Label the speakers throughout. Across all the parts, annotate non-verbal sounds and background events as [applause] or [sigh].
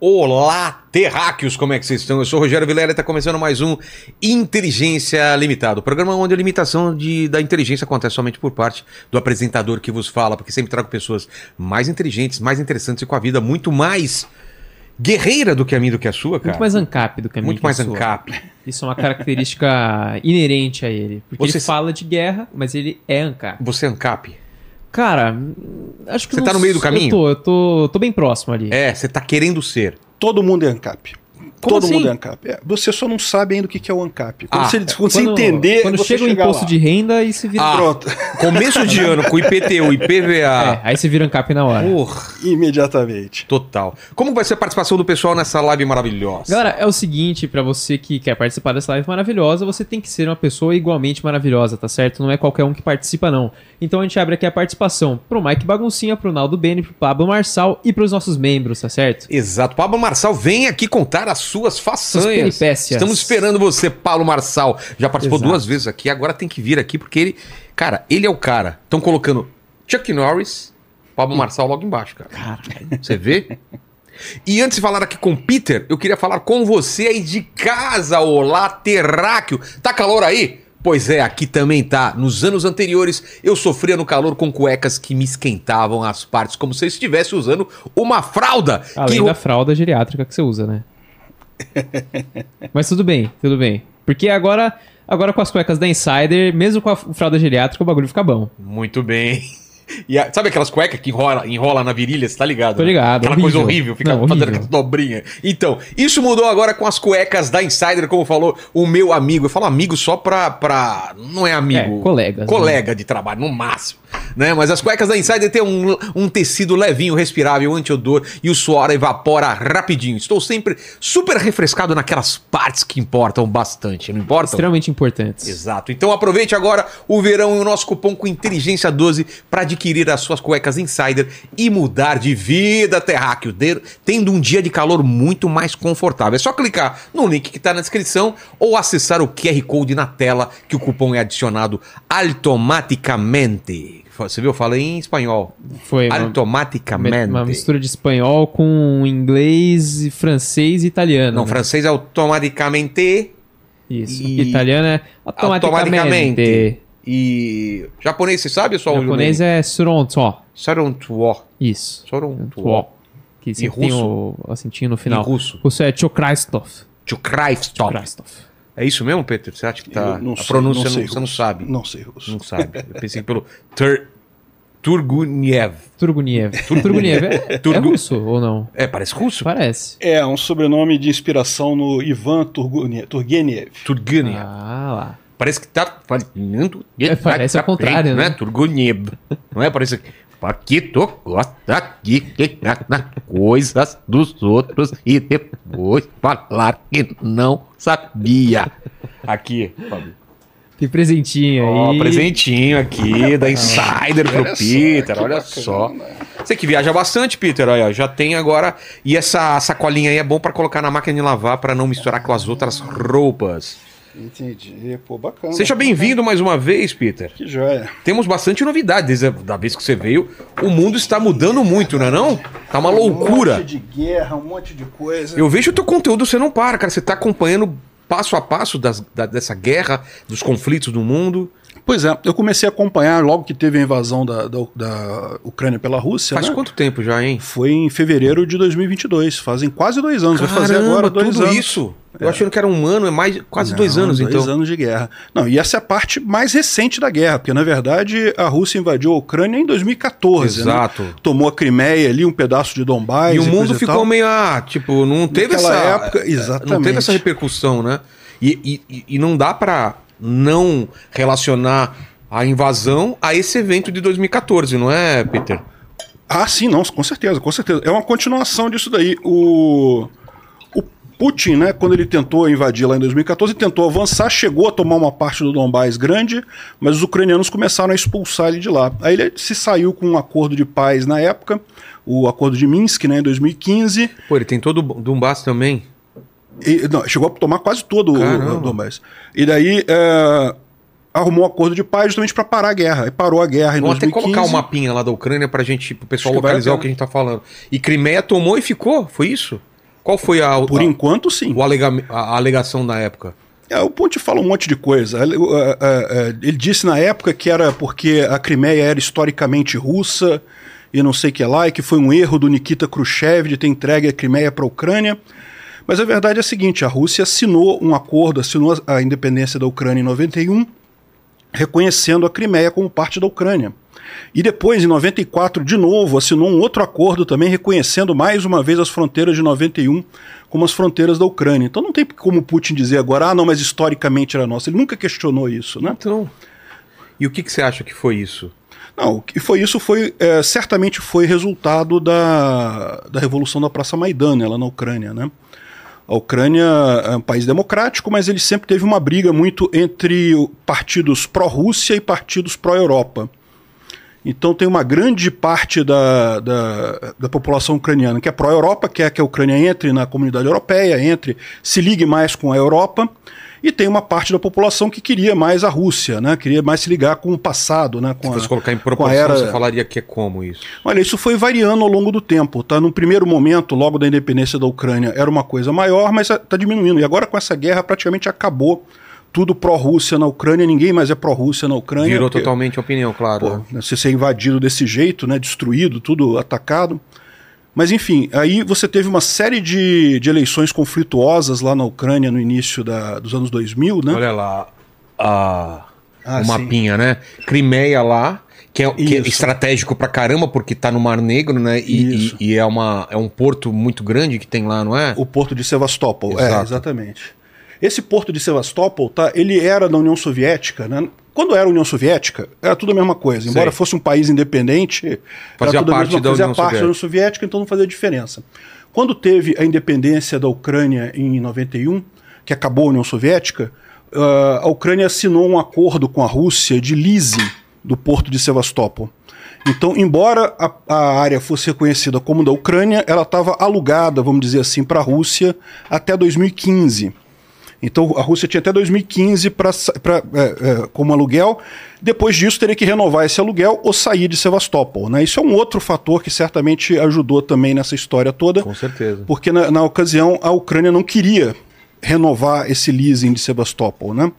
Speaker 1: Olá, terráqueos, como é que vocês estão? Eu sou o Rogério Vilela e está começando mais um Inteligência Limitada, o programa onde a limitação de, da inteligência acontece somente por parte do apresentador que vos fala, porque sempre trago pessoas mais inteligentes, mais interessantes e com a vida muito mais guerreira do que a minha do que a sua, cara.
Speaker 2: Muito mais ancap do que a minha
Speaker 1: Muito mais ancap.
Speaker 2: Isso é uma característica [laughs] inerente a ele. Porque
Speaker 1: Você-
Speaker 2: ele fala de guerra, mas ele é ancap.
Speaker 1: Você é ancap?
Speaker 2: Cara, acho que
Speaker 1: Você
Speaker 2: não
Speaker 1: tá no meio do caminho?
Speaker 2: Eu tô, eu tô, tô bem próximo ali.
Speaker 1: É, você tá querendo ser.
Speaker 3: Todo mundo é ANCAP.
Speaker 1: Como
Speaker 3: Todo
Speaker 1: assim?
Speaker 3: mundo é ANCAP. É, você só não sabe ainda o que que é o ANCAP. Quando
Speaker 1: Ah,
Speaker 3: você, quando você
Speaker 2: Quando-
Speaker 3: entender,
Speaker 2: Quando
Speaker 3: você
Speaker 2: chega o imposto
Speaker 3: lá.
Speaker 2: de renda e se vira.
Speaker 1: Ah,
Speaker 3: Pronto.
Speaker 1: Começo de ano com IPTU,
Speaker 2: É,
Speaker 1: IPVA.
Speaker 2: aí você vira ancap na hora.
Speaker 1: Porra,
Speaker 3: Imediatamente.
Speaker 1: total. Como vai ser a participação do pessoal nessa live maravilhosa?
Speaker 2: Galera, é o seguinte, pra você que quer participar dessa live maravilhosa, você tem que ser uma pessoa igualmente maravilhosa, tá certo? Não é qualquer um que participa, não. Então a gente abre aqui a participação pro Mike Baguncinha, pro Naldo Beni, pro Pablo Marçal e pros nossos membros, tá certo?
Speaker 1: Exato. Pablo Marçal, vem aqui contar as suas façanhas.
Speaker 2: peripécias.
Speaker 1: Estamos esperando você, Paulo Marçal. Já participou
Speaker 2: Exato.
Speaker 1: duas vezes aqui, agora tem que vir aqui porque ele. Cara, ele é o cara. Estão colocando Chuck Norris, Pablo Marçal logo embaixo, cara. Você vê? E antes de falar aqui com o Peter, eu queria falar com você aí de casa, olá, terráqueo. Tá calor aí? Pois é, aqui também tá. Nos anos anteriores, eu sofria no calor com cuecas que me esquentavam as partes, como se eu estivesse usando uma fralda.
Speaker 2: Além
Speaker 1: que
Speaker 2: da fralda geriátrica que você usa, né? [laughs] Mas tudo bem, tudo bem. Porque agora, agora com as cuecas da Insider, mesmo com a fralda geriátrica, o bagulho fica bom.
Speaker 1: Muito bem. E a- sabe aquelas cuecas que enrola, enrola na virilha? Você tá ligado?
Speaker 2: Tô
Speaker 1: né?
Speaker 2: ligado,
Speaker 1: Aquela
Speaker 2: horrível.
Speaker 1: coisa horrível, fica
Speaker 2: Não,
Speaker 1: fazendo aquela dobrinha. Então, isso mudou agora com as cuecas da Insider, como falou o meu amigo. Eu falo amigo só pra. pra não é amigo.
Speaker 2: É, colegas,
Speaker 1: Colega de trabalho, no máximo. Né? Mas as cuecas da Insider tem um, um tecido levinho, respirável, anti-odor e o suor evapora rapidinho. Estou sempre super refrescado naquelas partes que importam bastante, não importam?
Speaker 2: Extremamente importantes.
Speaker 1: Exato. Então aproveite agora o verão e o nosso cupom com Inteligência 12 para adquirir as suas cuecas Insider e mudar de vida, terráqueo, tendo um dia de calor muito mais confortável. É só clicar no link que está na descrição ou acessar o QR Code na tela que o cupom é adicionado automaticamente. Você viu? Eu falei em espanhol.
Speaker 2: Foi uma,
Speaker 1: Automaticamente.
Speaker 2: uma mistura de espanhol com inglês, e francês e italiano.
Speaker 1: Não,
Speaker 2: né?
Speaker 1: francês é automaticamente.
Speaker 2: Isso.
Speaker 1: e-
Speaker 2: Italiano é automaticamente.
Speaker 1: E japonês, você sabe? Sou
Speaker 2: O japonês é suronto.
Speaker 1: Sarontuo.
Speaker 2: Isso.
Speaker 1: Sorontuo.
Speaker 2: Tuo. Que tem
Speaker 1: russo?
Speaker 2: o acentinho no final.
Speaker 1: Russo.
Speaker 2: Russo é Chokrastov.
Speaker 1: Tchukraistop.
Speaker 2: Chokrastov.
Speaker 1: É isso mesmo, Peter? Você acha que tá.
Speaker 3: Não
Speaker 1: a
Speaker 3: sei,
Speaker 1: pronúncia
Speaker 3: não sei
Speaker 1: não, você não sabe.
Speaker 3: Não sei russo.
Speaker 1: Não sabe. Eu pensei pelo Tur... Turguniev.
Speaker 2: Turguniev. Turguniev é, é russo ou não?
Speaker 1: É, parece russo?
Speaker 2: Parece.
Speaker 3: É um sobrenome de inspiração no Ivan Turgunie- Turgenev.
Speaker 1: Turguniev.
Speaker 2: Ah lá.
Speaker 1: Parece que tá falando.
Speaker 2: É, parece ao contrário, né?
Speaker 1: Turguniev. Não é? Parece tu gosta de ficar nas coisas dos outros e depois falar que não sabia. Aqui, Fábio.
Speaker 2: Tem presentinho
Speaker 1: Ó,
Speaker 2: aí.
Speaker 1: presentinho aqui da Insider pro
Speaker 3: Olha só,
Speaker 1: Peter,
Speaker 3: que
Speaker 1: olha
Speaker 3: bacana.
Speaker 1: só. Você que viaja bastante, Peter, olha, já tem agora. E essa sacolinha aí é bom pra colocar na máquina de lavar pra não misturar com as outras roupas.
Speaker 3: Entendi. Pô, bacana.
Speaker 1: Seja bem-vindo mais uma vez, Peter.
Speaker 3: Que joia.
Speaker 1: Temos bastante novidade desde a da vez que você veio. O mundo está mudando muito, não é não? Tá uma loucura.
Speaker 3: Um monte de guerra, um monte de coisa.
Speaker 1: Eu vejo o teu conteúdo, você não para, cara. Você tá acompanhando passo a passo das- da- dessa guerra, dos conflitos do mundo.
Speaker 3: Pois é, eu comecei a acompanhar logo que teve a invasão da, da, da Ucrânia pela Rússia.
Speaker 1: Faz
Speaker 3: né?
Speaker 1: quanto tempo já, hein?
Speaker 3: Foi em fevereiro de 2022. Fazem quase dois anos. Vai fazer agora dois
Speaker 1: tudo
Speaker 3: anos.
Speaker 1: isso? Eu achando que era um ano, é mais quase dois
Speaker 3: Não,
Speaker 1: anos,
Speaker 3: dois
Speaker 1: então.
Speaker 3: anos de guerra. Não, e essa é a parte mais recente da guerra, porque na verdade a Rússia invadiu a Ucrânia em 2014. né?
Speaker 1: Exato.
Speaker 3: Tomou a Crimeia ali, um pedaço de Donbass.
Speaker 1: E o mundo ficou
Speaker 3: tal.
Speaker 1: meio, ah, tipo, não teve
Speaker 3: Naquela
Speaker 1: essa.
Speaker 3: época,
Speaker 1: Não teve
Speaker 3: exatamente.
Speaker 1: essa repercussão, né? E, e- e- e não dá pra não relacionar a invasão a esse evento de 2014, não é, Peter?
Speaker 3: Ah, sim, não, com certeza, com certeza. É uma continuação disso daí. O, o Putin, né, quando ele tentou invadir lá em 2014, ele tentou avançar, chegou a tomar uma parte do Donbass grande, mas os ucranianos começaram a expulsar ele de lá. Aí ele se saiu com um acordo de paz na época, o acordo de Minsk, né, em 2015.
Speaker 1: Pô, ele tem todo o Donbass também.
Speaker 3: E, não, chegou a tomar quase todo o-
Speaker 1: Caramba.
Speaker 3: o Donbass. E daí é, arrumou um acordo de paz justamente para parar a guerra. E parou a guerra em
Speaker 1: Vamos até
Speaker 3: 2015.
Speaker 1: colocar o mapinha lá da Ucrânia pra gente, pro pessoal
Speaker 3: Acho
Speaker 1: localizar
Speaker 3: até-
Speaker 1: o que a gente tá falando. E Crimeia tomou e ficou? Foi isso? Qual foi a,
Speaker 3: Por
Speaker 1: a,
Speaker 3: enquanto, sim.
Speaker 1: o alega- a alegação na época?
Speaker 3: É, o Putin fala um monte de coisa. Ele, uh, uh, uh, ele disse na época que era porque a Crimeia era historicamente russa e não sei o que lá, e que foi um erro do Nikita Khrushchev de ter entregue a Crimeia para a Ucrânia. Mas a verdade é a seguinte: a Rússia assinou um acordo, assinou a independência da Ucrânia em 91, reconhecendo a Crimeia como parte da Ucrânia. E depois, em 94, de novo, assinou um outro acordo também reconhecendo mais uma vez as fronteiras de 91 como as fronteiras da Ucrânia. Então não tem como Putin dizer agora, ah, não, mas historicamente era nossa. Ele nunca questionou isso, né?
Speaker 1: Então. E o que, que você acha que foi isso?
Speaker 3: Não, o que foi isso foi é, certamente foi resultado da, da revolução da Praça Maidan, né, lá na Ucrânia, né? A Ucrânia é um país democrático, mas ele sempre teve uma briga muito entre partidos pró-Rússia e partidos pró-Europa. Então tem uma grande parte da, da, da população ucraniana que é pró-Europa, quer que a Ucrânia entre na comunidade europeia, entre, se ligue mais com a Europa, e tem uma parte da população que queria mais a Rússia, né? queria mais se ligar com o passado. Né? Com
Speaker 1: Se
Speaker 3: a,
Speaker 1: fosse colocar em
Speaker 3: a
Speaker 1: proporção,
Speaker 3: era...
Speaker 1: você falaria que é como isso?
Speaker 3: Olha, isso foi variando ao longo do tempo. Tá? No primeiro momento, logo da independência da Ucrânia, era uma coisa maior, mas está diminuindo. E agora com essa guerra praticamente acabou tudo pró-Rússia na Ucrânia, ninguém mais é pró-Rússia na Ucrânia.
Speaker 1: Virou
Speaker 3: porque,
Speaker 1: totalmente a opinião, claro.
Speaker 3: pô,
Speaker 1: né?
Speaker 3: né, se ser invadido desse jeito, né, destruído, tudo atacado. Mas enfim, aí você teve uma série de, de eleições conflituosas lá na Ucrânia no início da, dos anos 2000, né?
Speaker 1: Olha lá a,
Speaker 3: Ah,
Speaker 1: o
Speaker 3: sim.
Speaker 1: mapinha, né? Crimeia lá, que é, que é estratégico pra caramba, porque tá no Mar Negro, né? E, e- e é, uma, é um porto muito grande que tem lá, não é?
Speaker 3: O porto de Sevastopol, é,
Speaker 1: Exato.
Speaker 3: exatamente. Esse porto de Sevastopol, tá, ele era da União Soviética, né? Quando era União Soviética, era tudo a mesma coisa. Embora
Speaker 1: Sei.
Speaker 3: fosse um país independente,
Speaker 1: Fazia
Speaker 3: era tudo a
Speaker 1: parte
Speaker 3: mesma
Speaker 1: da
Speaker 3: coisa,
Speaker 1: União
Speaker 3: parte da. União Soviética, então não fazia diferença. Quando teve a independência da Ucrânia em 91, que acabou a União Soviética, ah, a Ucrânia assinou um acordo com a Rússia de leasing do porto de Sevastopol. Então, embora a, a área fosse reconhecida como da Ucrânia, ela estava alugada, vamos dizer assim, para a Rússia até 2015. Então a Rússia tinha até 2015 para é, é, como aluguel. Depois disso teria que renovar esse aluguel ou sair de Sevastopol. Né? Isso é um outro fator que certamente ajudou também nessa história toda,
Speaker 1: Com certeza.
Speaker 3: porque na, na ocasião a Ucrânia não queria renovar esse leasing de Sevastopol, né?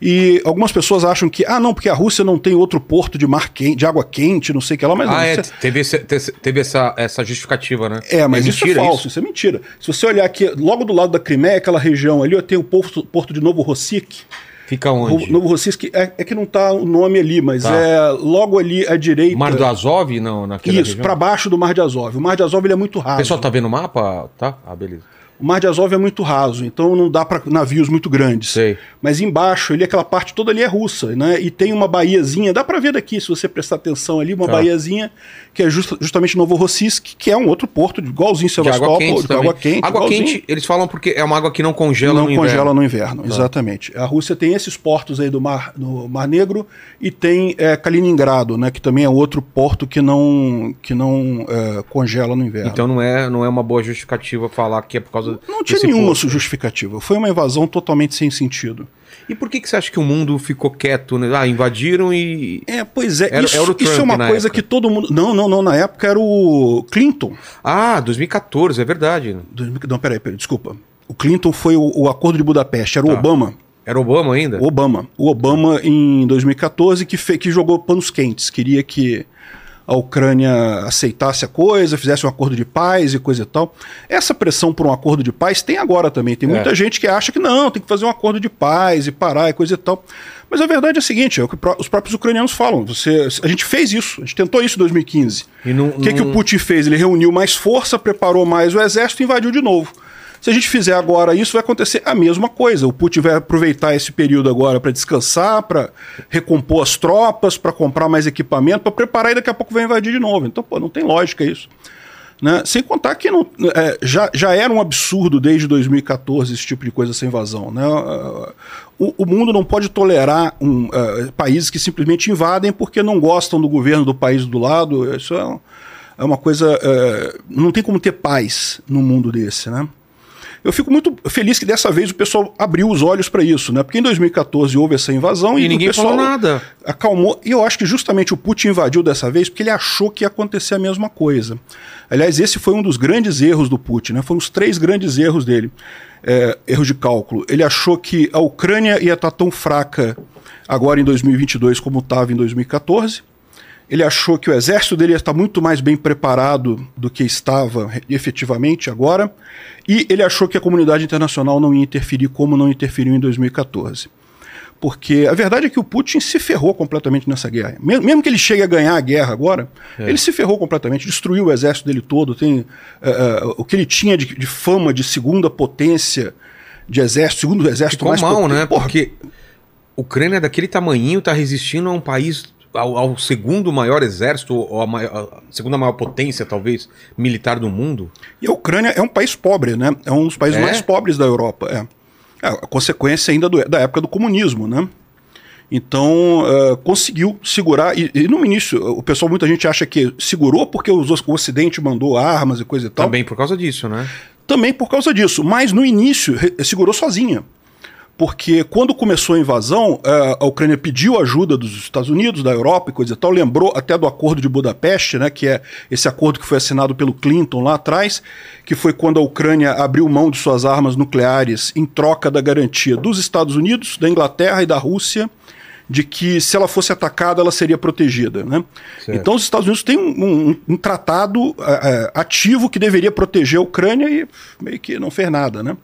Speaker 3: E algumas pessoas acham que, ah, não, porque a Rússia não tem outro porto de mar quente, de água quente, não sei o que lá, mas não,
Speaker 1: Ah, é,
Speaker 3: isso é-
Speaker 1: teve, esse- te- teve essa, essa justificativa, né?
Speaker 3: é, mas isso é
Speaker 1: mentira
Speaker 3: falso, isso? é mentira. Se você olhar aqui, logo do lado da Crimeia, aquela região ali, tem o porto, porto de Novo Rossik.
Speaker 1: Fica onde?
Speaker 3: Novo Rossik é, é que não tá o nome ali, mas
Speaker 1: Tá.
Speaker 3: é logo ali à direita.
Speaker 1: Mar do Azov? Não, naquela
Speaker 3: Isso, para baixo do Mar de Azov. O Mar de Azov ele é muito
Speaker 1: O
Speaker 3: raso.
Speaker 1: pessoal tá vendo o mapa? Tá? Ah, beleza.
Speaker 3: O Mar de Azov é muito raso, então não dá para navios muito grandes.
Speaker 1: Sei.
Speaker 3: Mas embaixo, ali, aquela parte toda ali é russa, né? E tem uma baiazinha, dá para ver daqui, se você prestar atenção ali, uma
Speaker 1: Tá.
Speaker 3: baiazinha, que é justa- justamente Novorossiysk, que é um outro porto, igualzinho
Speaker 1: De água
Speaker 3: Sevastopol,
Speaker 1: quente
Speaker 3: de água quente.
Speaker 1: Água quente, eles falam porque é uma água que não congela
Speaker 3: não
Speaker 1: no
Speaker 3: congela
Speaker 1: inverno.
Speaker 3: no inverno, exatamente. A Rússia tem esses portos aí do Mar, no Mar Negro e tem é, Kaliningrado, né, que também é outro porto que não, que não é, congela no inverno.
Speaker 1: Então não é, não é uma boa justificativa falar que é por causa
Speaker 3: não tinha nenhuma
Speaker 1: posto.
Speaker 3: justificativa. Foi uma invasão totalmente sem sentido.
Speaker 1: E por que, que você acha que o mundo ficou quieto? Né? Ah, invadiram e.
Speaker 3: É, pois é,
Speaker 1: Era-
Speaker 3: isso,
Speaker 1: era o
Speaker 3: isso é
Speaker 1: Trump
Speaker 3: uma coisa
Speaker 1: época.
Speaker 3: que todo mundo. Não, não, não. Na época era o Clinton.
Speaker 1: Ah, 2014, é verdade.
Speaker 3: 2000 Não, peraí, peraí, desculpa. O Clinton foi o, o Acordo de Budapeste, era o
Speaker 1: Tá.
Speaker 3: Obama.
Speaker 1: Era Obama ainda?
Speaker 3: O Obama. O Obama, em 2014, que, fe, que jogou panos quentes. Queria que a Ucrânia aceitasse a coisa, fizesse um acordo de paz e coisa e tal. Essa pressão por um acordo de paz tem agora também. Tem muita
Speaker 1: É.
Speaker 3: gente que acha que não, tem que fazer um acordo de paz e parar e coisa e tal. Mas a verdade é a seguinte: é o que os próprios ucranianos falam. Você, a gente fez isso, a gente tentou isso em 2015.
Speaker 1: E não-
Speaker 3: o que, que
Speaker 1: não-
Speaker 3: o Putin fez? Ele reuniu mais força, preparou mais o exército e invadiu de novo. Se a gente fizer agora isso, vai acontecer a mesma coisa. O Putin vai aproveitar esse período agora para descansar, para recompor as tropas, para comprar mais equipamento, para preparar e daqui a pouco vai invadir de novo. Então, pô, não tem lógica isso. Né? Sem contar que não, é, já, já era um absurdo desde 2014 esse tipo de coisa, essa invasão. Né? O, o mundo não pode tolerar um, é, países que simplesmente invadem porque não gostam do governo do país do lado. Isso é, é uma coisa. é, não tem como ter paz num mundo desse. Né? Eu fico muito feliz que dessa vez o pessoal abriu os olhos para isso, né? Porque em 2014 houve essa invasão
Speaker 1: E
Speaker 3: e,
Speaker 1: ninguém
Speaker 3: o pessoal
Speaker 1: falou nada.
Speaker 3: acalmou. E eu acho que justamente o Putin invadiu dessa vez porque ele achou que ia acontecer a mesma coisa. Aliás, esse foi um dos grandes erros do Putin, né? Foram os três grandes erros dele. É, erros de cálculo. Ele achou que a Ucrânia ia estar tão fraca agora em 2022 como estava em 2014. Ele achou que o exército dele ia estar muito mais bem preparado do que estava efetivamente agora. E ele achou que a comunidade internacional não ia interferir como não interferiu em 2014. Porque a verdade é que o Putin se ferrou completamente nessa guerra. Me- Mesmo que ele chegue a ganhar a guerra agora, ele se ferrou completamente, destruiu o exército dele todo. Tem eh, eh, o que ele tinha de, de fama de segunda potência de exército, segundo exército
Speaker 1: Ficou
Speaker 3: mais
Speaker 1: mal,
Speaker 3: potente.
Speaker 1: né?
Speaker 3: Porra,
Speaker 1: Porque Ucrânia é daquele tamanhinho, tá resistindo a um país, ao, ao segundo maior exército, ou a, maior- a segunda maior potência, talvez, militar do mundo.
Speaker 3: E a Ucrânia é um país pobre, né? É um dos países
Speaker 1: É?
Speaker 3: mais pobres da Europa. É. É, a consequência ainda do- da época do comunismo, né? Então, eh, conseguiu segurar. E, e no início, o pessoal, muita gente acha que segurou porque os- o Ocidente mandou armas e coisa e tal.
Speaker 1: Também por causa disso, né?
Speaker 3: Também por causa disso. Mas no início, segurou sozinha. Porque quando começou a invasão, eh, a Ucrânia pediu ajuda dos Estados Unidos, da Europa e coisa e tal, lembrou até do Acordo de Budapeste, né, que é esse acordo que foi assinado pelo Clinton lá atrás, que foi quando a Ucrânia abriu mão de suas armas nucleares em troca da garantia dos Estados Unidos, da Inglaterra e da Rússia de que se ela fosse atacada ela seria protegida. Né?
Speaker 1: Certo.
Speaker 3: Então os Estados Unidos têm um, um- um tratado eh, ativo que deveria proteger a Ucrânia e meio que não fez nada. Né?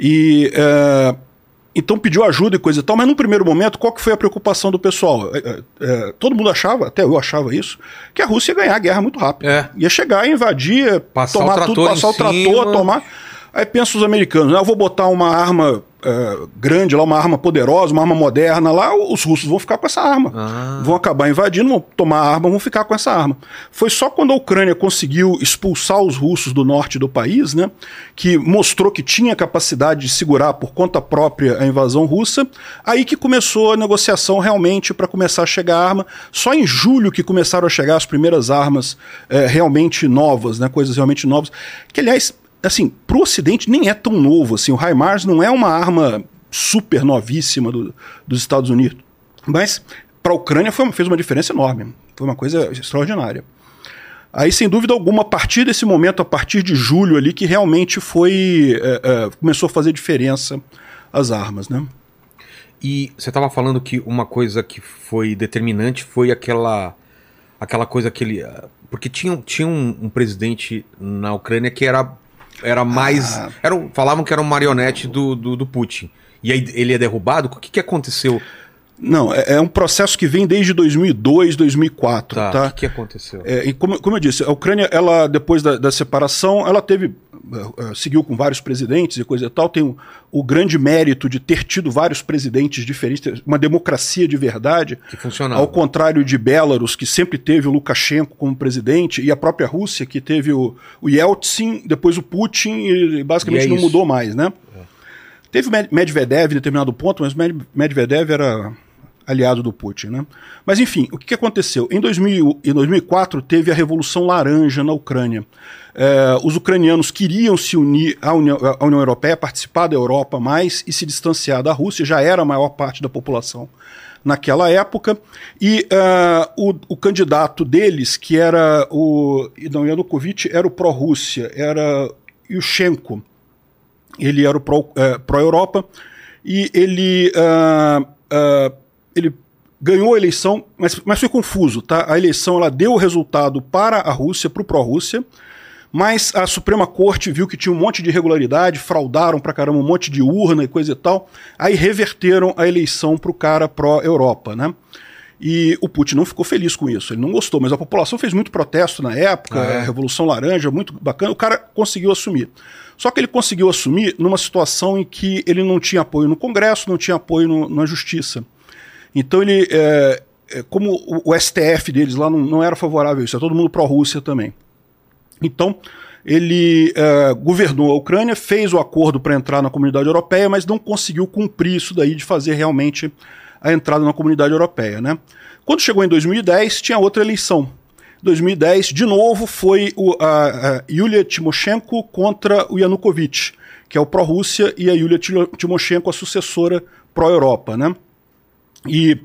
Speaker 3: E eh, então pediu ajuda e coisa e tal, mas num primeiro momento, qual que foi a preocupação do pessoal? Eh, eh, eh, todo mundo achava, até eu achava isso, que a Rússia ia ganhar a guerra muito rápido.
Speaker 1: É.
Speaker 3: Ia chegar, invadir,
Speaker 1: Passar
Speaker 3: tomar tudo, passar o trator,
Speaker 1: cima.
Speaker 3: tomar. Aí pensa os americanos, né? eu vou botar uma arma eh, grande lá, uma arma poderosa, uma arma moderna lá, os russos vão ficar com essa arma.
Speaker 1: Ah.
Speaker 3: Vão acabar invadindo, vão tomar a arma, vão ficar com essa arma. Foi só quando a Ucrânia conseguiu expulsar os russos do norte do país, né, que mostrou que tinha capacidade de segurar por conta própria a invasão russa, aí que começou a negociação realmente para começar a chegar a arma. Só em julho que começaram a chegar as primeiras armas eh, realmente novas, né, coisas realmente novas. Que, aliás, assim, para o Ocidente nem é tão novo. Assim, o HIMARS não é uma arma super novíssima do- dos Estados Unidos. Mas para a Ucrânia foi, fez uma diferença enorme. Foi uma coisa extraordinária. Aí, sem dúvida alguma, a partir desse momento, a partir de julho ali, que realmente foi. eh, eh, começou a fazer diferença as armas, né?
Speaker 1: E você estava falando que uma coisa que foi determinante foi aquela aquela coisa que ele porque tinha, tinha um, um presidente na Ucrânia que era era mais
Speaker 3: Ah.
Speaker 1: era falavam que era um marionete do, do, do Putin. E aí ele é derrubado? O que que aconteceu
Speaker 3: Não, é, é um processo que vem desde 2002, 2004,
Speaker 1: tá,
Speaker 3: tá?
Speaker 1: o que, que aconteceu
Speaker 3: É, e como, como eu disse, a Ucrânia, ela depois da, da separação, ela teve eh, eh, seguiu com vários presidentes e coisa e tal. Tem o, o grande mérito de ter tido vários presidentes diferentes, uma democracia de verdade.
Speaker 1: que funcionava
Speaker 3: Ao contrário de Belarus, que sempre teve o Lukashenko como presidente, e a própria Rússia, que teve o, o Yeltsin, depois o Putin, e basicamente
Speaker 1: E é
Speaker 3: não
Speaker 1: isso.
Speaker 3: mudou mais, né? Teve o Med- Medvedev em determinado ponto, mas Medvedev era aliado do Putin, né? Mas enfim, o que aconteceu? Em, 2000, em 2004 teve a Revolução Laranja na Ucrânia. Eh, os ucranianos queriam se unir à União, à União Europeia, participar da Europa mais e se distanciar da Rússia, já era a maior parte da população naquela época. E eh, o, o candidato deles, que era o não, Yanukovych, era o pró-Rússia, era Yushchenko ele era o pró- eh, pró-Europa e ele, ah, ele ganhou a eleição, mas, mas foi confuso, tá? A eleição ela deu o resultado para a Rússia, para o pró-Rússia, mas a Suprema Corte viu que tinha um monte de irregularidade, fraudaram pra caramba um monte de urna e coisa e tal, aí reverteram a eleição pro cara pró-Europa, né? E o Putin não ficou feliz com isso, ele não gostou, mas a população fez muito protesto na época,
Speaker 1: Ah, é?
Speaker 3: a Revolução Laranja, muito bacana, o cara conseguiu assumir. Só que ele conseguiu assumir numa situação em que ele não tinha apoio no Congresso, não tinha apoio no- na Justiça. Então ele, é, é, como o, STF deles lá não, não era favorável a isso, é todo mundo pró-Rússia também. Então, ele eh, governou a Ucrânia, fez o acordo para entrar na comunidade europeia, mas não conseguiu cumprir isso daí de fazer realmente a entrada na comunidade europeia. Né? Quando chegou em 2010, tinha outra eleição. 2010, de novo, foi o, a, a Yulia Timoshenko contra o Yanukovych, que é o pró-Rússia, e a Yulia Timoshenko, a sucessora pró-Europa. Né? E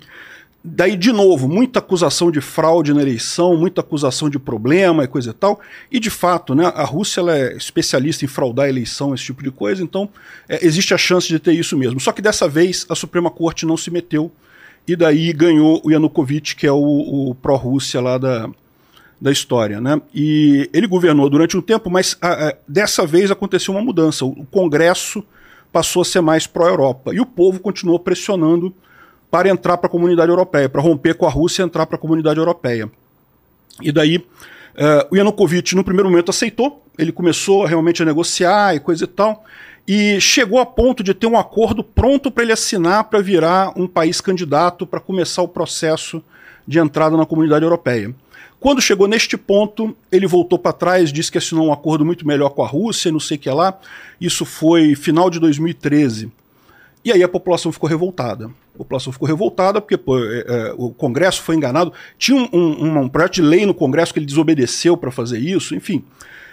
Speaker 3: daí, de novo, muita acusação de fraude na eleição, muita acusação de problema e coisa e tal. E, de fato, né, a Rússia é especialista em fraudar a eleição, esse tipo de coisa, então é, existe a chance de ter isso mesmo. Só que dessa vez a Suprema Corte não se meteu, e daí ganhou o Yanukovych, que é o, o pró-Rússia lá da, da história. Né? E ele governou durante um tempo, mas a, a, dessa vez aconteceu uma mudança. O Congresso passou a ser mais pró-Europa, e o povo continuou pressionando para entrar para a comunidade europeia, para romper com a Rússia e entrar para a comunidade europeia. E daí uh, o Yanukovych, no primeiro momento, aceitou, ele começou realmente a negociar e coisa e tal, e chegou a ponto de ter um acordo pronto para ele assinar para virar um país candidato para começar o processo de entrada na comunidade europeia. Quando chegou neste ponto, ele voltou para trás, disse que assinou um acordo muito melhor com a Rússia, não sei o que lá. Isso foi final de 2013. E aí a população ficou revoltada. A população ficou revoltada porque pô, é, é, o Congresso foi enganado. Tinha um, um, um, projeto de lei no Congresso que ele desobedeceu para fazer isso, enfim.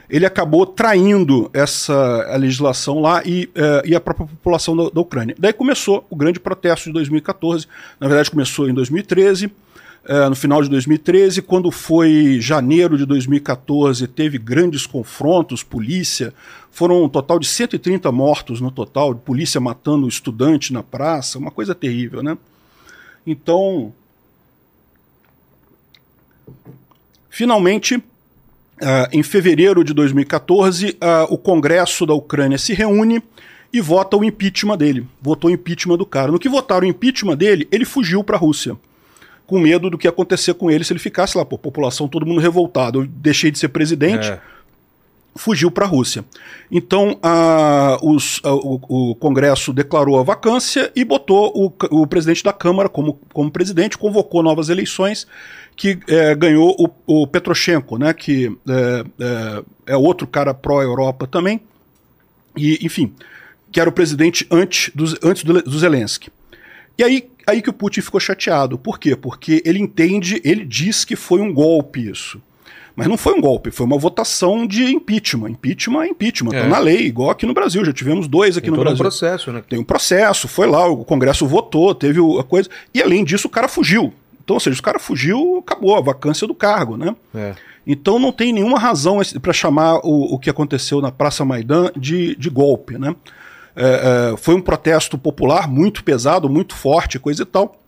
Speaker 3: Ele acabou traindo essa legislação lá e, é, e a própria população da, da Ucrânia. Daí começou o grande protesto de 2014. Na verdade, começou em 2013 é, no final de 2013, quando foi janeiro de 2014, teve grandes confrontos, polícia, foram um total de 130 mortos no total, polícia matando estudante na praça, uma coisa terrível, né? Então, finalmente, uh, em fevereiro de 2014, uh, o Congresso da Ucrânia se reúne e vota o impeachment dele. Votou o impeachment do cara. No que votaram o impeachment dele, ele fugiu para a Rússia com medo do que ia acontecer com ele se ele ficasse lá, pô, população, todo mundo revoltado. Eu deixei de ser presidente. É. Fugiu para a Rússia. Então, a, os, a, o, o, Congresso declarou a vacância e botou o, o presidente da Câmara como, como presidente, convocou novas eleições, que é, ganhou o, o Petroshenko, né, que é, é, é outro cara pró-Europa também, e, enfim, que era o presidente antes do, antes do, do Zelensky. E aí, aí que o Putin ficou chateado. Por quê? Porque ele entende, ele diz que foi um golpe isso. Mas não foi um golpe, foi uma votação de impeachment. Impeachment é impeachment, tá é. tá na lei, igual aqui no Brasil. Já tivemos dois aqui Tem no Brasil.
Speaker 1: Tem um processo, né?
Speaker 3: Tem um processo, foi lá, o Congresso votou, teve a coisa. E além disso, o cara fugiu. Então, ou seja, o cara fugiu, acabou a vacância do cargo, né? É. Então não tem nenhuma razão para chamar o, o que aconteceu na Praça Maidan de, de golpe, né? É, é, foi um protesto popular muito pesado, muito forte, coisa e tal.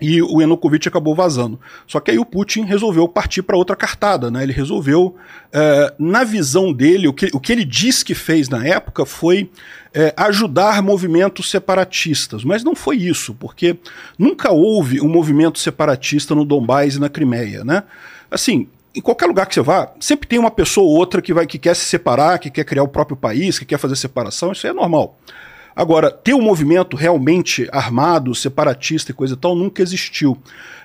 Speaker 3: E o Yanukovych acabou vazando. Só que aí o Putin resolveu partir para outra cartada. Né? Ele resolveu, é, na visão dele, o que, o que ele disse que fez na época foi é, ajudar movimentos separatistas. Mas não foi isso, porque nunca houve um movimento separatista no Donbás e na Crimeia. Né? Assim, em qualquer lugar que você vá, sempre tem uma pessoa ou outra que vai que quer se separar, que quer criar o próprio país, que quer fazer separação, isso é normal. Agora, ter um movimento realmente armado, separatista e coisa e tal, nunca existiu.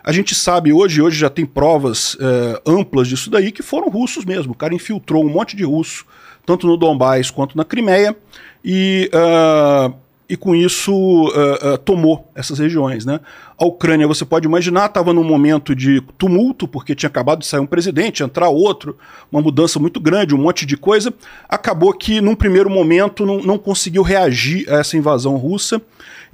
Speaker 3: A gente sabe hoje, hoje já tem provas é, amplas disso daí, que foram russos mesmo. O cara infiltrou um monte de russo, tanto no Donbás quanto na Crimeia, e uh, e com isso uh, uh, tomou essas regiões. Né? A Ucrânia, você pode imaginar, estava num momento de tumulto, porque tinha acabado de sair um presidente, entrar outro, uma mudança muito grande, um monte de coisa. Acabou que, num primeiro momento, não, não conseguiu reagir a essa invasão russa.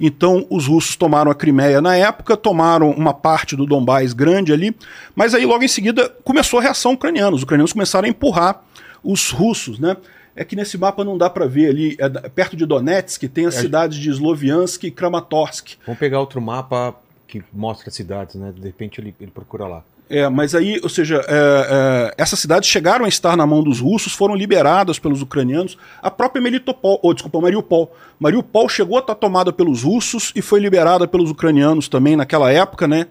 Speaker 3: Então, os russos tomaram a Crimeia na época, tomaram uma parte do Donbás grande ali, mas aí logo em seguida começou a reação ucraniana. Os ucranianos começaram a empurrar os russos, né? É que nesse mapa não dá para ver ali, é, perto de Donetsk, tem as é, cidades de Sloviansk e Kramatorsk.
Speaker 1: Vamos pegar outro mapa que mostra as cidades, né? De repente ele, ele procura lá.
Speaker 3: É, mas aí, ou seja, é, é, essas cidades chegaram a estar na mão dos russos, foram liberadas pelos ucranianos. A própria Melitopol, ou desculpa, Mariupol. Mariupol chegou a estar tomada pelos russos e foi liberada pelos ucranianos também naquela época, né?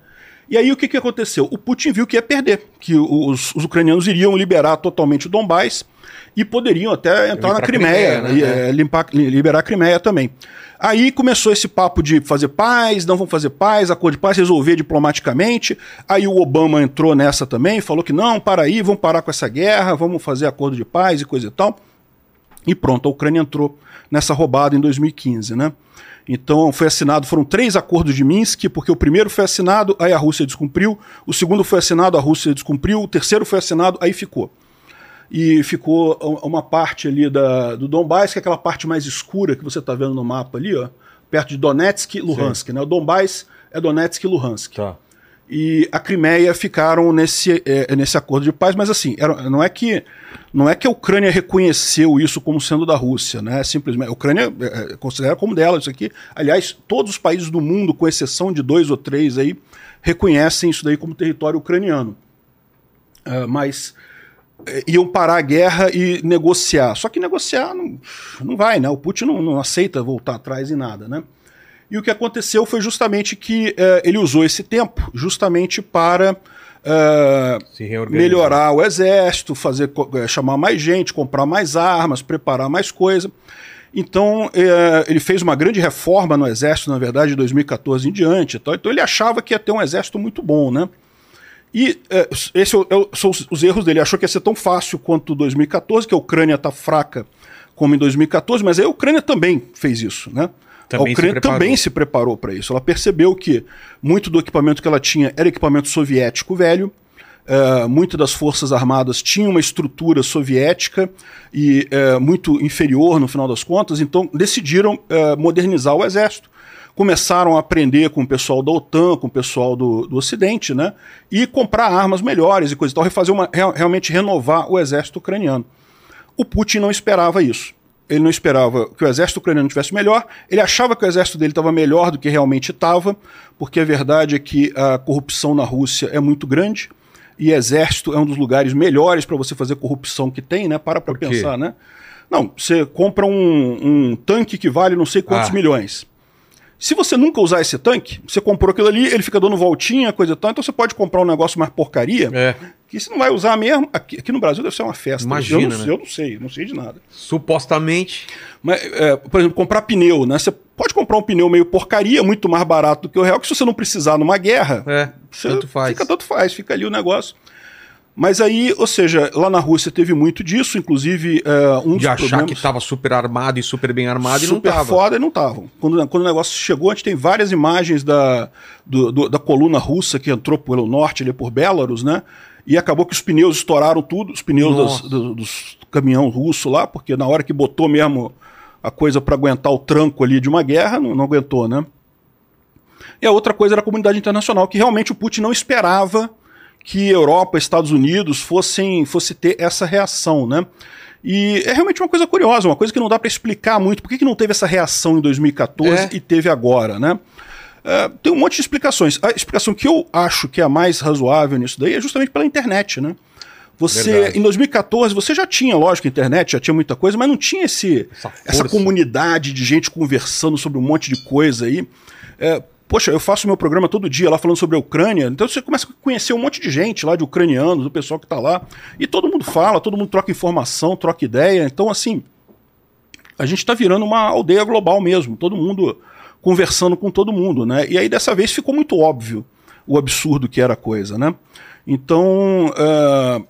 Speaker 3: E aí o que, que aconteceu? O Putin viu que ia perder, que os, os ucranianos iriam liberar totalmente o Donbás e poderiam até entrar na Crimeia, Crimeia né? e, é, limpar, liberar a Crimeia também. Aí começou esse papo de fazer paz, não vamos fazer paz, acordo de paz, resolver diplomaticamente. Aí o Obama entrou nessa também, falou que não, para aí, vamos parar com essa guerra, vamos fazer acordo de paz e coisa e tal. E pronto, a Ucrânia entrou nessa roubada em 2015, né? Então foi assinado, foram três acordos de Minsk, porque o primeiro foi assinado, aí a Rússia descumpriu, o segundo foi assinado, a Rússia descumpriu, o terceiro foi assinado, aí ficou. E ficou uma parte ali da, do Donbass, que é aquela parte mais escura que você está vendo no mapa ali, ó, perto de Donetsk e Luhansk. Né? O Donbass é Donetsk e Luhansk.
Speaker 1: Tá.
Speaker 3: E a Crimeia ficaram nesse, é, nesse acordo de paz, mas assim, era, não é que não é que a Ucrânia reconheceu isso como sendo da Rússia, né? Simplesmente a Ucrânia é, considera como dela isso aqui. Aliás, todos os países do mundo, com exceção de dois ou três aí, reconhecem isso daí como território ucraniano. Uh, mas é, iam parar a guerra e negociar. Só que negociar não, não vai, né? O Putin não, não aceita voltar atrás em nada, né? E o que aconteceu foi justamente que uh, ele usou esse tempo justamente para uh, melhorar o exército, fazer uh, chamar mais gente, comprar mais armas, preparar mais coisa. Então ele fez uma grande reforma no exército, na verdade, de 2014 em diante. Então, então ele achava que ia ter um exército muito bom, né? E esses são os erros dele. Ele achou que ia ser tão fácil quanto 2014, que a Ucrânia está fraca como em 2014, mas aí a Ucrânia também fez isso, né? Também a Ucrânia se também se preparou para isso. Ela percebeu que muito do equipamento que ela tinha era equipamento soviético velho. Uh, muitas das forças armadas tinham uma estrutura soviética e uh, muito inferior no final das contas, então decidiram uh, modernizar o exército. Começaram a aprender com o pessoal da OTAN, com o pessoal do, do Ocidente, né? E comprar armas melhores e coisa e tal, refazer uma, realmente renovar o exército ucraniano. O Putin não esperava isso ele não esperava que o exército ucraniano tivesse melhor, ele achava que o exército dele estava melhor do que realmente estava, porque a verdade é que a corrupção na Rússia é muito grande, e exército é um dos lugares melhores para você fazer corrupção que tem, né? Para para pensar, né? Não, você compra um, um, tanque que vale não sei quantos ah. milhões. Se você nunca usar esse tanque, você comprou aquilo ali, ele fica dando voltinha, coisa e tal, então você pode comprar um negócio mais porcaria, é. Que você não vai usar mesmo. Aqui, aqui, no Brasil deve ser uma festa.
Speaker 1: Imagina,
Speaker 3: eu não,
Speaker 1: né?
Speaker 3: eu não sei, não sei de nada.
Speaker 1: Supostamente.
Speaker 3: Mas, é, por exemplo, comprar pneu, né? Você pode comprar um pneu meio porcaria, muito mais barato do que o real, que se você não precisar numa guerra,
Speaker 1: é, tanto faz.
Speaker 3: Fica tanto faz, fica ali o negócio. Mas aí, ou seja, lá na Rússia teve muito disso, inclusive uh, um
Speaker 1: De achar problemas... que estava super armado e super bem armado
Speaker 3: super
Speaker 1: e não estava.
Speaker 3: Super foda e não estavam. Quando, quando o negócio chegou, a gente tem várias imagens da, do, do, da coluna russa que entrou pelo norte, ali por Belarus, né? E acabou que os pneus estouraram tudo, os pneus das, do, dos caminhão russo lá, porque na hora que botou mesmo a coisa para aguentar o tranco ali de uma guerra, não, não aguentou, né? E a outra coisa era a comunidade internacional, que realmente o Putin não esperava que Europa, Estados Unidos fossem fosse ter essa reação, né? E é realmente uma coisa curiosa, uma coisa que não dá para explicar muito. Por que, que não teve essa reação em 2014 é. e teve agora, né? Uh, tem um monte de explicações. A explicação que eu acho que é a mais razoável nisso daí é justamente pela internet, né? Você, Verdade. em 2014, você já tinha, lógico, internet, já tinha muita coisa, mas não tinha esse, essa, essa comunidade de gente conversando sobre um monte de coisa aí. É, Poxa, eu faço meu programa todo dia lá falando sobre a Ucrânia, então você começa a conhecer um monte de gente lá, de ucranianos, do pessoal que está lá, e todo mundo fala, todo mundo troca informação, troca ideia. Então, assim, a gente está virando uma aldeia global mesmo, todo mundo conversando com todo mundo, né? E aí dessa vez ficou muito óbvio o absurdo que era a coisa, né? Então, uh,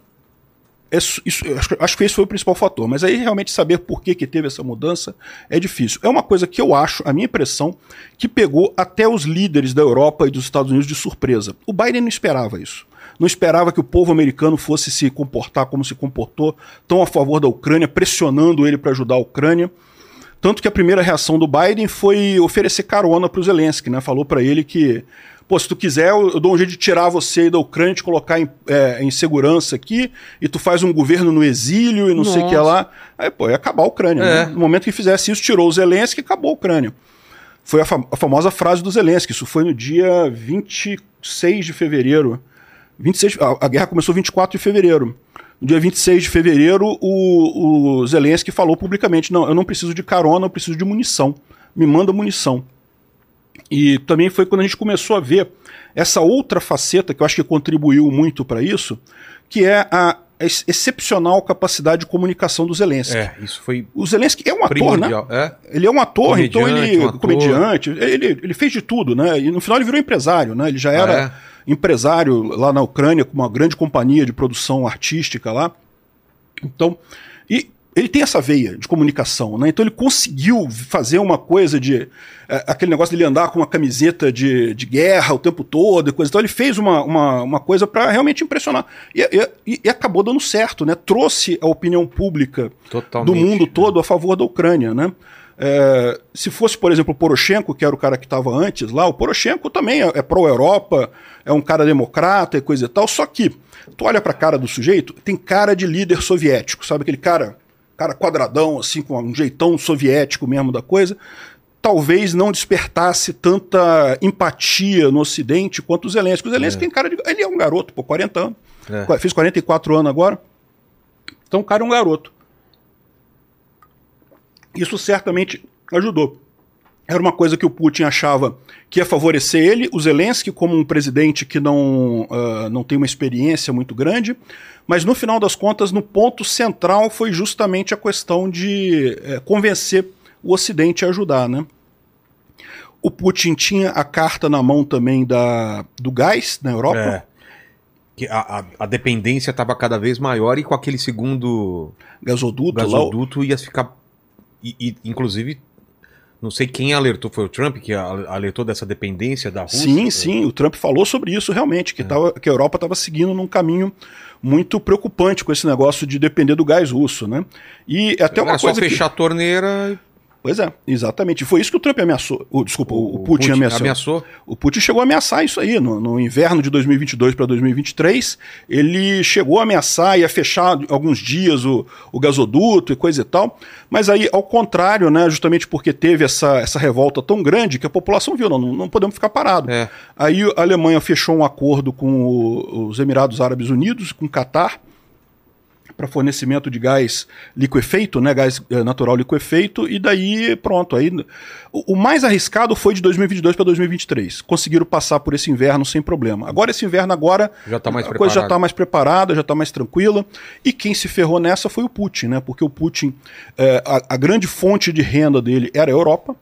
Speaker 3: isso, isso, acho, acho, que esse foi o principal fator. Mas aí realmente saber por que, que teve essa mudança é difícil. É uma coisa que eu acho, a minha impressão, que pegou até os líderes da Europa e dos Estados Unidos de surpresa. O Biden não esperava isso. Não esperava que o povo americano fosse se comportar como se comportou, tão a favor da Ucrânia, pressionando ele para ajudar a Ucrânia. Tanto que a primeira reação do Biden foi oferecer carona para o Zelensky, né? Falou para ele que pô, se tu quiser, eu, eu, dou um jeito de tirar você da Ucrânia, te colocar em, é, em segurança aqui, e tu faz um governo no exílio e não Nossa. sei o que lá. Aí, pô, ia acabar a Ucrânia. É. Né? No momento que fizesse isso, tirou o Zelensky e acabou a Ucrânia. Foi a, fam a famosa frase do Zelensky, isso foi no dia 26 de fevereiro. 26, a, a guerra começou 24 de fevereiro. No dia 26 de fevereiro, o, o Zelensky falou publicamente: não, eu não preciso de carona, eu preciso de munição. Me manda munição. E também foi quando a gente começou a ver essa outra faceta que eu acho que contribuiu muito para isso, que é a excepcional capacidade de comunicação do Zelensky.
Speaker 1: É, isso foi.
Speaker 3: O Zelensky é um ator, né? É? Ele é um ator, comediante, então ele. Um comediante, ele, ele fez de tudo, né? E no final ele virou empresário, né? Ele já era ah, é? Empresário lá na Ucrânia, com uma grande companhia de produção artística lá. Então, e ele tem essa veia de comunicação, né? Então ele conseguiu fazer uma coisa de. É, aquele negócio dele andar com uma camiseta de, de guerra o tempo todo e coisa. Então ele fez uma, uma, uma coisa para realmente impressionar. E, e, e, acabou dando certo, né? Trouxe a opinião pública Totalmente, do mundo todo a favor da Ucrânia, né? É, se fosse, por exemplo, o Poroshenko, que era o cara que estava antes lá, o Poroshenko também é, é pró-Europa, é um cara democrata e coisa e tal, só que tu olha pra cara do sujeito, tem cara de líder soviético, sabe aquele cara cara quadradão, assim, com um jeitão soviético mesmo da coisa, talvez não despertasse tanta empatia no Ocidente quanto o Zelensky. O Zelensky é. tem cara de. Ele é um garoto, pô, 40 anos. É. Fez 44 anos agora. Então o cara é um garoto. Isso certamente ajudou. Era uma coisa que o Putin achava que ia favorecer ele, o Zelensky, como um presidente que não, uh, não tem uma experiência muito grande, mas no final das contas, no ponto central foi justamente a questão de é, convencer o Ocidente a ajudar, né? O Putin tinha a carta na mão também da, do gás na Europa. É.
Speaker 1: Que a, a, a dependência estava cada vez maior e com aquele segundo
Speaker 3: gasoduto,
Speaker 1: gasoduto ia ficar. E, e, inclusive não sei quem alertou, foi o Trump que alertou dessa dependência da Rússia?
Speaker 3: Sim, sim, o Trump falou sobre isso realmente, que, é. tava, que a Europa estava seguindo num caminho muito preocupante com esse negócio de depender do gás russo, né?
Speaker 1: E até uma Era coisa só fechar que... a torneira
Speaker 3: Pois é, exatamente. Foi isso que o Trump ameaçou. O, desculpa, o, o Putin, Putin ameaçou. ameaçou. O Putin chegou a ameaçar isso aí. No, no inverno de 2022 para 2023, ele chegou a ameaçar e a fechar alguns dias o, o gasoduto e coisa e tal. Mas aí, ao contrário, né, justamente porque teve essa, essa revolta tão grande que a população viu, não, não podemos ficar parados. É. Aí a Alemanha fechou um acordo com o, os Emirados Árabes Unidos, com o Catar, para fornecimento de gás liquefeito, né, gás eh, natural liquefeito, e daí pronto. Aí, o, o mais arriscado foi de 2022 para 2023. Conseguiram passar por esse inverno sem problema. Agora, esse inverno agora,
Speaker 1: já tá mais
Speaker 3: a coisa já está mais preparada, já está mais tranquila. E quem se ferrou nessa foi o Putin, né? Porque o Putin, é, a, a grande fonte de renda dele era a Europa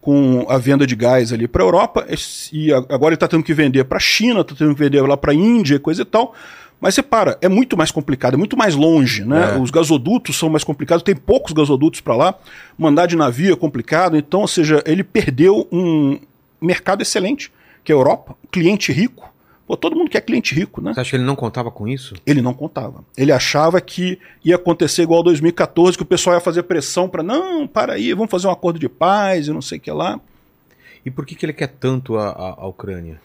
Speaker 3: com a venda de gás ali para a Europa, e agora ele está tendo que vender para a China, está tendo que vender lá para a Índia, coisa e tal. Mas você para, é muito mais complicado, é muito mais longe, né? É. Os gasodutos são mais complicados, tem poucos gasodutos para lá, mandar de navio é complicado, então, ou seja, ele perdeu um mercado excelente, que é a Europa, cliente rico. Pô, todo mundo quer cliente rico, né?
Speaker 1: Você acha que ele não contava com isso?
Speaker 3: Ele não contava. Ele achava que ia acontecer igual 2014, que o pessoal ia fazer pressão para não, para aí, vamos fazer um acordo de paz e não sei o que lá.
Speaker 1: E por que, que ele quer tanto a, a, a Ucrânia?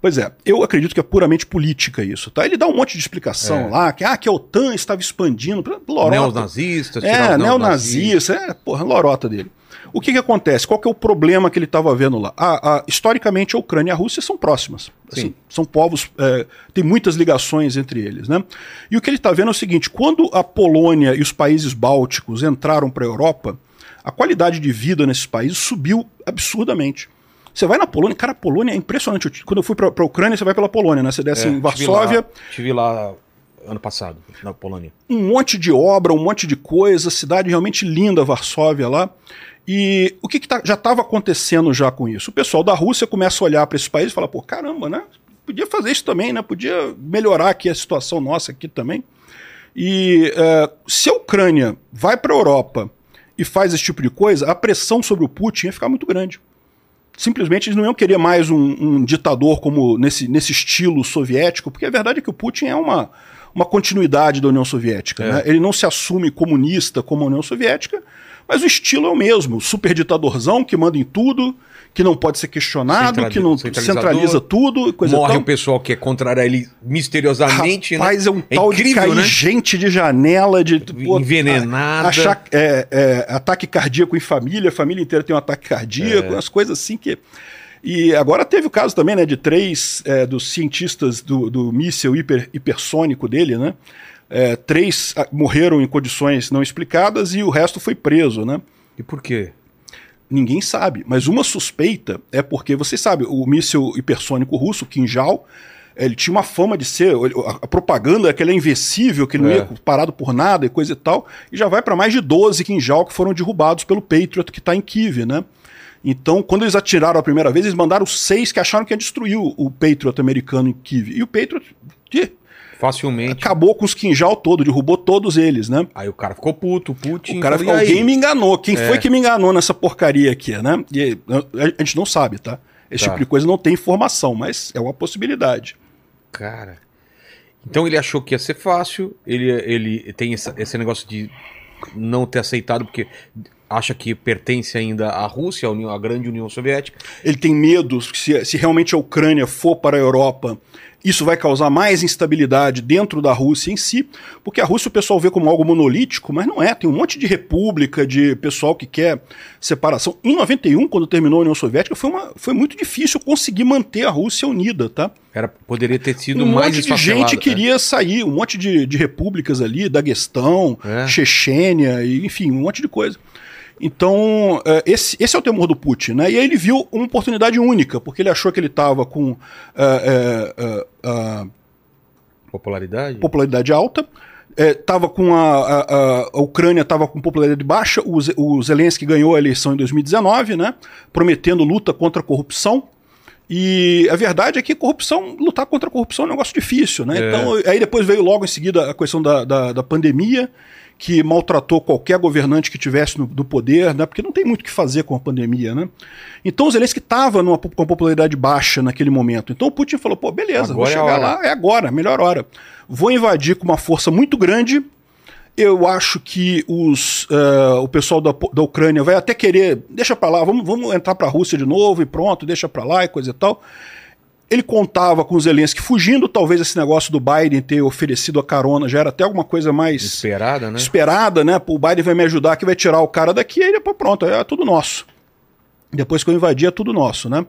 Speaker 3: Pois é, eu acredito que é puramente política isso, tá? Ele dá um monte de explicação é. lá, que, ah, que a OTAN estava expandindo,
Speaker 1: lorota. Neonazistas,
Speaker 3: É, neonazista, é, porra, lorota dele. O que que acontece? Qual que é o problema que ele estava vendo lá? Ah, ah, historicamente, a Ucrânia e a Rússia são próximas. Assim, são povos, é, tem muitas ligações entre eles, né? E o que ele está vendo é o seguinte, quando a Polônia e os países bálticos entraram para a Europa, a qualidade de vida nesses países subiu absurdamente. Você vai na Polônia, cara, a Polônia é impressionante. Quando eu fui pra, pra Ucrânia, você vai pela Polônia, né? Você desce é, em Varsóvia.
Speaker 1: Estive lá, lá ano passado, na Polônia.
Speaker 3: Um monte de obra, um monte de coisa, cidade realmente linda, Varsóvia lá. E o que, que tá, já estava acontecendo já com isso? O pessoal da Rússia começa a olhar para esse país e fala, pô, caramba, né? Podia fazer isso também, né? Podia melhorar aqui a situação nossa aqui também. E uh, se a Ucrânia vai para a Europa e faz esse tipo de coisa, a pressão sobre o Putin ia ficar muito grande simplesmente eles não iam querer mais um, um, ditador como nesse, nesse estilo soviético, porque a verdade é que o Putin é uma, uma continuidade da União Soviética. É. Né? Ele não se assume comunista como a União Soviética, mas o estilo é o mesmo, super ditadorzão que manda em tudo, que não pode ser questionado, que não centraliza tudo.
Speaker 1: Coisa Morre tal. o pessoal que é contrário a ele misteriosamente.
Speaker 3: Rapaz, né? é um é tal incrível, de cair né? gente de janela, de
Speaker 1: pô, [laughs] envenenada.
Speaker 3: Achar, é, é, ataque cardíaco em família, a família inteira tem um ataque cardíaco, é. umas coisas assim que. E agora teve o caso também, né, de três é, dos cientistas do, do míssil hiper, hipersônico dele, né? É, três ah, morreram em condições não explicadas e o resto foi preso, né?
Speaker 1: E por quê?
Speaker 3: Ninguém sabe, mas uma suspeita é porque, você sabe, o míssil hipersônico russo, Kinjal, ele tinha uma fama de ser. A propaganda é que ele é invencível, que ele não é. ia parado por nada e coisa e tal. E já vai para mais de 12 Kinjal que foram derrubados pelo Patriot que está em Kiev, né? Então, quando eles atiraram a primeira vez, eles mandaram seis que acharam que ia destruir o, o Patriot americano em Kiev. E o Patriot
Speaker 1: Facilmente.
Speaker 3: acabou com os quinjal todo, derrubou todos eles, né?
Speaker 1: Aí o cara ficou puto, Putin.
Speaker 3: O cara ficou, alguém me enganou. Quem
Speaker 1: É.
Speaker 3: foi que me enganou nessa porcaria aqui, né? E a, a gente não sabe, tá? Esse
Speaker 1: Tá.
Speaker 3: tipo de coisa não tem informação, mas é uma possibilidade.
Speaker 1: Cara. Então ele achou que ia ser fácil. Ele, ele tem essa- esse negócio de não ter aceitado, porque acha que pertence ainda à Rússia, à, União- à grande União Soviética.
Speaker 3: Ele tem medo que se, se realmente a Ucrânia for para a Europa, isso vai causar mais instabilidade dentro da Rússia em si, porque a Rússia o pessoal vê como algo monolítico, mas não é. Tem um monte de república, de pessoal que quer separação. Em 91, quando terminou a União Soviética, foi, uma, foi muito difícil conseguir manter a Rússia unida, tá?
Speaker 1: Era, poderia ter sido
Speaker 3: um
Speaker 1: mais
Speaker 3: monte de gente queria sair, um monte de, de repúblicas ali, Daguestão,
Speaker 1: É.
Speaker 3: Chechênia, enfim, um monte de coisa. Então, eh, esse, esse é o temor do Putin, né? E aí ele viu uma oportunidade única, porque ele achou que ele estava com eh, a
Speaker 1: Popularidade?
Speaker 3: popularidade alta, estava com a, a, a- Ucrânia estava com popularidade baixa, o, o Zelensky ganhou a eleição em 2019, né? Prometendo luta contra a corrupção. E a verdade é que corrupção, lutar contra a corrupção é um negócio difícil, né?
Speaker 1: É.
Speaker 3: Então, aí depois veio logo em seguida a questão da, da, da pandemia, que maltratou qualquer governante que tivesse no, do poder, né? Porque não tem muito o que fazer com a pandemia, né? Então o Zelensky estava com a popularidade baixa naquele momento. Então o Putin falou, pô, beleza, vou
Speaker 1: Agora é a
Speaker 3: chegar
Speaker 1: hora.
Speaker 3: lá, é agora, melhor hora. Vou invadir com uma força muito grande. Eu acho que os, eh, o pessoal da, da Ucrânia vai até querer, deixa pra lá, vamos, vamos entrar pra Rússia de novo e pronto, deixa pra lá e coisa e tal. Ele contava com Zelensky fugindo, talvez esse negócio do Biden ter oferecido a carona já era até alguma coisa mais
Speaker 1: Esperada, né?
Speaker 3: esperada, né? Pô, o Biden vai me ajudar, que vai tirar o cara daqui, aí depois pronto, é tudo nosso. Depois que eu invadi, é tudo nosso, né?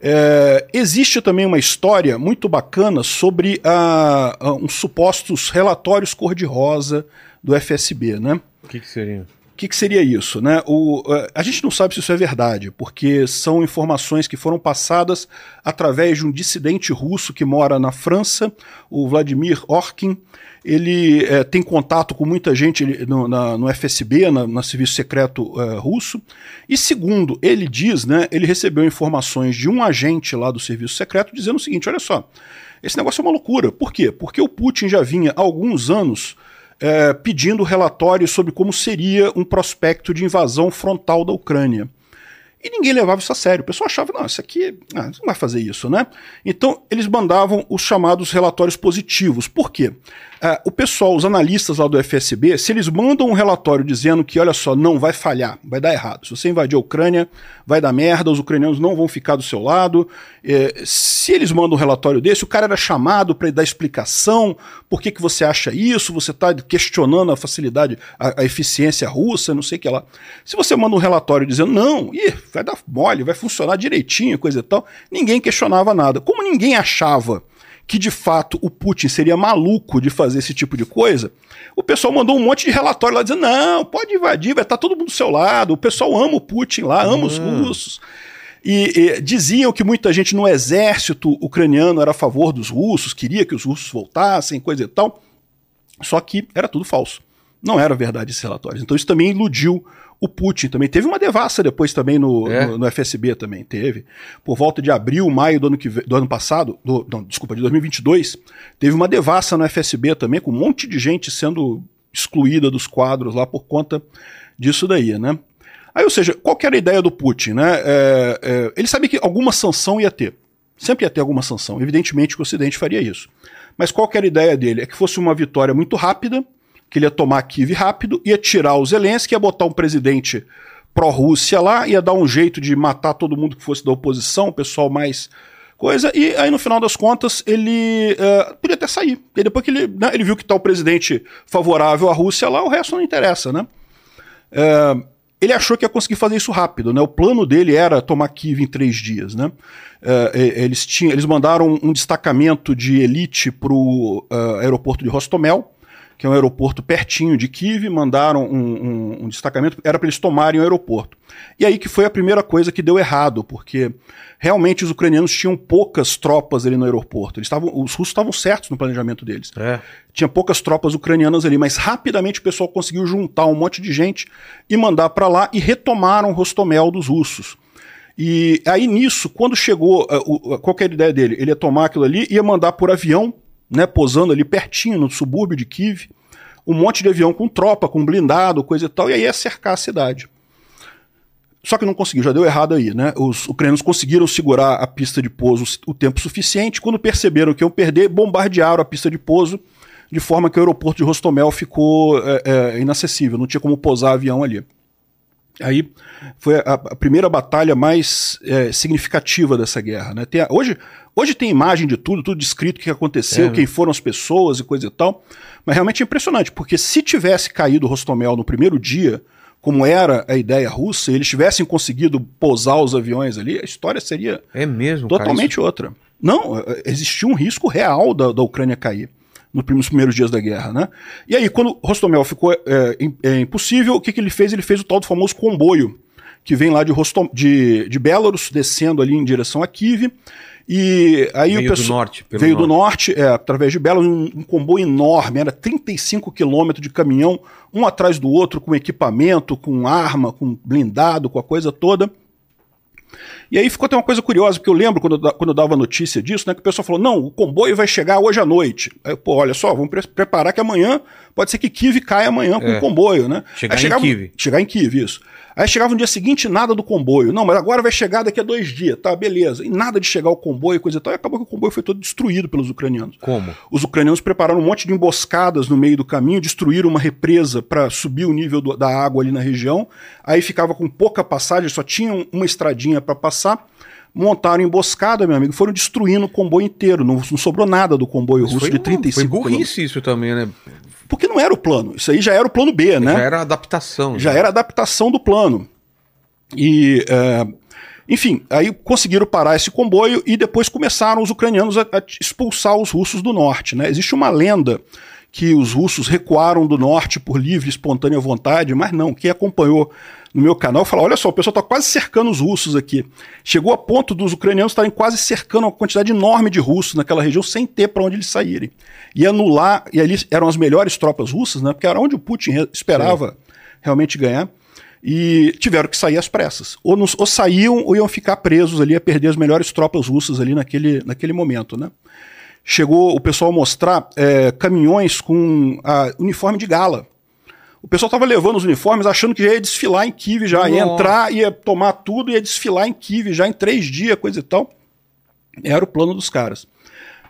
Speaker 3: É, existe também uma história muito bacana sobre a, a uns supostos relatórios cor-de-rosa do FSB, né?
Speaker 1: O que, que seria?
Speaker 3: Que, que seria isso? Né? O, eh, a gente não sabe se isso é verdade, porque são informações que foram passadas através de um dissidente russo que mora na França, o Vladimir Orkin. Ele eh, tem contato com muita gente no, na- no FSB, na- no Serviço Secreto eh, Russo. E segundo ele diz, né, ele recebeu informações de um agente lá do Serviço Secreto dizendo o seguinte: olha só, esse negócio é uma loucura. Por quê? Porque o Putin já vinha há alguns anos é, pedindo relatórios sobre como seria um prospecto de invasão frontal da Ucrânia. E ninguém levava isso a sério. O pessoal achava, não, isso aqui ah, não vai fazer isso, né? Então, eles mandavam os chamados relatórios positivos. Por quê? Ah, o pessoal, os analistas lá do FSB, se eles mandam um relatório dizendo que, olha só, não vai falhar, vai dar errado. Se você invadir a Ucrânia, vai dar merda, os ucranianos não vão ficar do seu lado. Eh, se eles mandam um relatório desse, o cara era chamado para dar explicação, por que, que você acha isso, você está questionando a facilidade, a, a eficiência russa, não sei o que lá. Se você manda um relatório dizendo, não, ih, vai dar mole, vai funcionar direitinho, coisa e tal, ninguém questionava nada. Como ninguém achava que de fato o Putin seria maluco de fazer esse tipo de coisa, o pessoal mandou um monte de relatório lá dizendo: não, pode invadir, vai estar todo mundo do seu lado, o pessoal ama o Putin lá, ama os russos. E, e diziam que muita gente no exército ucraniano era a favor dos russos, queria que os russos voltassem, coisa e tal. Só que era tudo falso. Não era verdade esses relatórios. Então isso também iludiu o Putin. Também teve uma devassa depois também no,
Speaker 1: É?
Speaker 3: no, no FSB também teve. Por volta de abril, maio do ano, que, do ano passado, do, não, desculpa, de 2022, teve uma devassa no FSB também, com um monte de gente sendo excluída dos quadros lá por conta disso daí, né? Aí, ou seja, qual que era a ideia do Putin, né? É, é, ele sabia que alguma sanção ia ter. Sempre ia ter alguma sanção. Evidentemente que o Ocidente faria isso. Mas qual que era a ideia dele? É que fosse uma vitória muito rápida, que ele ia tomar Kiev rápido, ia tirar o Zelensky, ia botar um presidente pró-Rússia lá, ia dar um jeito de matar todo mundo que fosse da oposição, o pessoal mais coisa, e aí no final das contas ele eh, podia até sair. E depois que ele, né, ele viu que tá o presidente favorável à Rússia lá, o resto não interessa, né? Eh, ele achou que ia conseguir fazer isso rápido, né? O plano dele era tomar Kiev em três dias, né? Eh, eles, tinham, eles mandaram um destacamento de elite para o aeroporto de Rostomel, que é um aeroporto pertinho de Kiev, mandaram um, um- um destacamento, era para eles tomarem o aeroporto. E aí que foi a primeira coisa que deu errado, porque realmente os ucranianos tinham poucas tropas ali no aeroporto. Eles estavam, os russos estavam certos no planejamento deles.
Speaker 1: É.
Speaker 3: Tinha poucas tropas ucranianas ali, mas rapidamente o pessoal conseguiu juntar um monte de gente e mandar para lá e retomaram Rostomel dos russos. E aí nisso, quando chegou, o- qual era a ideia dele? Ele ia tomar aquilo ali, ia mandar por avião né, posando ali pertinho no subúrbio de Kiev, um monte de avião com tropa, com blindado, coisa e tal, e aí ia cercar a cidade. Só que não conseguiu, já deu errado aí, né? Os ucranianos conseguiram segurar a pista de pouso o tempo suficiente. Quando perceberam que iam perder, bombardearam a pista de pouso, de forma que o aeroporto de Rostomel ficou é, é, inacessível, não tinha como pousar avião ali. Aí foi a, a primeira batalha mais é, significativa dessa guerra. Né? Tem, hoje, hoje tem imagem de tudo, tudo descrito o que aconteceu, é, quem foram as pessoas e coisa e tal. Mas realmente é impressionante, porque se tivesse caído Rostomel no primeiro dia, como era a ideia russa, e eles tivessem conseguido pousar os aviões ali, a história seria
Speaker 1: é mesmo,
Speaker 3: totalmente cara, outra. Não, é, existia um risco real da, da Ucrânia cair nos primeiros dias da guerra, né? E aí, quando Rostomel ficou é, é, impossível, o que, que ele fez? Ele fez o tal do famoso comboio, que vem lá de, Rostom, de, de Belarus, descendo ali em direção a Kiev, e aí
Speaker 1: veio
Speaker 3: o pessoal,
Speaker 1: do norte.
Speaker 3: veio norte. do norte, é, através de Belarus, um, um comboio enorme, era 35 quilômetros de caminhão, um atrás do outro, com equipamento, com arma, com blindado, com a coisa toda. E aí ficou até uma coisa curiosa, porque eu lembro quando quando eu dava notícia disso, né, que o pessoal falou: não, o comboio vai chegar hoje à noite. Aí, pô, olha só, vamos pre preparar que amanhã, pode ser que Kiev caia amanhã com o é. comboio, né?
Speaker 1: Chegar aí, em Kiev.
Speaker 3: Chegar em Kiev, isso. Aí chegava no dia seguinte, nada do comboio. Não, mas agora vai chegar daqui a dois dias, tá, beleza. E nada de chegar o comboio, coisa e tal. E acabou que o comboio foi todo destruído pelos ucranianos.
Speaker 1: Como?
Speaker 3: Os ucranianos prepararam um monte de emboscadas no meio do caminho, destruíram uma represa para subir o nível do, da água ali na região. Aí ficava com pouca passagem, só tinha uma estradinha para passar montaram emboscada, meu amigo, foram destruindo o comboio inteiro. Não, não sobrou nada do comboio Mas russo de 35
Speaker 1: Foi burrice isso também, né?
Speaker 3: Porque não era o plano. Isso aí já era o plano B, né?
Speaker 1: Já era adaptação.
Speaker 3: Já, já era adaptação do plano. E. É, enfim, aí conseguiram parar esse comboio e depois começaram os ucranianos a, a expulsar os russos do norte. Né? Existe uma lenda que os russos recuaram do norte por livre e espontânea vontade, mas não. Quem acompanhou no meu canal falou: olha só, o pessoal está quase cercando os russos aqui. Chegou a ponto dos ucranianos estarem quase cercando uma quantidade enorme de russos naquela região sem ter para onde eles saírem. E anular, e ali eram as melhores tropas russas, né? Porque era onde o Putin esperava Sim. realmente ganhar. E tiveram que sair às pressas. Ou, nos, ou saíam ou iam ficar presos ali a perder as melhores tropas russas ali naquele, naquele momento, né? chegou o pessoal a mostrar é, caminhões com a, uniforme de gala. O pessoal estava levando os uniformes achando que já ia desfilar em Kiev já, ia entrar, ia tomar tudo, ia desfilar em Kiev já em três dias, coisa e tal. Era o plano dos caras.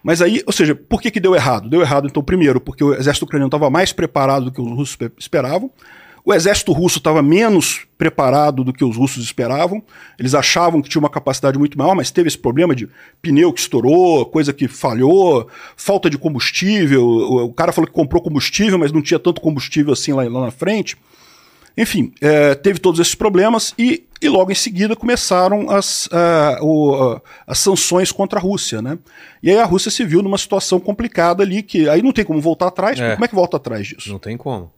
Speaker 3: Mas aí, ou seja, por que, que deu errado? Deu errado, então, primeiro, porque o exército ucraniano estava mais preparado do que os russos esperavam. O exército russo estava menos preparado do que os russos esperavam. Eles achavam que tinha uma capacidade muito maior, mas teve esse problema de pneu que estourou, coisa que falhou, falta de combustível. O, cara falou que comprou combustível, mas não tinha tanto combustível assim lá, lá na frente. Enfim, é, teve todos esses problemas e, e, logo em seguida começaram as, o, as sanções contra a Rússia, né? E aí a Rússia se viu numa situação complicada ali, que aí não tem como voltar atrás, é. como é que volta atrás disso?
Speaker 1: Não tem como.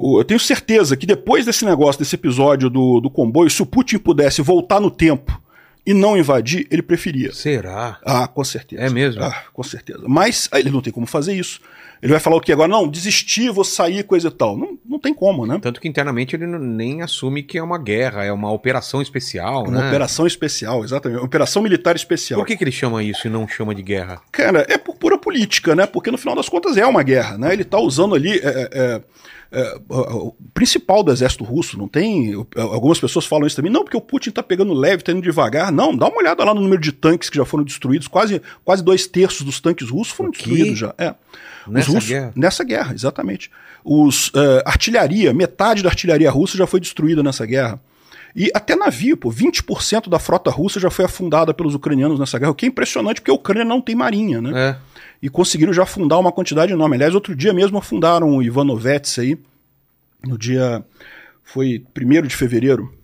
Speaker 3: Eu tenho certeza que depois desse negócio, desse episódio do, do comboio, se o Putin pudesse voltar no tempo e não invadir, ele preferia.
Speaker 1: Será?
Speaker 3: Ah, com certeza.
Speaker 1: É mesmo?
Speaker 3: Ah, com certeza. Mas ele não tem como fazer isso. Ele vai falar o que agora? Não, desistir, vou sair, coisa e tal. Não, não tem como, né?
Speaker 1: Tanto que internamente ele nem assume que é uma guerra, é uma operação especial,
Speaker 3: uma
Speaker 1: né?
Speaker 3: operação especial, exatamente. Uma operação militar especial.
Speaker 1: Por que, que ele chama isso e não chama de guerra?
Speaker 3: Cara, é por pura política, né? Porque no final das contas é uma guerra, né? Ele tá usando ali. É, é, é o principal do exército russo, não tem. Algumas pessoas falam isso também, não, porque o Putin está pegando leve, está indo devagar. Não, dá uma olhada lá no número de tanques que já foram destruídos, quase, quase dois terços dos tanques russos foram destruídos já. É.
Speaker 1: Nessa russos, guerra?
Speaker 3: Nessa guerra, exatamente. Os, uh, artilharia, metade da artilharia russa já foi destruída nessa guerra. E até navio, pô, 20% da frota russa já foi afundada pelos ucranianos nessa guerra, o que é impressionante porque a Ucrânia não tem marinha, né?
Speaker 1: É
Speaker 3: e conseguiram já afundar uma quantidade enorme. Aliás, outro dia mesmo afundaram o Ivanovets aí, no dia. Foi 1 de fevereiro.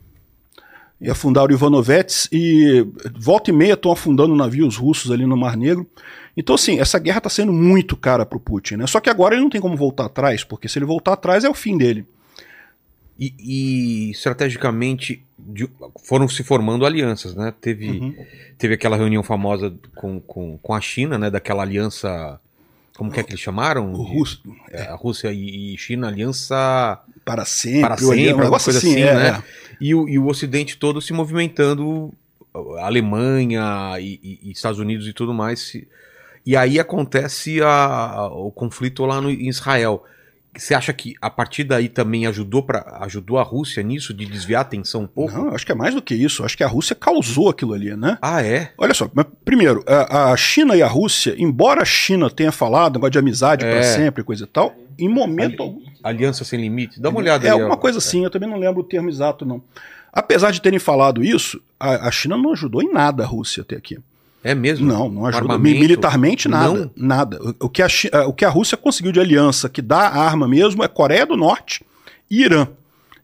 Speaker 3: E afundaram o Ivanovets e volta e meia estão afundando navios russos ali no Mar Negro. Então, assim, essa guerra está sendo muito cara para o Putin, né? Só que agora ele não tem como voltar atrás, porque se ele voltar atrás é o fim dele.
Speaker 1: E, e estrategicamente de, foram se formando alianças, né? Teve, uhum. teve aquela reunião famosa com, com, com a China, né? Daquela aliança. Como que é que eles chamaram?
Speaker 3: O Russo,
Speaker 1: é, a Rússia e China, aliança.
Speaker 3: Para sempre,
Speaker 1: para sempre, um coisa assim, assim é, né? É. E, o, e o Ocidente todo se movimentando, Alemanha e, e, Estados Unidos e tudo mais. E aí acontece a- o conflito lá no, em Israel. Você acha que a partir daí também ajudou, pra, ajudou a Rússia nisso, de desviar a atenção um pouco?
Speaker 3: Não, acho que é mais do que isso. Acho que a Rússia causou aquilo ali, né?
Speaker 1: Ah, é?
Speaker 3: Olha só, mas primeiro, a, a China e a Rússia, embora a China tenha falado negócio de amizade
Speaker 1: É.
Speaker 3: pra sempre, coisa e tal, em momento algum.
Speaker 1: Aliança sem limite? Dá uma olhada
Speaker 3: É
Speaker 1: aí.
Speaker 3: alguma coisa assim, eu também não lembro o termo exato, não. Apesar de terem falado isso, a, a China não ajudou em nada a Rússia até aqui.
Speaker 1: É mesmo?
Speaker 3: Não, não ajuda.
Speaker 1: Armamento?
Speaker 3: Militarmente, nada.
Speaker 1: Não?
Speaker 3: Nada. O, o que a, o que a Rússia conseguiu de aliança que dá arma mesmo é Coreia do Norte e Irã.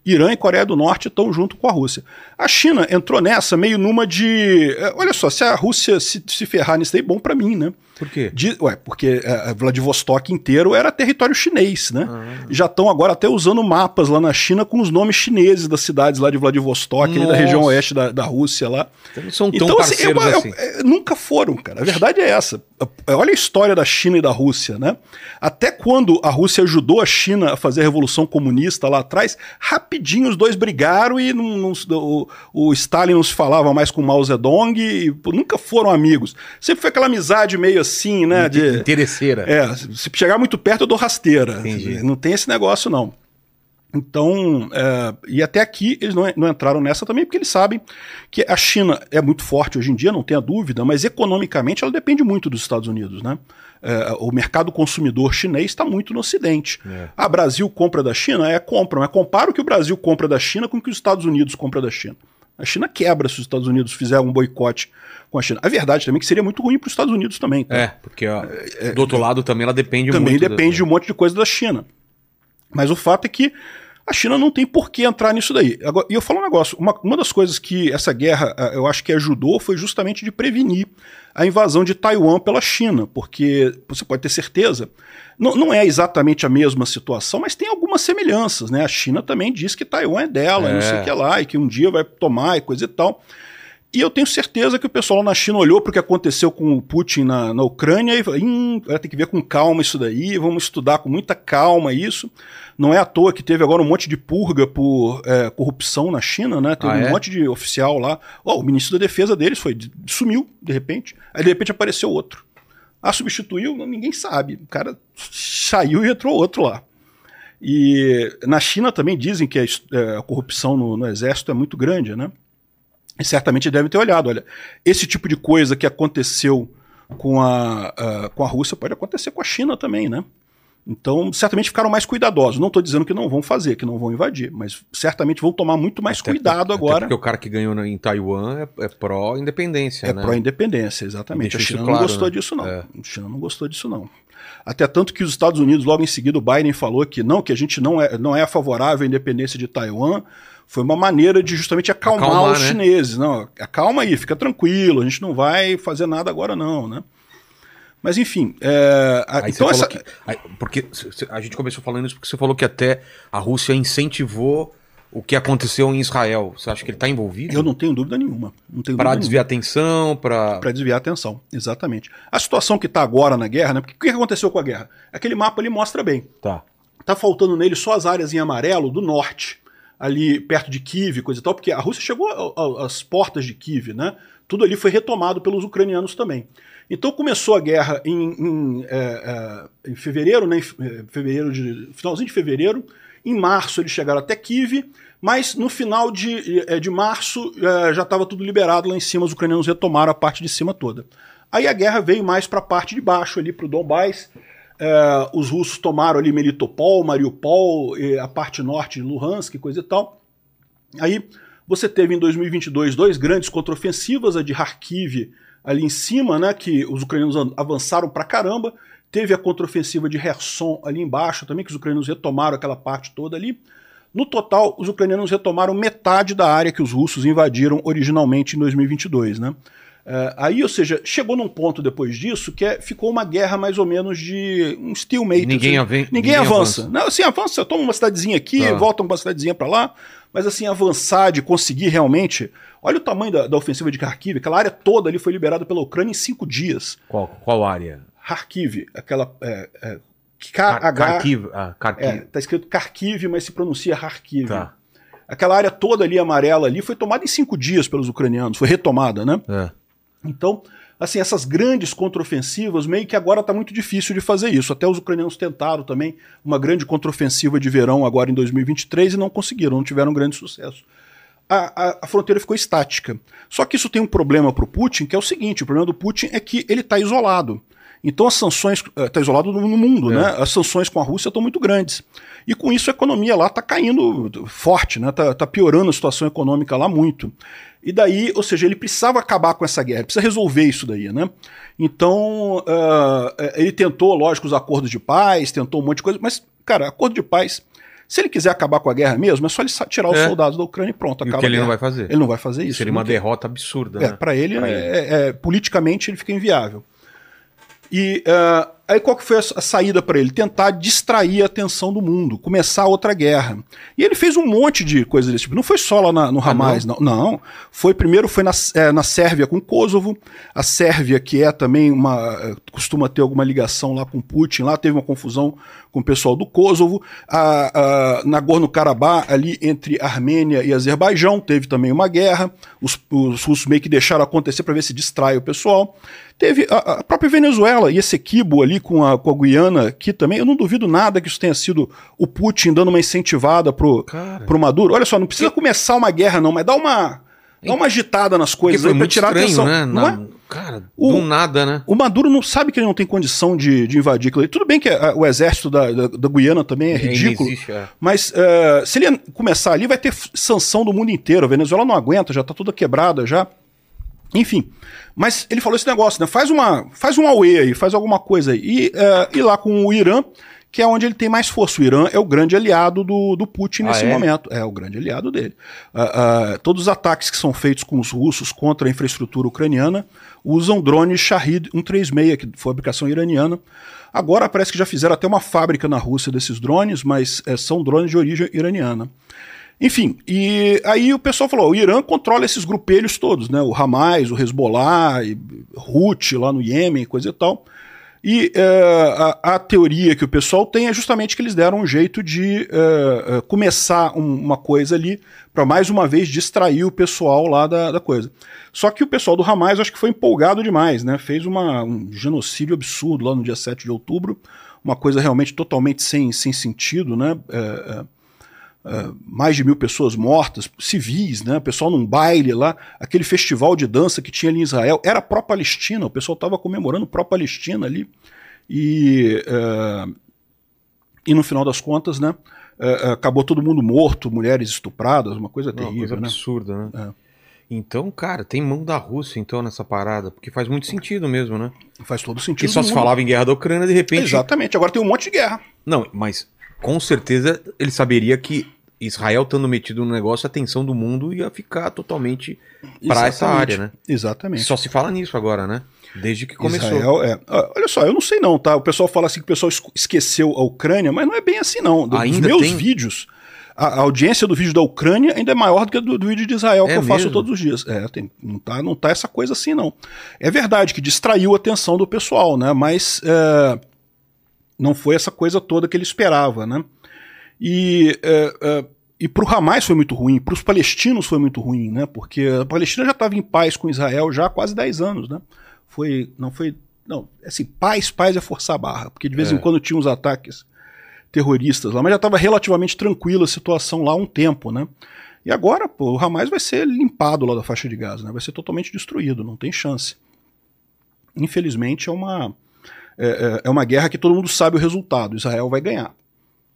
Speaker 3: Irã e Coreia do Norte estão junto com a Rússia. A China entrou nessa meio numa de. eh, Olha só, se a Rússia se, se ferrar nisso aí, bom pra mim, né?
Speaker 1: Por quê?
Speaker 3: De- ué, porque eh, Vladivostok inteiro era território chinês, né?
Speaker 1: Ah.
Speaker 3: Já estão agora até usando mapas lá na China com os nomes chineses das cidades lá de Vladivostok, ali da região oeste da, da Rússia lá.
Speaker 1: Então não são tão
Speaker 3: Então, assim, é
Speaker 1: parceiros
Speaker 3: é-
Speaker 1: assim.
Speaker 3: é- nunca foram, cara. A verdade é essa. É, Olha a história da China e da Rússia, né? Até quando a Rússia ajudou a China a fazer a Revolução Comunista lá atrás, rapidinho os dois brigaram e não- não o, o Stalin não se falava mais com Mao Zedong e nunca foram amigos. Sempre foi aquela amizade meio assim, né? De,
Speaker 1: Interesseira.
Speaker 3: é, se chegar muito perto eu dou rasteira.
Speaker 1: Entendi.
Speaker 3: Não tem esse negócio, não. Então, é, e até aqui eles não, não entraram nessa também, porque eles sabem que a China é muito forte hoje em dia, não tenha dúvida, mas economicamente ela depende muito dos Estados Unidos, né? É, o mercado consumidor chinês está muito no Ocidente.
Speaker 1: É.
Speaker 3: A Brasil compra da China? É, compra, mas compara o que o Brasil compra da China com o que os Estados Unidos compra da China. A China quebra se os Estados Unidos fizerem um boicote com a China. A verdade também é que seria muito ruim para os Estados Unidos também. tá?
Speaker 1: É, porque ó, do outro lado também ela depende
Speaker 3: também
Speaker 1: muito.
Speaker 3: depende de
Speaker 1: da...
Speaker 3: um monte de coisa da China. Mas o fato é que a China não tem por que entrar nisso daí. Agora, e eu falo um negócio: uma, uma das coisas que essa guerra ah, eu acho que ajudou foi justamente de prevenir a invasão de Taiwan pela China, porque você pode ter certeza, não, não é exatamente a mesma situação, mas tem algumas semelhanças. Né? A China também diz que Taiwan é dela,
Speaker 1: É.
Speaker 3: não sei o que lá, e que um dia vai tomar e coisa e tal. E eu tenho certeza que o pessoal lá na China olhou para o que aconteceu com o Putin na, na Ucrânia e falou: hum, ter que ver com calma isso daí, vamos estudar com muita calma isso. Não é à toa que teve agora um monte de purga por é, corrupção na China, né? Teve
Speaker 1: Ah,
Speaker 3: um
Speaker 1: é?
Speaker 3: monte de oficial lá. Ó, o ministro da defesa deles foi, sumiu, de repente. Aí de repente apareceu outro. Ah, substituiu? Não, ninguém sabe. O cara saiu e entrou outro lá. E na China também dizem que a, é, a corrupção no, no exército é muito grande, né? E certamente deve ter olhado, olha, esse tipo de coisa que aconteceu com a, a- com a Rússia pode acontecer com a China também, né? Então, certamente ficaram mais cuidadosos. Não estou dizendo que não vão fazer, que não vão invadir, mas certamente vão tomar muito mais
Speaker 1: Até
Speaker 3: cuidado
Speaker 1: até
Speaker 3: agora.
Speaker 1: Porque o cara que ganhou em Taiwan é, é pró-independência,
Speaker 3: É
Speaker 1: né?
Speaker 3: pró-independência, exatamente. A China
Speaker 1: claro,
Speaker 3: não gostou
Speaker 1: né?
Speaker 3: disso, não.
Speaker 1: É.
Speaker 3: A China não gostou disso, não. Até tanto que os Estados Unidos, logo em seguida, o Biden falou que não, que a gente não é, não é favorável à independência de Taiwan. Foi uma maneira de justamente acalmar,
Speaker 1: Acalmar,
Speaker 3: os
Speaker 1: né?
Speaker 3: chineses. Não, acalma aí, fica tranquilo, a gente não vai fazer nada agora, não, né? Mas enfim, é, a- então essa,
Speaker 1: que. porque a gente começou falando isso porque você falou que até a Rússia incentivou o que aconteceu em Israel. Você acha que ele está envolvido?
Speaker 3: eu não tenho dúvida nenhuma.
Speaker 1: Para desviar atenção, para.
Speaker 3: para desviar a atenção. Exatamente. A situação que está agora na guerra, né? Porque o que aconteceu com a guerra? Aquele mapa ali mostra bem.
Speaker 1: Tá.
Speaker 3: Tá faltando nele só as áreas em amarelo do norte, ali perto de Kiev, coisa e tal, porque a Rússia chegou às portas de Kiev, né? Tudo ali foi retomado pelos ucranianos também. Então começou a guerra em, em, é, é, em fevereiro, né? Em é, fevereiro de finalzinho de fevereiro. Em março eles chegaram até Kiev, mas no final de, é, de março é, já estava tudo liberado lá em cima. Os ucranianos retomaram a parte de cima toda. Aí a guerra veio mais para a parte de baixo, ali para o Donbás. É, os russos tomaram ali Melitopol, Mariupol, a parte norte de Luhansk, coisa e tal. Aí você teve em 2022 dois grandes contraofensivas, a de Kharkiv ali em cima, né, que os ucranianos an- avançaram pra caramba. Teve a contraofensiva de Kherson ali embaixo também, que os ucranianos retomaram aquela parte toda ali. No total, os ucranianos retomaram metade da área que os russos invadiram originalmente em 2022, né? É, aí, ou seja, chegou num ponto depois disso que é- ficou uma guerra mais ou menos de um stalemate.
Speaker 1: Ninguém
Speaker 3: ninguém,
Speaker 1: ninguém
Speaker 3: avança.
Speaker 1: avança.
Speaker 3: Não, assim, avança, toma uma cidadezinha aqui,
Speaker 1: Tá.
Speaker 3: volta uma cidadezinha pra lá, mas assim, avançar de conseguir realmente. Olha o tamanho da, da ofensiva de Kharkiv, aquela área toda ali foi liberada pela Ucrânia em cinco dias.
Speaker 1: Qual, qual área?
Speaker 3: Kharkiv, aquela. É, é, KH.
Speaker 1: Kharkiv. Ah, Kharkiv.
Speaker 3: É, tá escrito Kharkiv, mas se pronuncia Kharkiv.
Speaker 1: Tá.
Speaker 3: Aquela área toda ali amarela ali foi tomada em cinco dias pelos ucranianos, foi retomada, né?
Speaker 1: É.
Speaker 3: Então, assim, essas grandes contraofensivas, meio que agora está muito difícil de fazer isso. Até os ucranianos tentaram também uma grande contraofensiva de verão agora em 2023 e não conseguiram, não tiveram grande sucesso. A, a, a, fronteira ficou estática. Só que isso tem um problema para o Putin, que é o seguinte: o problema do Putin é que ele está isolado. Então as sanções. Está eh, isolado no, no mundo, é. né? As sanções com a Rússia estão muito grandes. E com isso a economia lá está caindo forte, né? Está tá piorando a situação econômica lá muito. E daí, ou seja, ele precisava acabar com essa guerra, precisa resolver isso daí, né? Então, uh, ele tentou, lógico, os acordos de paz, tentou um monte de coisa, mas, cara, acordo de paz, se ele quiser acabar com a guerra mesmo, é só ele tirar os é. soldados da Ucrânia e pronto,
Speaker 1: acaba. E que ele não vai fazer.
Speaker 3: Ele não vai fazer isso.
Speaker 1: Seria uma derrota absurda. É,
Speaker 3: né? para ele, pra é, ele. É, é, politicamente, ele fica inviável. E uh, aí qual que foi a, saída para ele? Tentar distrair a atenção do mundo, começar outra guerra. E ele fez um monte de coisas desse tipo. Não foi só lá na, no ah, Hamas, não. não. não. Foi primeiro foi na, é, na Sérvia com Kosovo. A Sérvia, que é também uma. Costuma ter alguma ligação lá com Putin, lá teve uma confusão com o pessoal do Kosovo. A, a Nagorno-Karabakh, ali entre Armênia e Azerbaijão, teve também uma guerra. Os, os russos meio que deixaram acontecer para ver se distrai o pessoal. Teve a, a, própria Venezuela e esse equibo ali com a, com a Guiana, que também, eu não duvido nada que isso tenha sido o Putin dando uma incentivada pro, pro Maduro. Olha só, não precisa que... começar uma guerra, não, mas dá uma. Dá uma agitada nas coisas aí pra tirar estranho, atenção.
Speaker 1: Né? Não, é? Cara, o, do nada, né?
Speaker 3: O Maduro não sabe que ele não tem condição de, de invadir aquilo. Tudo bem que a, o exército da, da, da, Guiana também é, é ridículo. Existe, é. Mas uh, se ele começar ali, vai ter sanção do mundo inteiro. A Venezuela não aguenta, já tá toda quebrada já. Enfim, mas ele falou esse negócio, né? Faz uma, faz um AUE aí, faz alguma coisa aí. E, uh, e lá com o Irã, que é onde ele tem mais força. O Irã é o grande aliado do, do Putin ah, nesse é? momento. É o grande aliado dele. Uh, uh, todos os ataques que são feitos com os russos contra a infraestrutura ucraniana usam drones Shahid 136, que é fabricação iraniana. Agora parece que já fizeram até uma fábrica na Rússia desses drones, mas é, são drones de origem iraniana. Enfim, e aí o pessoal falou: o Irã controla esses grupelhos todos, né? O Hamas, o Hezbollah, Houthi lá no Iêmen, coisa e tal. E uh, a, a, teoria que o pessoal tem é justamente que eles deram um jeito de uh, uh, começar um, uma coisa ali para mais uma vez distrair o pessoal lá da, da, coisa. Só que o pessoal do Hamas acho que foi empolgado demais, né? Fez uma, um genocídio absurdo lá no dia 7 de outubro, uma coisa realmente totalmente sem, sem sentido, né? Uh, mais de mil pessoas mortas, civis, né? O pessoal num baile lá, aquele festival de dança que tinha ali em Israel, era pró-Palestina, o pessoal estava comemorando pró-Palestina ali. E, uh, e no final das contas, né? Uh, acabou todo mundo morto, mulheres estupradas, uma coisa terrível. Uma coisa
Speaker 1: né? absurda, né? É. Então, cara, tem mão da Rússia então nessa parada, porque faz muito sentido mesmo, né?
Speaker 3: Faz todo sentido.
Speaker 1: Que só se falava em guerra da Ucrânia, de repente.
Speaker 3: Exatamente, agora tem um monte de guerra.
Speaker 1: Não, mas com certeza ele saberia que Israel estando metido no negócio, a atenção do mundo ia ficar totalmente para essa área, né?
Speaker 3: Exatamente.
Speaker 1: Só se fala nisso agora, né? Desde que começou.
Speaker 3: Israel, é. Olha só, eu não sei não, tá? O pessoal fala assim que o pessoal esqueceu a Ucrânia, mas não é bem assim não. Dos ainda meus tem... vídeos, a, a, audiência do vídeo da Ucrânia ainda é maior do que do, do vídeo de Israel, é que eu mesmo? faço todos os dias. É, tem, não, tá, não tá essa coisa assim não. É verdade que distraiu a atenção do pessoal, né? Mas é, não foi essa coisa toda que ele esperava, né? E, é, é, e para o Hamas foi muito ruim, para os palestinos foi muito ruim, né? Porque a Palestina já estava em paz com Israel já há quase 10 anos, né? Foi, não foi, não, assim, paz, paz é forçar a barra, porque de vez é. em quando tinha uns ataques terroristas lá, mas já estava relativamente tranquila a situação lá há um tempo, né? E agora, pô, o Hamas vai ser limpado lá da faixa de Gaza, né? Vai ser totalmente destruído, não tem chance. Infelizmente é uma é, é, é uma guerra que todo mundo sabe o resultado. Israel vai ganhar.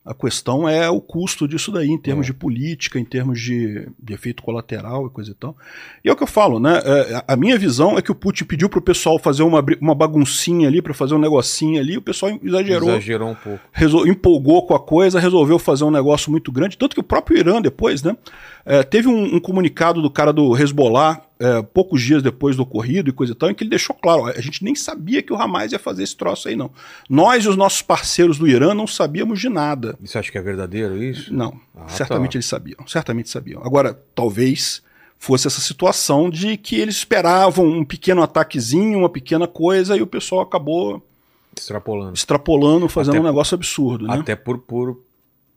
Speaker 3: A questão é o custo disso daí, em termos é. de política, em termos de, de, efeito colateral e coisa e tal. E é o que eu falo, né? É, a minha visão é que o Putin pediu pro pessoal fazer uma, uma baguncinha ali, para fazer um negocinho ali, o pessoal exagerou.
Speaker 1: Exagerou um pouco.
Speaker 3: Resol, empolgou com a coisa, resolveu fazer um negócio muito grande. Tanto que o próprio Irã, depois, né? É, teve um, um, comunicado do cara do Hezbollah, é, poucos dias depois do ocorrido e coisa e tal, em que ele deixou claro: ó, a gente nem sabia que o Hamas ia fazer esse troço aí, não. Nós e os nossos parceiros do Irã não sabíamos de nada.
Speaker 1: Você acha que é verdadeiro isso?
Speaker 3: Não. Ah, certamente tá. eles sabiam. Certamente sabiam. Agora, talvez fosse essa situação de que eles esperavam um pequeno ataquezinho, uma pequena coisa, e o pessoal acabou
Speaker 1: extrapolando,
Speaker 3: extrapolando fazendo até, um negócio absurdo.
Speaker 1: Né? Até por, por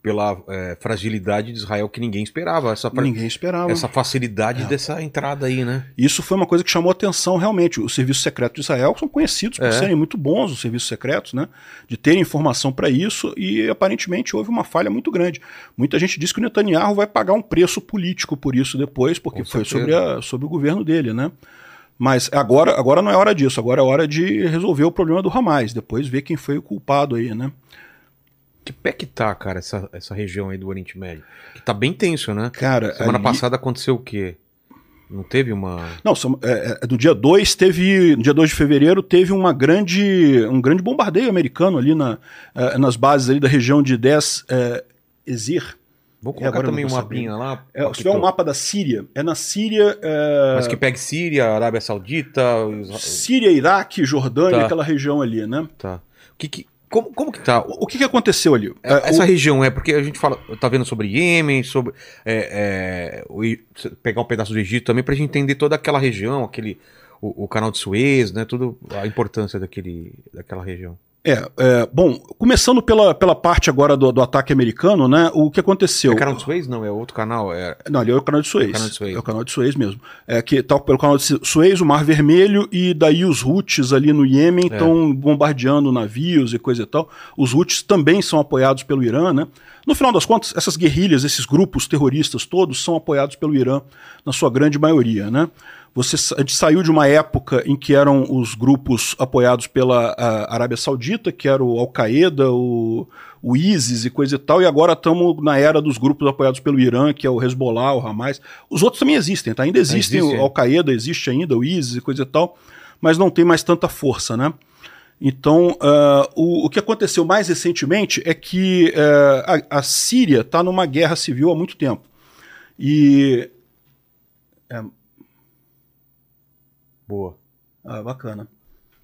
Speaker 1: pela é, fragilidade de Israel que ninguém esperava. Essa,
Speaker 3: Ninguém esperava.
Speaker 1: essa facilidade
Speaker 3: É.
Speaker 1: dessa entrada aí, né?
Speaker 3: Isso foi uma coisa que chamou atenção realmente. Os serviços secretos de Israel são conhecidos por
Speaker 1: É.
Speaker 3: serem muito bons, os serviços secretos, né? De terem informação para isso e aparentemente houve uma falha muito grande. Muita gente diz que o Netanyahu vai pagar um preço político por isso depois, porque foi sobre, a- sobre o governo dele, né? Mas agora, agora não é hora disso, agora é hora de resolver o problema do Hamas, depois ver quem foi o culpado aí, né?
Speaker 1: Que pé que tá, cara, essa, essa região aí do Oriente Médio? Que tá bem tenso, né?
Speaker 3: Cara,
Speaker 1: Semana
Speaker 3: ali-
Speaker 1: passada aconteceu o quê? Não teve uma.
Speaker 3: Não, é, é, no dia 2 teve, no dia 2 de fevereiro teve uma grande, um grande bombardeio americano ali na, eh, nas bases ali da região de 10 é, Ezir.
Speaker 1: Vou
Speaker 3: É,
Speaker 1: colocar também um mapinha lá.
Speaker 3: É, se tiver um mapa da Síria, é na Síria, é,
Speaker 1: Mas que pegue Síria, Arábia Saudita.
Speaker 3: Síria, Iraque, Jordânia,
Speaker 1: Tá.
Speaker 3: aquela região ali, né?
Speaker 1: Tá. O que que- como, como que tá?
Speaker 3: O que, que aconteceu ali?
Speaker 1: É,
Speaker 3: É,
Speaker 1: Essa
Speaker 3: o-
Speaker 1: região é porque a gente fala, tá vendo sobre Iêmen, sobre é, é, o pegar um pedaço do Egito também pra gente entender toda aquela região, aquele o, o canal de Suez, né, tudo a importância daquele daquela região.
Speaker 3: É, é, bom, começando pela, pela parte agora do, do ataque americano, né? O que aconteceu?
Speaker 1: É canal de Suez não, é outro canal, é
Speaker 3: Não, ali é o canal de Suez.
Speaker 1: O canal de Suez.
Speaker 3: É o canal de Suez mesmo. É que tá pelo canal de Suez, o Mar Vermelho e daí os Houthis ali no Iêmen
Speaker 1: É.
Speaker 3: estão bombardeando navios e coisa e tal. Os Houthis também são apoiados pelo Irã, né? No final das contas, essas guerrilhas, esses grupos terroristas todos são apoiados pelo Irã na sua grande maioria, né? Você, a gente saiu de uma época em que eram os grupos apoiados pela Arábia Saudita, que era o Al-Qaeda, o, o ISIS e coisa e tal, e agora estamos na era dos grupos apoiados pelo Irã, que é o Hezbollah, o Hamas. Os outros também existem, tá? Ainda existem,
Speaker 1: existe,
Speaker 3: o
Speaker 1: é.
Speaker 3: Al-Qaeda existe ainda, o ISIS e coisa e tal, mas não tem mais tanta força, né? Então, ah, o, o que aconteceu mais recentemente é que eh, a, a Síria está numa guerra civil há muito tempo. E.
Speaker 1: boa.
Speaker 3: Ah, bacana.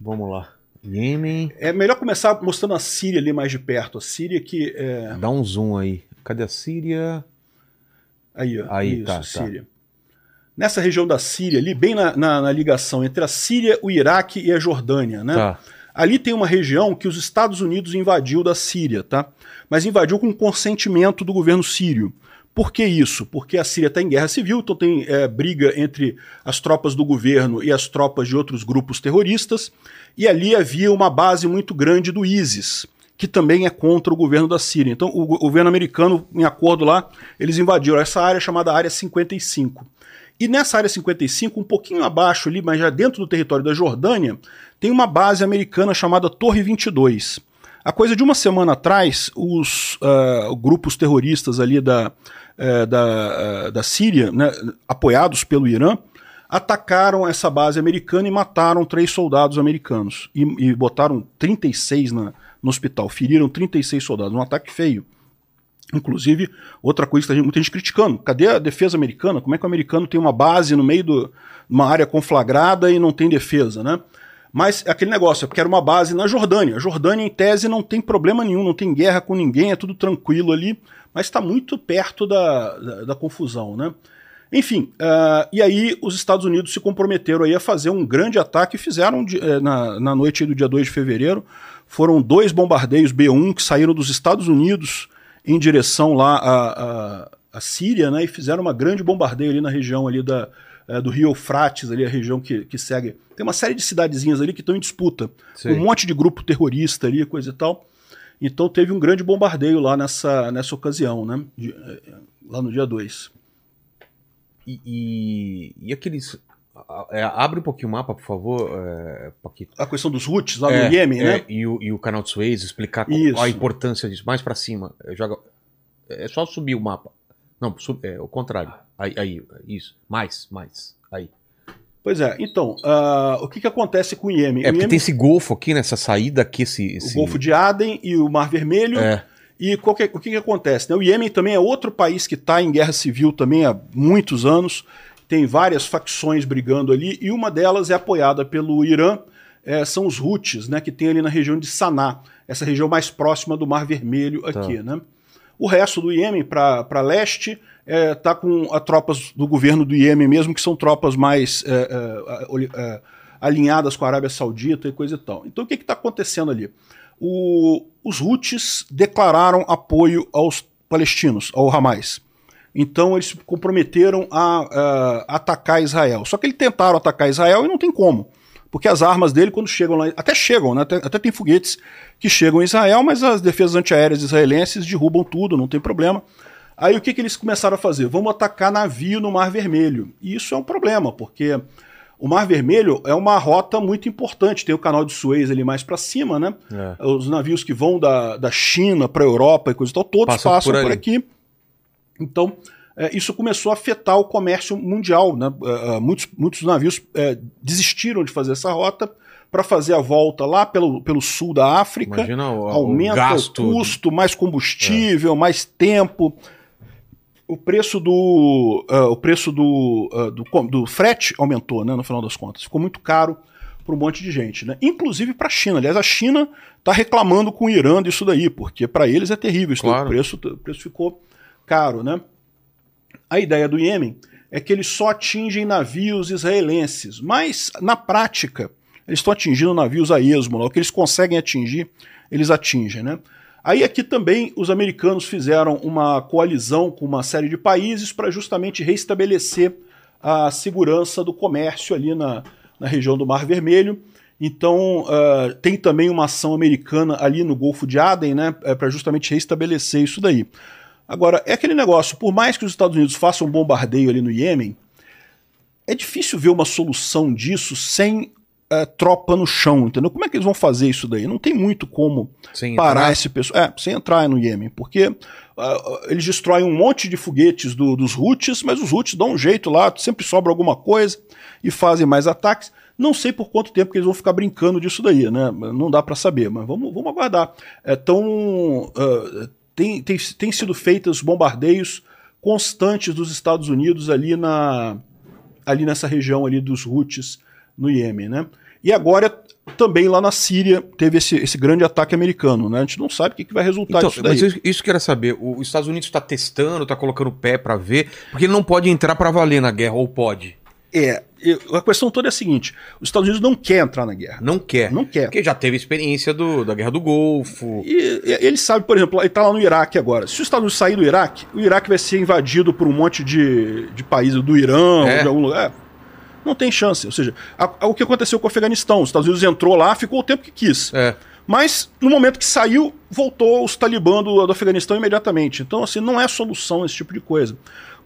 Speaker 1: Vamos lá. Iêmen,
Speaker 3: É melhor começar mostrando a Síria ali mais de perto. A Síria que. É...
Speaker 1: dá um zoom aí. Cadê a Síria?
Speaker 3: Aí, ó.
Speaker 1: Aí,
Speaker 3: isso,
Speaker 1: tá, tá.
Speaker 3: Síria. Nessa região da Síria, ali, bem na, na- na ligação entre a Síria, o Iraque e a Jordânia, né?
Speaker 1: Tá.
Speaker 3: Ali tem uma região que os Estados Unidos invadiu da Síria, tá? Mas invadiu com consentimento do governo sírio. Por que isso? Porque a Síria está em guerra civil, então tem é, briga entre as tropas do governo e as tropas de outros grupos terroristas, e ali havia uma base muito grande do ISIS, que também é contra o governo da Síria. Então o go- governo americano, em acordo lá, eles invadiram essa área chamada Área 55. E nessa área 55, um pouquinho abaixo ali, mas já dentro do território da Jordânia, tem uma base americana chamada Torre 22. A coisa de uma semana atrás, os ah, grupos terroristas ali da, eh, da, ah, da Síria, né, apoiados pelo Irã, atacaram essa base americana e mataram três soldados americanos. E, e botaram 36 na, no hospital, feriram 36 soldados. Um ataque feio. Inclusive, outra coisa que tem muita gente criticando. Cadê a defesa americana? Como é que o americano tem uma base no meio de uma área conflagrada e não tem defesa, né? Mas é aquele negócio, porque era uma base na Jordânia. A Jordânia, em tese, não tem problema nenhum, não tem guerra com ninguém, é tudo tranquilo ali, mas está muito perto da, da, da confusão, né? Enfim, ah, e aí os Estados Unidos se comprometeram aí a fazer um grande ataque fizeram de- eh, na, na noite do dia 2 de fevereiro. Foram dois bombardeios B-1 que saíram dos Estados Unidos em direção lá à, à, à Síria, né? E fizeram uma grande bombardeio ali na região ali da, eh, do Rio Eufrates, ali a região que, que segue. Tem uma série de cidadezinhas ali que estão em disputa.
Speaker 1: Sei.
Speaker 3: Um monte de grupo terrorista ali, coisa e tal. Então teve um grande bombardeio lá nessa, nessa ocasião, né? De- eh, lá no dia 2.
Speaker 1: E, e, e aqueles. é, abre um pouquinho o mapa, por favor, é, Paquito.
Speaker 3: A questão dos Houthis lá
Speaker 1: É,
Speaker 3: no Iêmen,
Speaker 1: é,
Speaker 3: né?
Speaker 1: E o, e o canal de Suez, explicar qual-
Speaker 3: Isso.
Speaker 1: a importância disso. Mais pra cima. É, Joga, é só subir o mapa. Não, sub, é o contrário. Aí, aí, isso. Mais, mais. Aí.
Speaker 3: Pois é, então, ah, o que, que acontece com o Iêmen?
Speaker 1: É
Speaker 3: o
Speaker 1: porque
Speaker 3: Iêmen
Speaker 1: tem esse golfo aqui, nessa saída aqui, esse.
Speaker 3: o
Speaker 1: esse...
Speaker 3: Golfo de Aden e o Mar Vermelho.
Speaker 1: É.
Speaker 3: E que o que, que acontece? né? O Iêmen também é outro país que está em guerra civil também há muitos anos. Tem várias facções brigando ali, e uma delas é apoiada pelo Irã, é, são os Houthis, né, que tem ali na região de Sanaa, essa região mais próxima do Mar Vermelho aqui. Né? O resto do Iêmen, para leste, está com as tropas do governo do Iêmen mesmo, que são tropas mais é, é, é, alinhadas com a Arábia Saudita e coisa e tal. Então o que está acontecendo ali? O- os Houthis declararam apoio aos palestinos, ao Hamas. Então eles se comprometeram a, a atacar Israel. Só que eles tentaram atacar Israel e não tem como. Porque as armas dele, quando chegam lá, até chegam, né? até, até tem foguetes que chegam em Israel, mas as defesas antiaéreas israelenses derrubam tudo, não tem problema. Aí o que, que eles começaram a fazer? Vamos atacar navio no Mar Vermelho. E isso é um problema, porque o Mar Vermelho é uma rota muito importante. Tem o canal de Suez ali mais para cima, né? É. Os navios que vão da, da China para a Europa e coisa e tal, todos Passa passam por, por, aqui. Então, isso começou a afetar o comércio mundial. Né? É, é muitos, muitos navios é, desistiram de fazer essa rota para fazer a volta lá pelo, pelo sul da África.
Speaker 1: Imagina o,
Speaker 3: aumenta o, o custo, mais combustível, mais tempo o preço do uh, o preço do, uh, do, do, frete aumentou, né, no final das contas. Ficou muito caro para um monte de gente, né? Inclusive para a China. Aliás, a China está reclamando com o Irã disso daí, porque para eles é terrível isso. Claro. O preço o preço ficou caro, né? A ideia do Iêmen é que eles só atingem navios israelenses, mas na prática eles estão atingindo navios a esmo, o que eles conseguem atingir, eles atingem, né? Aí aqui também os americanos fizeram uma coalizão com uma série de países para justamente restabelecer a segurança do comércio ali na, na região do Mar Vermelho. Então uh, tem também uma ação americana ali no Golfo de Aden, né, é, para justamente restabelecer isso daí. Agora, é aquele negócio, por mais que os Estados Unidos façam um bombardeio ali no Iêmen, é difícil ver uma solução disso sem é, tropa no chão, entendeu? Como é que eles vão fazer isso daí? Não tem muito como sem parar entrar. esse pessoal. É, sem entrar no Iêmen, porque uh, eles destroem um monte de foguetes do, dos Houthis, mas os Houthis dão um jeito lá, sempre sobra alguma coisa e fazem mais ataques. Não sei por quanto tempo que eles vão ficar brincando disso daí, né? Não dá para saber, mas vamos, vamos aguardar. É tão, uh, tem, tem, tem sido feitos bombardeios constantes dos Estados Unidos ali na ali nessa região ali dos Houthis no Iêmen, né? E agora também lá na Síria teve esse, esse grande ataque americano, né? A gente não sabe o que, que vai resultar então, disso daí.
Speaker 1: Mas isso que eu quero saber, os Estados Unidos está testando, está colocando o pé para ver, porque ele não pode entrar para valer na guerra, ou pode?
Speaker 3: É, a questão toda é a seguinte: os Estados Unidos não quer entrar na guerra.
Speaker 1: Não quer.
Speaker 3: Não quer.
Speaker 1: Porque já teve experiência do, da Guerra do Golfo.
Speaker 3: E, ele sabe, por exemplo, ele está lá no Iraque agora. Se os Estados Unidos sair do Iraque, o Iraque vai ser invadido por um monte de, de países do Irã, é. ou de algum lugar. Não tem chance. Ou seja, a, a, o que aconteceu com o Afeganistão? Os Estados Unidos entrou lá, ficou o tempo que quis.
Speaker 1: É.
Speaker 3: Mas, no momento que saiu, voltou os talibã do, do Afeganistão imediatamente. Então, assim, não é solução esse tipo de coisa.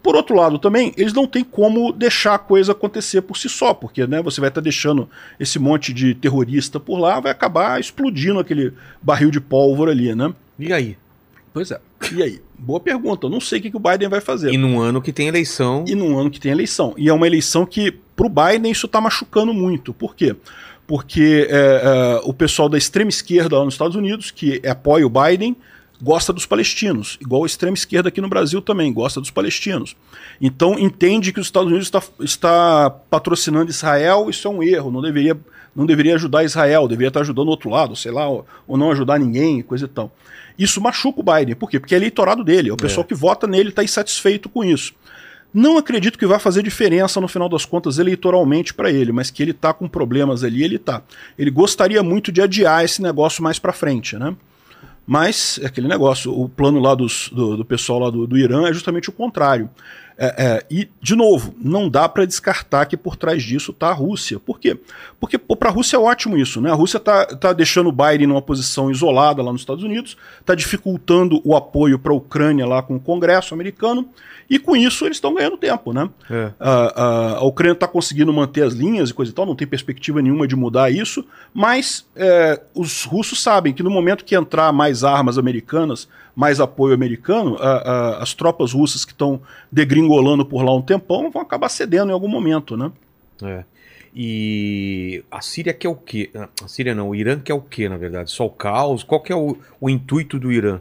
Speaker 3: Por outro lado, também, eles não têm como deixar a coisa acontecer por si só, porque né, você vai estar tá deixando esse monte de terrorista por lá, vai acabar explodindo aquele barril de pólvora ali, né?
Speaker 1: E aí?
Speaker 3: Pois é. E aí? Boa pergunta. Eu não sei o que, que o Biden vai fazer.
Speaker 1: E num ano que tem eleição.
Speaker 3: E num ano que tem eleição. E é uma eleição que, pro Biden, isso tá machucando muito. Por quê? Porque é, é, o pessoal da extrema esquerda lá nos Estados Unidos, que apoia o Biden, gosta dos palestinos, igual a extrema esquerda aqui no Brasil também gosta dos palestinos. Então entende que os Estados Unidos está, está patrocinando Israel, isso é um erro, não deveria, não deveria ajudar Israel, deveria estar ajudando o outro lado, sei lá, ou, ou não ajudar ninguém, coisa e tal. Isso machuca o Biden. Por quê? Porque é eleitorado dele. É o pessoal é. que vota nele está insatisfeito com isso. Não acredito que vai fazer diferença no final das contas eleitoralmente para ele, mas que ele está com problemas ali, ele está. Ele gostaria muito de adiar esse negócio mais para frente, né? Mas é aquele negócio, o plano lá dos, do, do pessoal lá do, do Irã é justamente o contrário. É, é, e, de novo, não dá para descartar que por trás disso está a Rússia. Por quê? Porque para a Rússia é ótimo isso. Né? A Rússia está tá deixando o Biden numa posição isolada lá nos Estados Unidos, está dificultando o apoio para a Ucrânia lá com o Congresso americano, e com isso eles estão ganhando tempo. Né? É. A, a, a, Ucrânia está conseguindo manter as linhas e coisa e tal, não tem perspectiva nenhuma de mudar isso, mas é, os russos sabem que no momento que entrar mais armas americanas, mais apoio americano, as tropas russas que estão degringolando por lá um tempão, vão acabar cedendo em algum momento, né?
Speaker 1: É. E a Síria quer o quê? A Síria não, o Irã quer o quê, na verdade? Só o caos? Qual que é o, o intuito do Irã?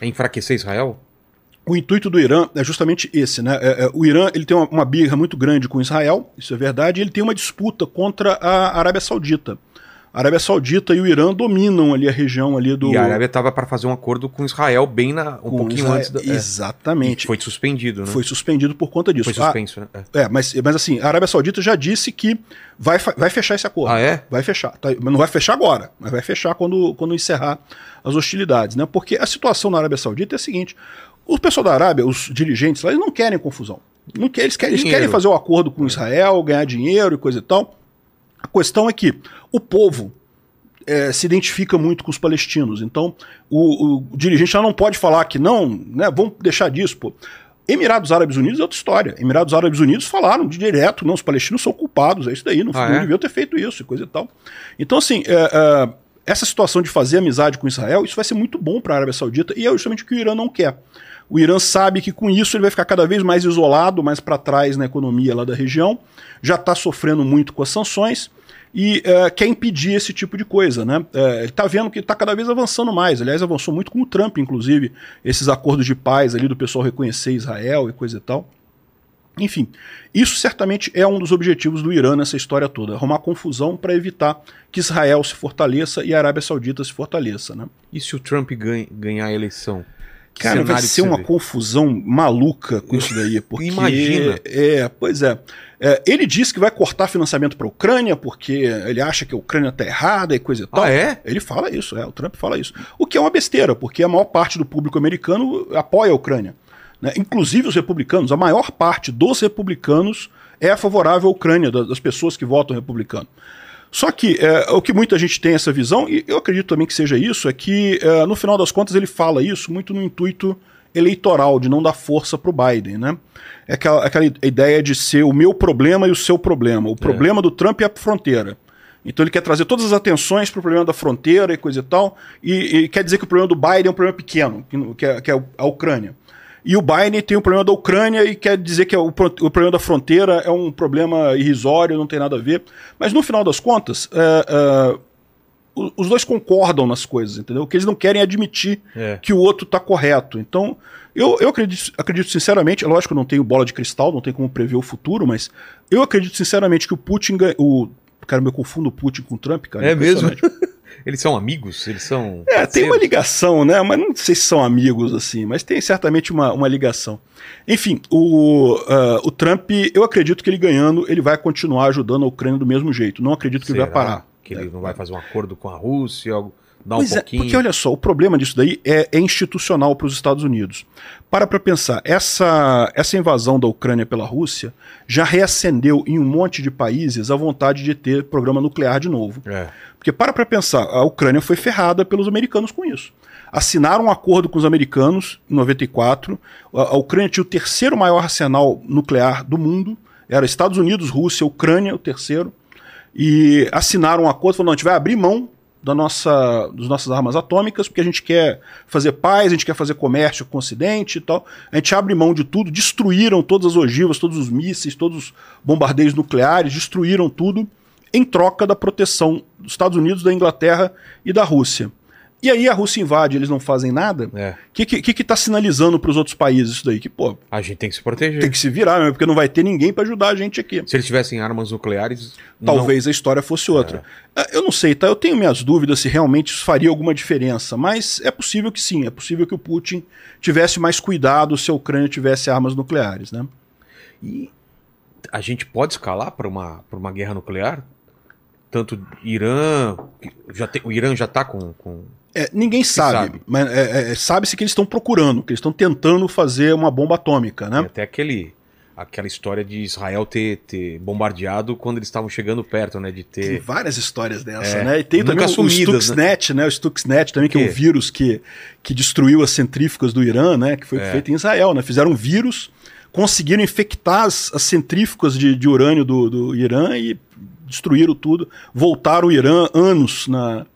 Speaker 1: É enfraquecer Israel?
Speaker 3: O intuito do Irã é justamente esse, né? É, é, o Irã ele tem uma, uma birra muito grande com Israel, isso é verdade, e ele tem uma disputa contra a Arábia Saudita. A Arábia Saudita e o Irã dominam ali a região ali do.
Speaker 1: E a Arábia estava para fazer um acordo com Israel bem na, um com pouquinho Israel, antes. Da,
Speaker 3: é. Exatamente.
Speaker 1: foi suspendido, né?
Speaker 3: Foi suspendido por conta disso.
Speaker 1: Foi suspenso,
Speaker 3: ah, né? É, é mas, mas assim, a Arábia Saudita já disse que vai, vai fechar esse acordo.
Speaker 1: Ah, é?
Speaker 3: Vai fechar. Tá, não vai fechar agora, mas vai fechar quando, quando encerrar as hostilidades, né? Porque a situação na Arábia Saudita é a seguinte: O pessoal da Arábia, os dirigentes lá, eles não querem confusão. Não quer, eles, querem, eles querem fazer o acordo com Israel, ganhar dinheiro e coisa e tal. A questão é que o povo é, se identifica muito com os palestinos. Então, o, o dirigente já não pode falar que não, né, vamos deixar disso, pô. Emirados Árabes Unidos é outra história. Emirados Árabes Unidos falaram de direto, não, os palestinos são culpados, é isso daí, não,
Speaker 1: Ah,
Speaker 3: não
Speaker 1: é?
Speaker 3: deviam ter feito isso e coisa e tal. Então, assim, é, é, essa situação de fazer amizade com Israel, isso vai ser muito bom para a Arábia Saudita e é justamente o que o Irã não quer. O Irã sabe que com isso ele vai ficar cada vez mais isolado, mais para trás na economia lá da região, já está sofrendo muito com as sanções e é, quer impedir esse tipo de coisa, né? É, ele está vendo que está cada vez avançando mais. Aliás, avançou muito com o Trump, inclusive, esses acordos de paz ali do pessoal reconhecer Israel e coisa e tal. Enfim, isso certamente é um dos objetivos do Irã nessa história toda, arrumar confusão para evitar que Israel se fortaleça e a Arábia Saudita se fortaleça, né?
Speaker 1: E se o Trump ganha- ganhar a eleição?
Speaker 3: Cara, vai ser uma
Speaker 1: vê?
Speaker 3: confusão maluca com isso daí, [laughs] porque
Speaker 1: Imagina.
Speaker 3: é, pois é. É, ele disse que vai cortar financiamento para a Ucrânia porque ele acha que a Ucrânia tá errada e coisa e tal.
Speaker 1: Ah, é?
Speaker 3: Ele fala isso, é, o Trump fala isso. O que é uma besteira, porque a maior parte do público americano apoia a Ucrânia. né? Inclusive os republicanos, a maior parte dos republicanos é favorável à Ucrânia, das pessoas que votam republicano. Só que é, o que muita gente tem essa visão, e eu acredito também que seja isso, é que é, no final das contas ele fala isso muito no intuito eleitoral, de não dar força para o Biden. Né? É aquela, aquela ideia de ser o meu problema e o seu problema. O problema do Trump é a fronteira. Então ele quer trazer todas as atenções para o problema da fronteira e coisa e tal, e, e quer dizer que o problema do Biden é um problema pequeno, que, que é, que é a Ucrânia. E o Biden tem o problema da Ucrânia e quer dizer que o, pro- o problema da fronteira é um problema irrisório, não tem nada a ver. Mas no final das contas, é, é, o- os dois concordam nas coisas, entendeu? Que eles não querem admitir
Speaker 1: É.
Speaker 3: que o outro está correto. Então, eu, eu acredito, acredito sinceramente, é lógico que eu não tenho bola de cristal, não tem como prever o futuro, mas eu acredito sinceramente que o Putin. O, cara, eu confundo o Putin com o Trump, cara.
Speaker 1: É mesmo? [laughs] Eles são amigos? Eles são.
Speaker 3: É, tem uma
Speaker 1: parceiros?
Speaker 3: ligação, né? Mas não sei se são amigos assim, mas tem certamente uma, uma ligação. Enfim, o, ah, o Trump, eu acredito que ele ganhando, ele vai continuar ajudando a Ucrânia do mesmo jeito. Não acredito que ele vai
Speaker 1: Será
Speaker 3: parar.
Speaker 1: Que ele não vai fazer um acordo com a Rússia, algo- dar um
Speaker 3: Pois é,
Speaker 1: pouquinho.
Speaker 3: porque olha só, o problema disso daí é, é institucional para os Estados Unidos. Para para pensar, essa, essa invasão da Ucrânia pela Rússia já reacendeu em um monte de países a vontade de ter programa nuclear de novo.
Speaker 1: É.
Speaker 3: Porque para para pensar, a Ucrânia foi ferrada pelos americanos com isso. Assinaram um acordo com os americanos em 94. A, a Ucrânia tinha o terceiro maior arsenal nuclear do mundo. Era Estados Unidos, Rússia, Ucrânia, o terceiro. E assinaram um acordo, falando, não, a gente vai abrir mão da nossa, das nossas armas atômicas, porque a gente quer fazer paz, a gente quer fazer comércio com o Ocidente e tal. A gente abre mão de tudo, destruíram todas as ogivas, todos os mísseis, todos os bombardeios nucleares, destruíram tudo em troca da proteção dos Estados Unidos, da Inglaterra e da Rússia. E aí a Rússia invade, eles não fazem nada. O
Speaker 1: É.
Speaker 3: que, que, que, tá sinalizando para os outros países isso daí? Que, pô,
Speaker 1: A gente tem que se proteger.
Speaker 3: tem que se virar, mesmo, porque não vai ter ninguém para ajudar a gente aqui.
Speaker 1: Se eles tivessem armas nucleares.
Speaker 3: Talvez a história fosse outra. Ah, Eu não sei, tá? Eu tenho minhas dúvidas se realmente isso faria alguma diferença, mas é possível que sim. É possível que o Putin tivesse mais cuidado se a Ucrânia tivesse armas nucleares, né?
Speaker 1: Não... E a gente pode escalar para uma, pra uma guerra nuclear? Tanto Irã. Já tem, o Irã já tá com. com...
Speaker 3: É, ninguém sabe,
Speaker 1: sabe?
Speaker 3: mas é, é, sabe-se que eles estão procurando, que eles estão tentando fazer uma bomba atômica,
Speaker 1: e
Speaker 3: né?
Speaker 1: até aquele. Aquela história de Israel ter, ter bombardeado quando eles estavam chegando perto, né? De
Speaker 3: Tem
Speaker 1: ter.
Speaker 3: várias histórias dessa,
Speaker 1: É,
Speaker 3: né? E tem também o- o
Speaker 1: assumidas,
Speaker 3: Stuxnet, né? O Stuxnet também, que é um vírus que, que destruiu as centrífugas do Irã, né? Que foi
Speaker 1: É.
Speaker 3: feito em Israel, né? Fizeram um vírus, conseguiram infectar as, as centrífugas de, de urânio do, do Irã e destruíram tudo. Voltaram o Irã anos na,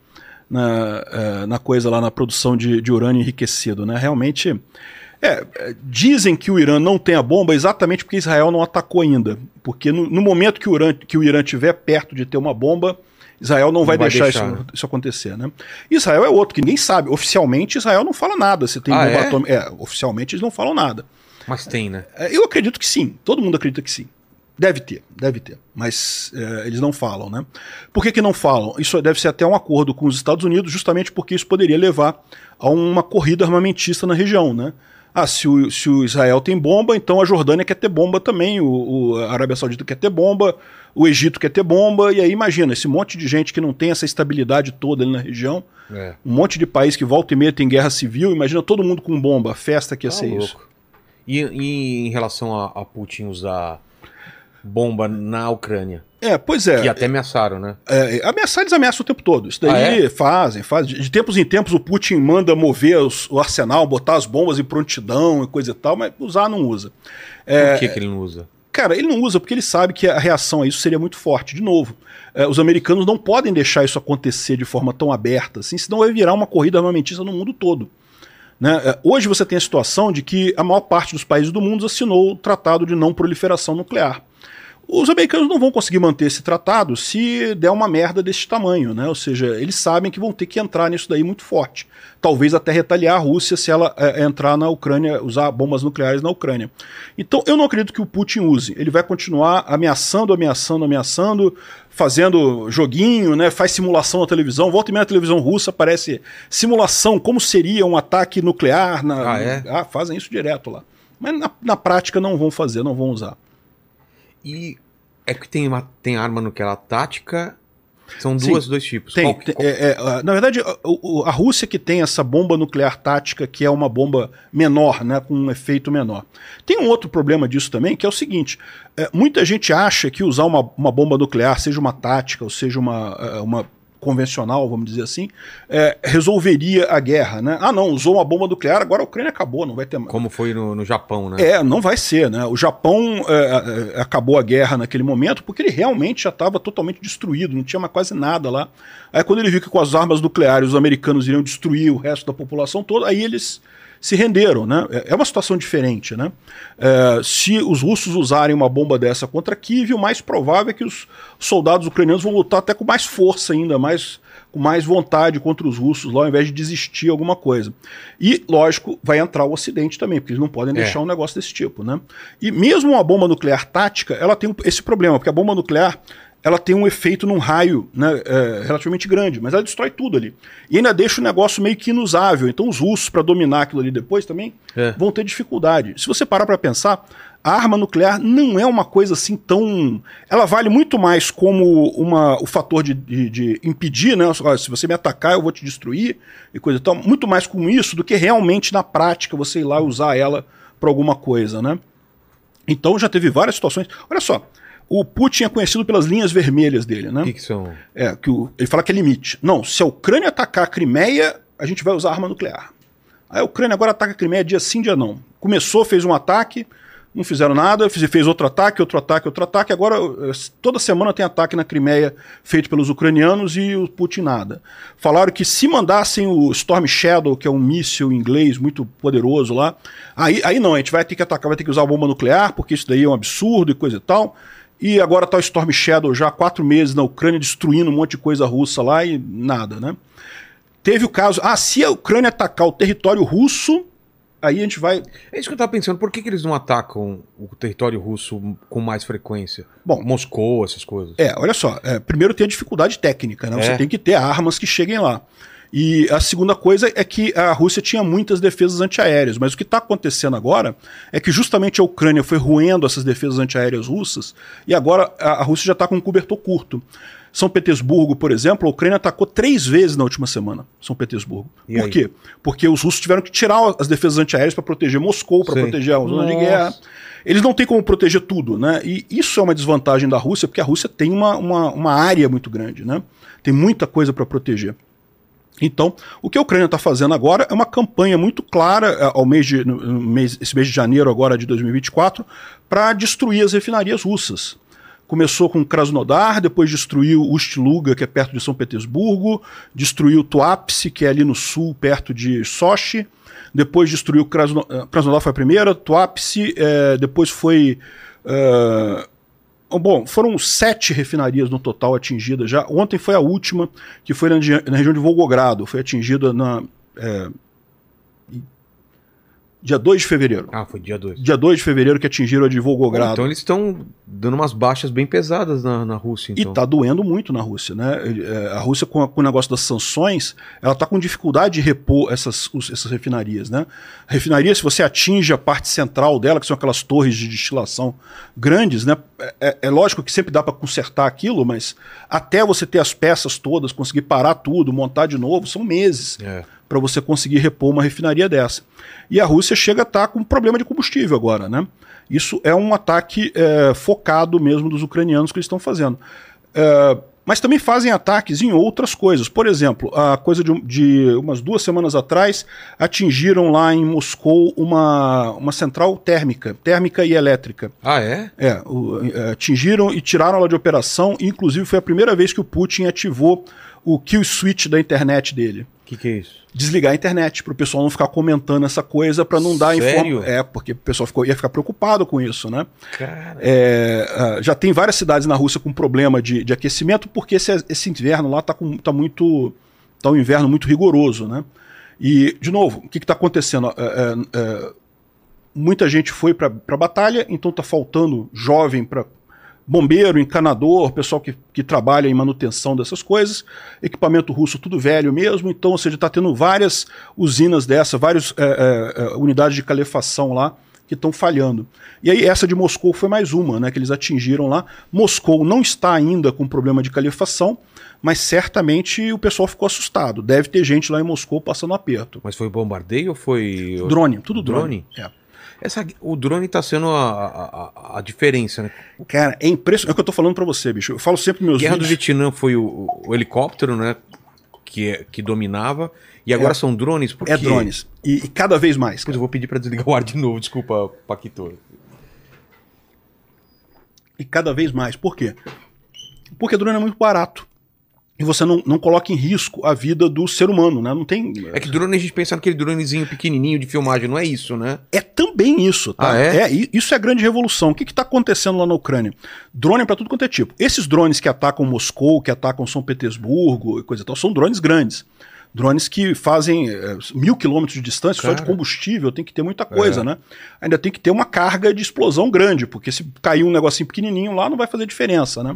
Speaker 3: na, eh, na coisa lá, na produção de, de urânio enriquecido, né? Realmente... É, é, dizem que o Irã não tem a bomba exatamente porque Israel não atacou ainda. Porque no, no momento que o, Irã, que o Irã estiver perto de ter uma bomba, Israel não, vai,
Speaker 1: vai
Speaker 3: deixar,
Speaker 1: deixar,
Speaker 3: isso,
Speaker 1: né?
Speaker 3: isso acontecer, né? Israel é outro que ninguém sabe. Oficialmente, Israel não fala nada. Se tem
Speaker 1: Ah,
Speaker 3: bomba
Speaker 1: é?
Speaker 3: atômica. É, oficialmente eles não falam nada.
Speaker 1: Mas tem, né?
Speaker 3: É, eu acredito que sim. Todo mundo acredita que sim. Deve ter, deve ter. Mas é, eles não falam, né? Por que, que não falam? Isso deve ser até um acordo com os Estados Unidos, justamente porque isso poderia levar a uma corrida armamentista na região, né? Ah, se o, se o Israel tem bomba, então a Jordânia quer ter bomba também, o, o, a Arábia Saudita quer ter bomba, o Egito quer ter bomba, e aí imagina, esse monte de gente que não tem essa estabilidade toda ali na região,
Speaker 1: É.
Speaker 3: um monte de país que volta e meia tem guerra civil, imagina todo mundo com bomba, a festa que ia
Speaker 1: Tá
Speaker 3: ser
Speaker 1: louco.
Speaker 3: isso.
Speaker 1: E, e em relação a, a Putin usar bomba na Ucrânia?
Speaker 3: É, pois é.
Speaker 1: Que até ameaçaram, né?
Speaker 3: É, ameaçar, eles ameaçam o tempo todo. Isso daí
Speaker 1: Ah,
Speaker 3: fazem, fazem. De tempos em tempos o Putin manda mover os- o arsenal, botar as bombas em prontidão e coisa e tal, mas usar não usa. É,
Speaker 1: Por que, que ele não usa?
Speaker 3: Cara, ele não usa porque ele sabe que a reação a isso seria muito forte. De novo, é, os americanos não podem deixar isso acontecer de forma tão aberta, assim, senão vai virar uma corrida armamentista no mundo todo. Né? É, Hoje você tem a situação de que a maior parte dos países do mundo assinou o Tratado de Não Proliferação Nuclear. Os americanos não vão conseguir manter esse tratado se der uma merda desse tamanho, né? Ou seja, eles sabem que vão ter que entrar nisso daí muito forte. Talvez até retaliar a Rússia se ela é, entrar na Ucrânia, usar bombas nucleares na Ucrânia. Então eu não acredito que o Putin use. Ele vai continuar ameaçando, ameaçando, ameaçando, fazendo joguinho, né? Faz simulação na televisão. Volta e meia na televisão russa aparece simulação, como seria um ataque nuclear. Na,
Speaker 1: Ah, é?
Speaker 3: ah, fazem isso direto lá. Mas na, na prática não vão fazer, não vão usar.
Speaker 1: E é que tem, uma, tem arma nuclear tática. São
Speaker 3: Sim.
Speaker 1: duas, dois tipos.
Speaker 3: Tem,
Speaker 1: Qual- qual-
Speaker 3: é, é, na verdade, a, a Rússia que tem essa bomba nuclear tática, que é uma bomba menor, né, com um efeito menor. Tem um outro problema disso também, que é o seguinte: é, muita gente acha que usar uma, uma bomba nuclear, seja uma tática ou seja uma, é, uma convencional, vamos dizer assim, é, resolveria a guerra. Né? Ah, não, usou uma bomba nuclear, agora a Ucrânia acabou, não vai ter mais.
Speaker 1: Como foi no, no Japão, né?
Speaker 3: É, não vai ser, né? O Japão é, é, acabou a guerra naquele momento porque ele realmente já estava totalmente destruído, não tinha mais quase nada lá. Aí quando ele viu que com as armas nucleares os americanos iriam destruir o resto da população toda, aí eles se renderam, né? É é uma situação diferente, né? É, se os russos usarem uma bomba dessa contra Kiev, o mais provável é que os soldados ucranianos vão lutar até com mais força ainda, mais com mais vontade contra os russos lá, ao invés de desistir alguma coisa. E, lógico, vai entrar o Ocidente também, porque eles não podem deixar um negócio desse tipo, né? E mesmo uma bomba nuclear tática, ela tem esse problema, porque a bomba nuclear ela tem um efeito num raio né, é, relativamente grande, mas ela destrói tudo ali. E ainda deixa o negócio meio que inusável. Então os russos, para dominar aquilo ali depois também,
Speaker 1: É.
Speaker 3: vão ter dificuldade. Se você parar para pensar, a arma nuclear não é uma coisa assim tão. Ela vale muito mais como uma, o fator de, de, de impedir, né? Se você me atacar, eu vou te destruir e coisa e tal. Muito mais com isso do que realmente na prática você ir lá usar ela para alguma coisa, né? Então já teve várias situações. Olha só, o Putin é conhecido pelas linhas vermelhas dele, né?
Speaker 1: O que, que são?
Speaker 3: É, que o- ele fala que é limite. Não, se a Ucrânia atacar a Crimeia, a gente vai usar arma nuclear. Aí a Ucrânia agora ataca a Crimeia dia sim, dia não. Começou, fez um ataque, não fizeram nada, fez, fez outro ataque, outro ataque, outro ataque. Agora, eh, toda semana tem ataque na Crimeia feito pelos ucranianos e o Putin nada. Falaram que se mandassem o Storm Shadow, que é um míssil inglês muito poderoso lá, aí, aí não, a gente vai ter que atacar, vai ter que usar bomba nuclear, porque isso daí é um absurdo e coisa e tal. E agora tá o Storm Shadow já há quatro meses na Ucrânia, destruindo um monte de coisa russa lá e nada, né? Teve o caso. Ah, se a Ucrânia atacar o território russo, aí a gente vai.
Speaker 1: É isso que eu tava pensando. Por que, que eles não atacam o território russo com mais frequência?
Speaker 3: Bom,
Speaker 1: Moscou, essas coisas.
Speaker 3: É, olha só. é, primeiro tem a dificuldade técnica, né? Você
Speaker 1: É.
Speaker 3: tem que ter armas que cheguem lá. E a segunda coisa é que a Rússia tinha muitas defesas antiaéreas, mas o que está acontecendo agora é que justamente a Ucrânia foi roendo essas defesas antiaéreas russas e agora a, Rússia já está com um cobertor curto. São Petersburgo, por exemplo, a Ucrânia atacou três vezes na última semana. São Petersburgo.
Speaker 1: E
Speaker 3: por
Speaker 1: aí?
Speaker 3: quê? Porque os russos tiveram que tirar as defesas antiaéreas para proteger Moscou, para proteger a zona de
Speaker 1: Nossa.
Speaker 3: guerra. Eles não têm como proteger tudo, né? E isso é uma desvantagem da Rússia, porque a Rússia tem uma, uma, uma área muito grande, né? Tem muita coisa para proteger. Então, o que a Ucrânia está fazendo agora é uma campanha muito clara, eh, ao mês de, mês, esse mês de janeiro agora de 2024, para destruir as refinarias russas. Começou com Krasnodar, depois destruiu Ust-Luga, que é perto de São Petersburgo, destruiu Tuapse, que é ali no sul, perto de Sochi, depois destruiu Krasno, eh, Krasnodar foi a primeira, Tuapse, eh, depois foi eh, Bom, foram sete refinarias no total atingidas já. Ontem foi a última, que foi na, na região de Volgogrado. Foi atingida na. é, Dia 2 de fevereiro.
Speaker 1: Ah, foi dia 2.
Speaker 3: Dia 2 de fevereiro que atingiram a de Volgogrado.
Speaker 1: Então eles estão dando umas baixas bem pesadas na, na Rússia, então.
Speaker 3: E tá doendo muito na Rússia, né? É, A Rússia, com, com o negócio das sanções, ela tá com dificuldade de repor essas, essas refinarias, né? A refinaria, se você atinge a parte central dela, que são aquelas torres de destilação grandes, né? É, é- é lógico que sempre dá para consertar aquilo, mas até você ter as peças todas, conseguir parar tudo, montar de novo, são meses
Speaker 1: É.
Speaker 3: para você conseguir repor uma refinaria dessa. E a Rússia chega a estar com problema de combustível agora, né? Isso é um ataque é, focado mesmo dos ucranianos que eles estão fazendo. É, mas também fazem ataques em outras coisas. Por exemplo, a coisa de, de umas duas semanas atrás, atingiram lá em Moscou uma, uma central térmica, térmica e elétrica.
Speaker 1: Ah, é?
Speaker 3: É, o- é, atingiram e tiraram ela de operação. e, Inclusive, foi a primeira vez que o Putin ativou o kill switch da internet dele
Speaker 1: O que, que é isso?
Speaker 3: desligar a internet, para o pessoal não ficar comentando essa coisa, para não dar informação. É, porque o pessoal ficou, ia ficar preocupado com isso, né?
Speaker 1: Cara.
Speaker 3: É, ah, já tem várias cidades na Rússia com problema de, de aquecimento, porque esse, esse inverno lá tá, com, tá muito. tá um inverno muito rigoroso, né? E, de novo, o que está acontecendo? É, é, é, muita gente foi para a batalha, então tá faltando jovem para bombeiro, encanador, pessoal que, que trabalha em manutenção dessas coisas, equipamento russo tudo velho mesmo, então, ou seja, está tendo várias usinas dessa, várias é, é, é, unidades de calefação lá que estão falhando. E aí essa de Moscou foi mais uma, né, que eles atingiram lá. Moscou não está ainda com problema de calefação, mas certamente o pessoal ficou assustado. Deve ter gente lá em Moscou passando aperto.
Speaker 1: Mas foi bombardeio ou foi.
Speaker 3: Drone, tudo drone.
Speaker 1: Drone?
Speaker 3: É.
Speaker 1: Essa, o drone tá sendo a, a, a- diferença, né?
Speaker 3: Cara, é impressionante. É o que eu tô falando pra você, bicho. Eu falo sempre meus
Speaker 1: Guerra do
Speaker 3: vídeos.
Speaker 1: Vietnã foi o, o- helicóptero, né? Que, é- que dominava. E agora
Speaker 3: É.
Speaker 1: são drones? Porque...
Speaker 3: É drones. E, e cada vez mais.
Speaker 1: Depois eu vou pedir pra desligar o ar de novo, desculpa, Paquito.
Speaker 3: E cada vez mais. Por quê? Porque drone é muito barato. E você não, não coloca em risco a vida do ser humano, né? Não tem.
Speaker 1: É que drone a gente pensa naquele dronezinho pequenininho de filmagem, não é isso, né?
Speaker 3: É também isso, tá?
Speaker 1: Ah, é?
Speaker 3: i- isso é a grande revolução. O que está acontecendo lá na Ucrânia? Drone para tudo quanto é tipo. Esses drones que atacam Moscou, que atacam São Petersburgo e coisa e tal, são drones grandes. Drones que fazem eh, mil quilômetros de distância, só de
Speaker 1: Cara.
Speaker 3: combustível, tem que ter muita coisa,
Speaker 1: É.
Speaker 3: né? Ainda tem que ter uma carga de explosão grande, porque se cair um negocinho pequenininho lá, não vai fazer diferença, né?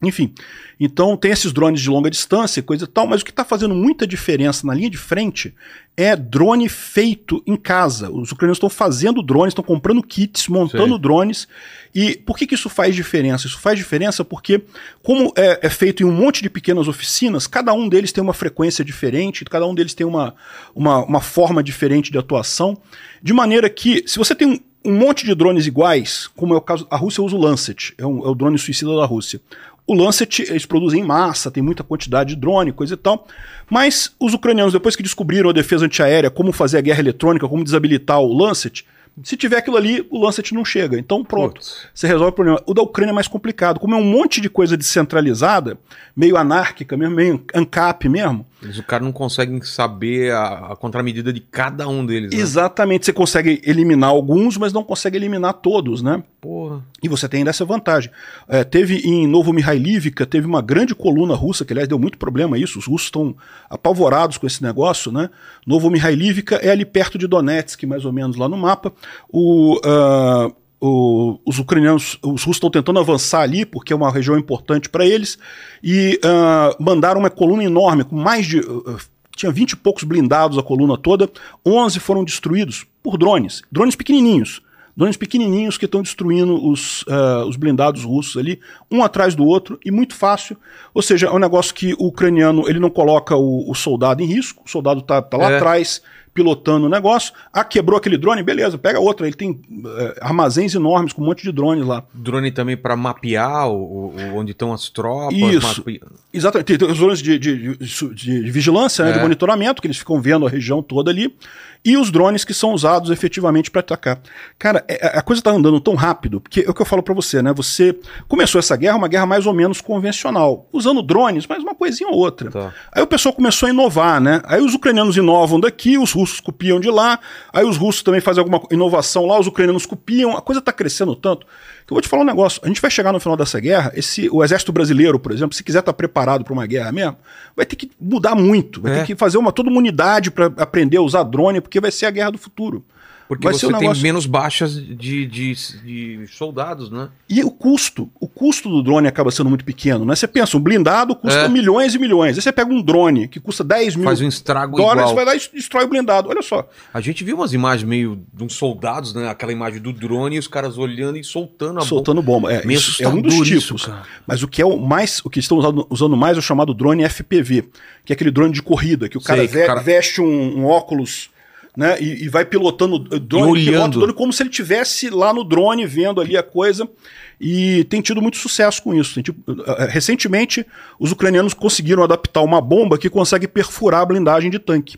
Speaker 3: Enfim, então tem esses drones de longa distância, e coisa e tal, mas o que está fazendo muita diferença na linha de frente é drone feito em casa. Os ucranianos estão fazendo drones, estão comprando kits, montando
Speaker 1: Sei.
Speaker 3: drones. E por que, que isso faz diferença? Isso faz diferença porque, como é, é feito em um monte de pequenas oficinas, cada um deles tem uma frequência diferente, cada um deles tem uma, uma, uma forma diferente de atuação, de maneira que, se você tem um, um monte de drones iguais, como é o caso, a Rússia usa o Lancet, é, um- é o drone suicida da Rússia. O Lancet eles produzem em massa, tem muita quantidade de drone, coisa e tal. Mas os ucranianos, depois que descobriram a defesa antiaérea, como fazer a guerra eletrônica, como desabilitar o Lancet, se tiver aquilo ali, o Lancet não chega. Então, pronto.
Speaker 1: Putz.
Speaker 3: Você resolve o problema. O da Ucrânia é mais complicado. Como é um monte de coisa descentralizada, meio anárquica mesmo, meio ANCAP mesmo,
Speaker 1: Mas o cara não consegue saber a, a contramedida de cada um deles, né?
Speaker 3: exatamente você consegue eliminar alguns, mas não consegue eliminar todos, né?
Speaker 1: Porra.
Speaker 3: E você tem ainda essa vantagem. É, teve em Novo Mihailivka, teve uma grande coluna russa, que aliás deu muito problema isso, os russos estão apavorados com esse negócio, né? Novo Mihailivka é ali perto de Donetsk, mais ou menos lá no mapa. O, ah, o- os ucranianos, os russos estão tentando avançar ali, porque é uma região importante para eles, e ah, mandaram uma coluna enorme, com mais de. ah, tinha 20 e poucos blindados a coluna toda, 11 foram destruídos por drones, drones pequenininhos. Drones pequenininhos que estão destruindo os, ah, os blindados russos ali, um atrás do outro, e muito fácil. Ou seja, é um negócio que o ucraniano ele não coloca o, o soldado em risco, o soldado está tá lá
Speaker 1: É.
Speaker 3: atrás pilotando o negócio. Ah, quebrou aquele drone? Beleza, pega outro. Ele tem eh, armazéns enormes com um monte de drones lá.
Speaker 1: Drone também pra mapear o, o- onde estão as tropas.
Speaker 3: Isso.
Speaker 1: mape-
Speaker 3: Exatamente. Tem, tem os drones de, de, de- de- de vigilância, né,
Speaker 1: É.
Speaker 3: de monitoramento, que eles ficam vendo a região toda ali. E os drones que são usados efetivamente para atacar. Cara, é- a coisa tá andando tão rápido, porque é o que eu falo para você, né? Você começou essa guerra, uma guerra mais ou menos convencional, usando drones, mas uma coisinha ou outra.
Speaker 1: Tá.
Speaker 3: Aí o pessoal começou a inovar, né? Aí os ucranianos inovam daqui, os russos copiam de lá, aí os russos também fazem alguma inovação lá, os ucranianos copiam, a coisa tá crescendo tanto eu vou te falar um negócio. A gente vai chegar no final dessa guerra, esse, o exército brasileiro, por exemplo, se quiser estar preparado para uma guerra mesmo, vai ter que mudar muito, vai
Speaker 1: É.
Speaker 3: ter que fazer uma, toda uma unidade para aprender a usar drone, porque vai ser a guerra do futuro.
Speaker 1: Porque você tem
Speaker 3: negócio...
Speaker 1: menos baixas de, de, de soldados, né?
Speaker 3: E o custo, o custo do drone acaba sendo muito pequeno, né? Você pensa, um blindado custa
Speaker 1: É.
Speaker 3: milhões e milhões. Aí você pega um drone que custa 10 mil
Speaker 1: Faz um estrago
Speaker 3: dólares,
Speaker 1: igual.
Speaker 3: vai lá e destrói o blindado. Olha só.
Speaker 1: A gente viu umas imagens meio de uns soldados, né? Aquela imagem do drone e os caras olhando e soltando a
Speaker 3: soltando bomba. É,
Speaker 1: Meio
Speaker 3: isso é um dos
Speaker 1: isso,
Speaker 3: tipos. Mas o que é o mais, o que estão usando, usando mais é o chamado drone FPV, que é aquele drone de corrida, que o cara,
Speaker 1: Sei, que o
Speaker 3: ve-
Speaker 1: cara-
Speaker 3: veste um, um óculos. Né, e, e vai pilotando o drone,
Speaker 1: olhando.
Speaker 3: drone como se ele tivesse lá no drone vendo ali a coisa. E tem tido muito sucesso com isso. Tem tido- eh, recentemente, os ucranianos conseguiram adaptar uma bomba que consegue perfurar a blindagem de tanque.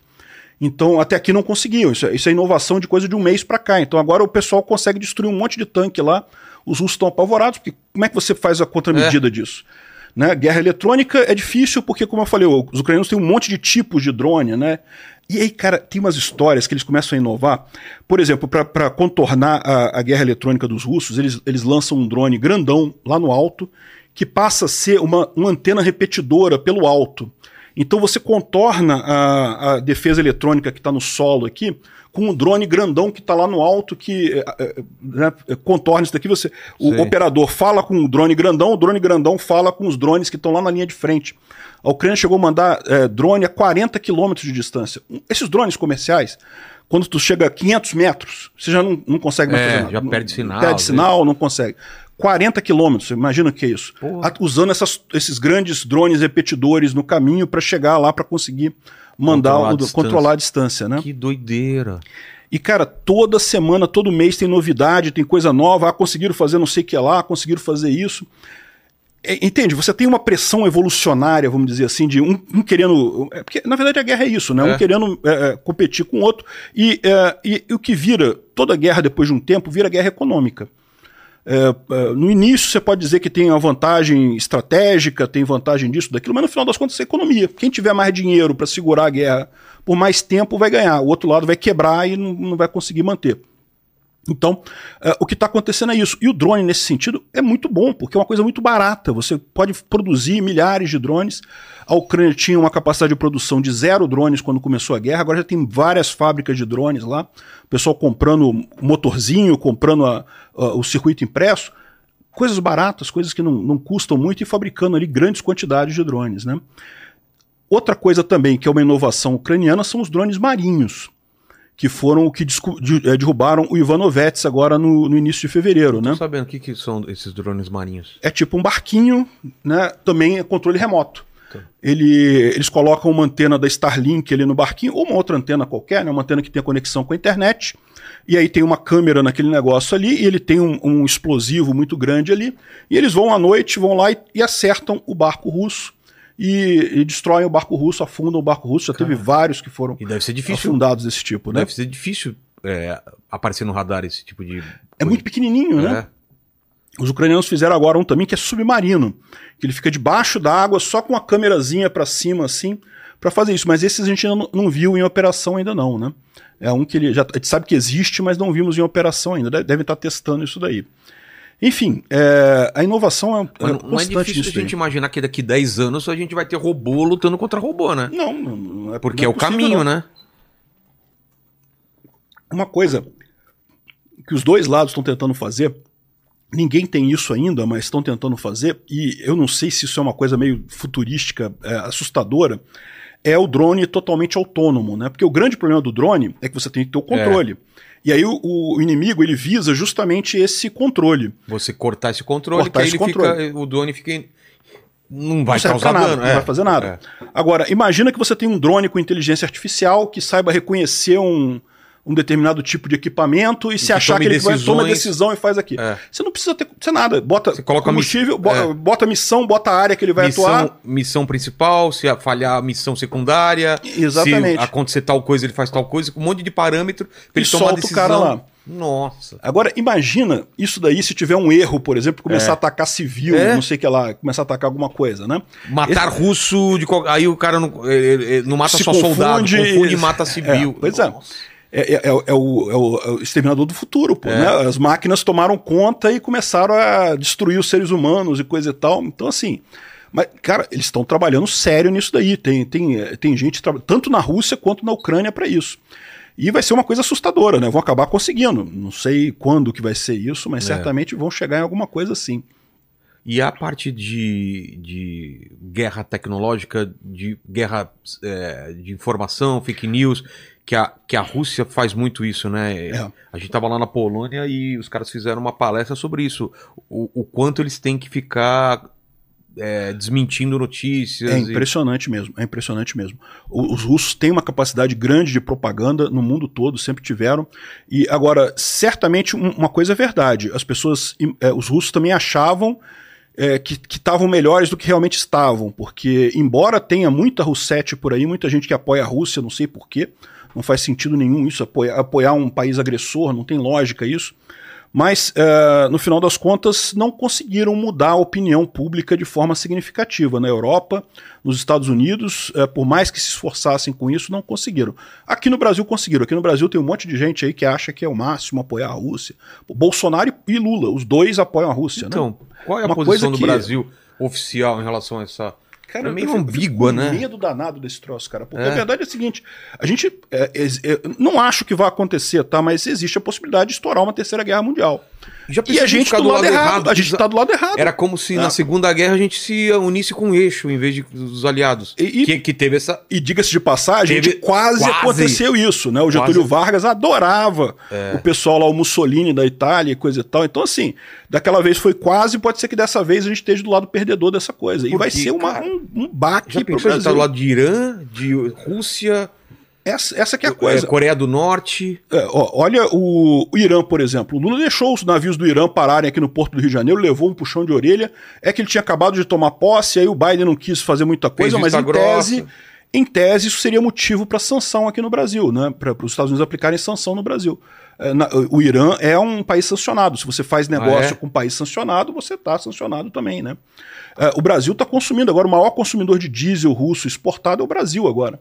Speaker 3: Então, até aqui não conseguiam. Isso é, isso é inovação de coisa de um mês para cá. Então, agora o pessoal consegue destruir um monte de tanque lá. Os russos estão apavorados, porque como é que você faz a contramedida disso? Né? Guerra eletrônica é difícil, porque, como eu falei, os ucranianos têm um monte de tipos de drone, né? E aí, cara, tem umas histórias que eles começam a inovar. Por exemplo, para contornar a, a guerra eletrônica dos russos, eles, eles lançam um drone grandão lá no alto, que passa a ser uma, uma antena repetidora pelo alto. Então você contorna a, a defesa eletrônica que está no solo aqui com um drone grandão que está lá no alto que eh, eh, né, contorna isso daqui. Você, o
Speaker 1: Sei.
Speaker 3: operador fala com o drone grandão, o drone grandão fala com os drones que estão lá na linha de frente. A Ucrânia chegou a mandar eh, drone a 40 quilômetros de distância. Esses drones comerciais, quando tu chega a 500 metros, você já não, não consegue mais
Speaker 1: É,
Speaker 3: fazer nada.
Speaker 1: já perde sinal,
Speaker 3: Perde
Speaker 1: às
Speaker 3: sinal, não consegue. 40 quilômetros, imagina o que é isso?
Speaker 1: Porra.
Speaker 3: Usando essas- esses grandes drones repetidores no caminho para chegar lá para conseguir mandar
Speaker 1: Controlar a
Speaker 3: o-
Speaker 1: distância.
Speaker 3: controlar a distância, né?
Speaker 1: Que doideira.
Speaker 3: E, cara, toda semana, todo mês tem novidade, tem coisa nova. Ah, conseguiram fazer não sei o que lá, conseguiram fazer isso. É, entende? Você tem uma pressão evolucionária, vamos dizer assim, de um, um querendo. é, porque, na verdade, a guerra é isso, né?
Speaker 1: É.
Speaker 3: Um querendo é, é, competir com o outro. E, é, e- e o que vira, toda guerra, depois de um tempo, vira guerra econômica. É, é, no início você pode dizer que tem uma vantagem estratégica, tem vantagem disso, daquilo, mas no final das contas é economia. Quem tiver mais dinheiro para segurar a guerra por mais tempo vai ganhar, o outro lado vai quebrar e não, não vai conseguir manter. Então, é, o que está acontecendo é isso. E o drone, nesse sentido, é muito bom, porque é uma coisa muito barata. Você pode produzir milhares de drones. A Ucrânia tinha uma capacidade de produção de zero drones quando começou a guerra, agora já tem várias fábricas de drones lá. O pessoal comprando motorzinho, comprando a- a- o circuito impresso. Coisas baratas, coisas que não, não custam muito e fabricando ali grandes quantidades de drones. Né? Outra coisa também que é uma inovação ucraniana são os drones marinhos que foram o que de- eh, derrubaram o Ivanovets agora no, no início de fevereiro, né?
Speaker 1: Sabendo o que, que são esses drones marinhos.
Speaker 3: É tipo um barquinho, né? Também é controle remoto.
Speaker 1: Tá.
Speaker 3: Ele, eles colocam uma antena da Starlink ali no barquinho, ou uma outra antena qualquer, né? Uma antena que tem conexão com a internet. E aí tem uma câmera naquele negócio ali, e ele tem um, um explosivo muito grande ali. E eles vão à noite, vão lá e, e acertam o barco russo. E, e destroem o barco russo, afundam o barco russo. Já teve vários que foram
Speaker 1: E deve ser difícil.
Speaker 3: afundados desse tipo, né?
Speaker 1: Deve ser difícil é, aparecer no radar esse tipo de.
Speaker 3: É muito pequenininho, né?
Speaker 1: É.
Speaker 3: Os ucranianos fizeram agora um também que é submarino, que ele fica debaixo da água só com a câmerazinha para cima assim, para fazer isso. Mas esses a gente não, não viu em operação ainda não, né? É um que ele já a gente sabe que existe, mas não vimos em operação ainda. Deve- Devem estar testando isso daí. Enfim, é, a inovação é, é
Speaker 1: Mas não- é difícil a gente imaginar que daqui 10 anos a gente vai ter robô lutando contra robô, né?
Speaker 3: Não, não, não é
Speaker 1: Porque
Speaker 3: não
Speaker 1: é o
Speaker 3: possível,
Speaker 1: caminho,
Speaker 3: não.
Speaker 1: né?
Speaker 3: Uma coisa que os dois lados estão tentando fazer, ninguém tem isso ainda, mas estão tentando fazer, e eu não sei se isso é uma coisa meio futurística, é, assustadora, é o drone totalmente autônomo, né? Porque o grande problema do drone é que você tem que ter o controle. E aí o, o inimigo ele visa justamente esse controle.
Speaker 1: Você cortar esse controle,
Speaker 3: Cortar
Speaker 1: que
Speaker 3: esse
Speaker 1: ele
Speaker 3: controle.
Speaker 1: fica. O drone fica. Não vai
Speaker 3: não
Speaker 1: causar
Speaker 3: nada,
Speaker 1: dano.
Speaker 3: não
Speaker 1: é.
Speaker 3: vai fazer nada.
Speaker 1: É.
Speaker 3: Agora, imagina que você tem um drone com inteligência artificial que saiba reconhecer um, um determinado tipo de equipamento e, se
Speaker 1: que
Speaker 3: achar que ele vai toma
Speaker 1: decisões.
Speaker 3: decisão e faz aqui.
Speaker 1: É.
Speaker 3: Você não precisa ter, ter nada. Bota
Speaker 1: Você coloca
Speaker 3: combustível,
Speaker 1: miss-
Speaker 3: bo-
Speaker 1: é.
Speaker 3: bota missão, bota a área que ele vai atuar.
Speaker 1: Missão, missão principal, se falhar missão secundária.
Speaker 3: Exatamente.
Speaker 1: Se acontecer tal coisa, ele faz tal coisa, com um monte de parâmetro pra
Speaker 3: E
Speaker 1: ele tomar
Speaker 3: solta o
Speaker 1: decisão.
Speaker 3: cara lá.
Speaker 1: Nossa.
Speaker 3: Agora, imagina isso daí se tiver um erro, por exemplo, começar
Speaker 1: É.
Speaker 3: a atacar civil,
Speaker 1: É.
Speaker 3: não sei o que lá, começar a atacar alguma coisa, né?
Speaker 1: Matar russo, de aí o cara não, ele- ele não mata
Speaker 3: Se
Speaker 1: só soldado,
Speaker 3: confunde-
Speaker 1: e mata civil.
Speaker 3: É, pois é.
Speaker 1: Nossa.
Speaker 3: É, é- é o, é o- é o- é o exterminador do futuro, pô,
Speaker 1: É.
Speaker 3: né? As máquinas tomaram conta e começaram a destruir os seres humanos e coisa e tal. Então, assim. Mas, cara, eles estão trabalhando sério nisso daí. Tem, tem, eh, tem gente, tanto na Rússia quanto na Ucrânia, para isso. E vai ser uma coisa assustadora, né? Vão acabar conseguindo. Não sei quando que vai ser isso, mas
Speaker 1: É.
Speaker 3: certamente vão chegar em alguma coisa assim.
Speaker 1: E a parte de, de guerra tecnológica, de guerra é, de informação, fake news, que a, que a Rússia faz muito isso, né?
Speaker 3: É.
Speaker 1: A gente tava lá na Polônia e os caras fizeram uma palestra sobre isso. O, o quanto eles têm que ficar é, desmentindo notícias.
Speaker 3: É
Speaker 1: e-
Speaker 3: impressionante mesmo, é impressionante mesmo. Os russos têm uma capacidade grande de propaganda no mundo todo, sempre tiveram. E agora, certamente um- uma coisa é verdade: as pessoas, é, os russos também achavam é, que que estavam melhores do que realmente estavam, porque embora tenha muita Russete por aí, muita gente que apoia a Rússia, não sei porquê, não faz sentido nenhum isso, apoiar, apoiar um país agressor, não tem lógica isso. Mas, eh, no final das contas, não conseguiram mudar a opinião pública de forma significativa. Na Europa, nos Estados Unidos, eh, por mais que se esforçassem com isso, não conseguiram. Aqui no Brasil conseguiram. Aqui no Brasil tem um monte de gente aí que acha que é o máximo apoiar a Rússia. O Bolsonaro e Lula, os dois apoiam a Rússia. né?
Speaker 1: Então, qual é a
Speaker 3: Uma
Speaker 1: posição do
Speaker 3: que-
Speaker 1: Brasil oficial em relação a essa.
Speaker 3: Cara,
Speaker 1: é meio ambígua, né?
Speaker 3: medo danado desse troço, cara. Porque
Speaker 1: É.
Speaker 3: a verdade é a seguinte: a gente. é, é, não acho que vai acontecer, tá? Mas existe a possibilidade de estourar uma terceira guerra mundial.
Speaker 1: Já
Speaker 3: E a gente
Speaker 1: ficar
Speaker 3: do lado, errado. A gente tá do lado errado.
Speaker 1: Era como se
Speaker 3: É.
Speaker 1: na Segunda Guerra a gente se unisse com o eixo em vez de dos aliados.
Speaker 3: E- e-
Speaker 1: que, que teve essa.
Speaker 3: E diga-se de passagem,
Speaker 1: Teve-
Speaker 3: quase,
Speaker 1: quase.
Speaker 3: aconteceu isso, né? O Getúlio
Speaker 1: Quase. É.
Speaker 3: Vargas adorava o pessoal lá, o Mussolini da Itália e coisa e tal. Então, assim, daquela vez foi quase, pode ser que dessa vez a gente esteja do lado perdedor dessa coisa. E
Speaker 1: Por
Speaker 3: vai ser uma,
Speaker 1: cara?
Speaker 3: um, um baque
Speaker 1: Já
Speaker 3: pro
Speaker 1: pensou a gente tá
Speaker 3: Brasil.
Speaker 1: do lado de Irã, de Rússia,
Speaker 3: Essa, essa que é a
Speaker 1: é,
Speaker 3: coisa.
Speaker 1: Coreia do Norte.
Speaker 3: É, ó, olha o, o Irã, por exemplo. O Lula deixou os navios do Irã pararem aqui no Porto do Rio de Janeiro, levou um puxão de orelha. É que ele tinha acabado de tomar posse, aí o Biden não quis fazer muita coisa, mas em tese, em tese isso seria motivo para sanção aqui no Brasil, né? Para os Estados Unidos aplicarem sanção no Brasil. É, na- o Irã é um país sancionado. Se você faz negócio
Speaker 1: é?
Speaker 3: com um país sancionado, você está sancionado também, né? É, o Brasil está consumindo agora, o maior consumidor de diesel russo exportado é o Brasil agora.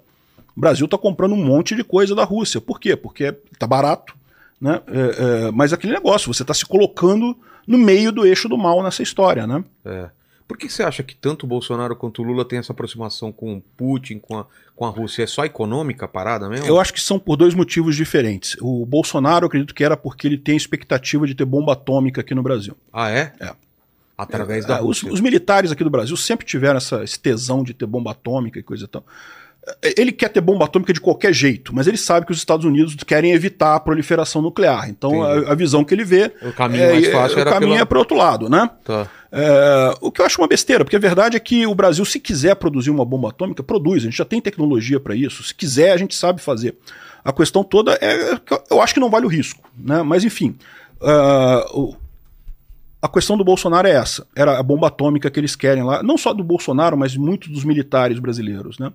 Speaker 3: O Brasil está comprando um monte de coisa da Rússia. Por quê? Porque está barato. Né? É, é, mas aquele negócio, você está se colocando no meio do eixo do mal nessa história. Né?
Speaker 1: É. Por que você acha que tanto o Bolsonaro quanto o Lula têm essa aproximação com o Putin, com a, com a Rússia? É só econômica a parada mesmo?
Speaker 3: Eu acho que são por dois motivos diferentes. O Bolsonaro, eu acredito que era porque ele tem a expectativa de ter bomba atômica aqui no Brasil.
Speaker 1: Ah, é?
Speaker 3: É.
Speaker 1: Através da
Speaker 3: os,
Speaker 1: Rússia.
Speaker 3: os militares aqui do Brasil sempre tiveram essa, esse tesão de ter bomba atômica e coisa e tal. Ele quer ter bomba atômica de qualquer jeito, mas ele sabe que os Estados Unidos querem evitar a proliferação nuclear. Então a, a visão que ele vê
Speaker 1: O caminho mais fácil
Speaker 3: o
Speaker 1: era
Speaker 3: caminho
Speaker 1: pela-
Speaker 3: é para outro lado, né?
Speaker 1: Tá.
Speaker 3: É, o que eu acho uma besteira, porque a verdade é que o Brasil, se quiser produzir uma bomba atômica, produz. A gente já tem tecnologia para isso. Se quiser, a gente sabe fazer. A questão toda é que eu- acho que não vale o risco, né? Mas enfim, o- a questão do Bolsonaro é essa. Era a bomba atômica que eles querem lá, não só do Bolsonaro, mas muitos dos militares brasileiros, né?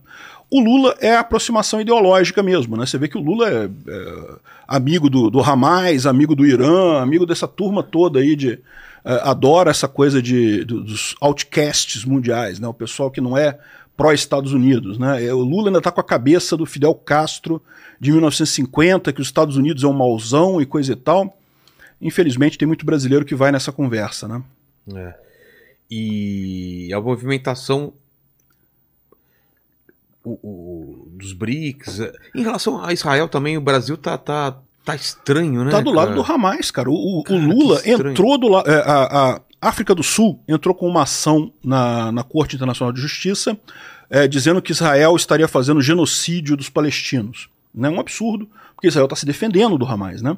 Speaker 3: O Lula é a aproximação ideológica mesmo, né? Você vê que o Lula é, é amigo do, do Hamas, amigo do Irã, amigo dessa turma toda aí de é, adora essa coisa de, do- dos outcasts mundiais, né? O pessoal que não é pró-Estados Unidos, né? É, O Lula ainda está com a cabeça do Fidel Castro de 1950, que os Estados Unidos é um mauzão e coisa e tal. Infelizmente tem muito brasileiro que vai nessa conversa, né?
Speaker 1: É. E a movimentação o- o- dos BRICS. é, Em relação a Israel também, o Brasil tá, tá, tá estranho, né?
Speaker 3: Tá do lado
Speaker 1: cara?
Speaker 3: do Hamas, cara. O, o- o
Speaker 1: Cara,
Speaker 3: Lula entrou do lado. a, a África do Sul entrou com uma ação na, na Corte Internacional de Justiça é, dizendo que Israel estaria fazendo genocídio dos palestinos. Né? Um absurdo, porque Israel está se defendendo do Hamas, né?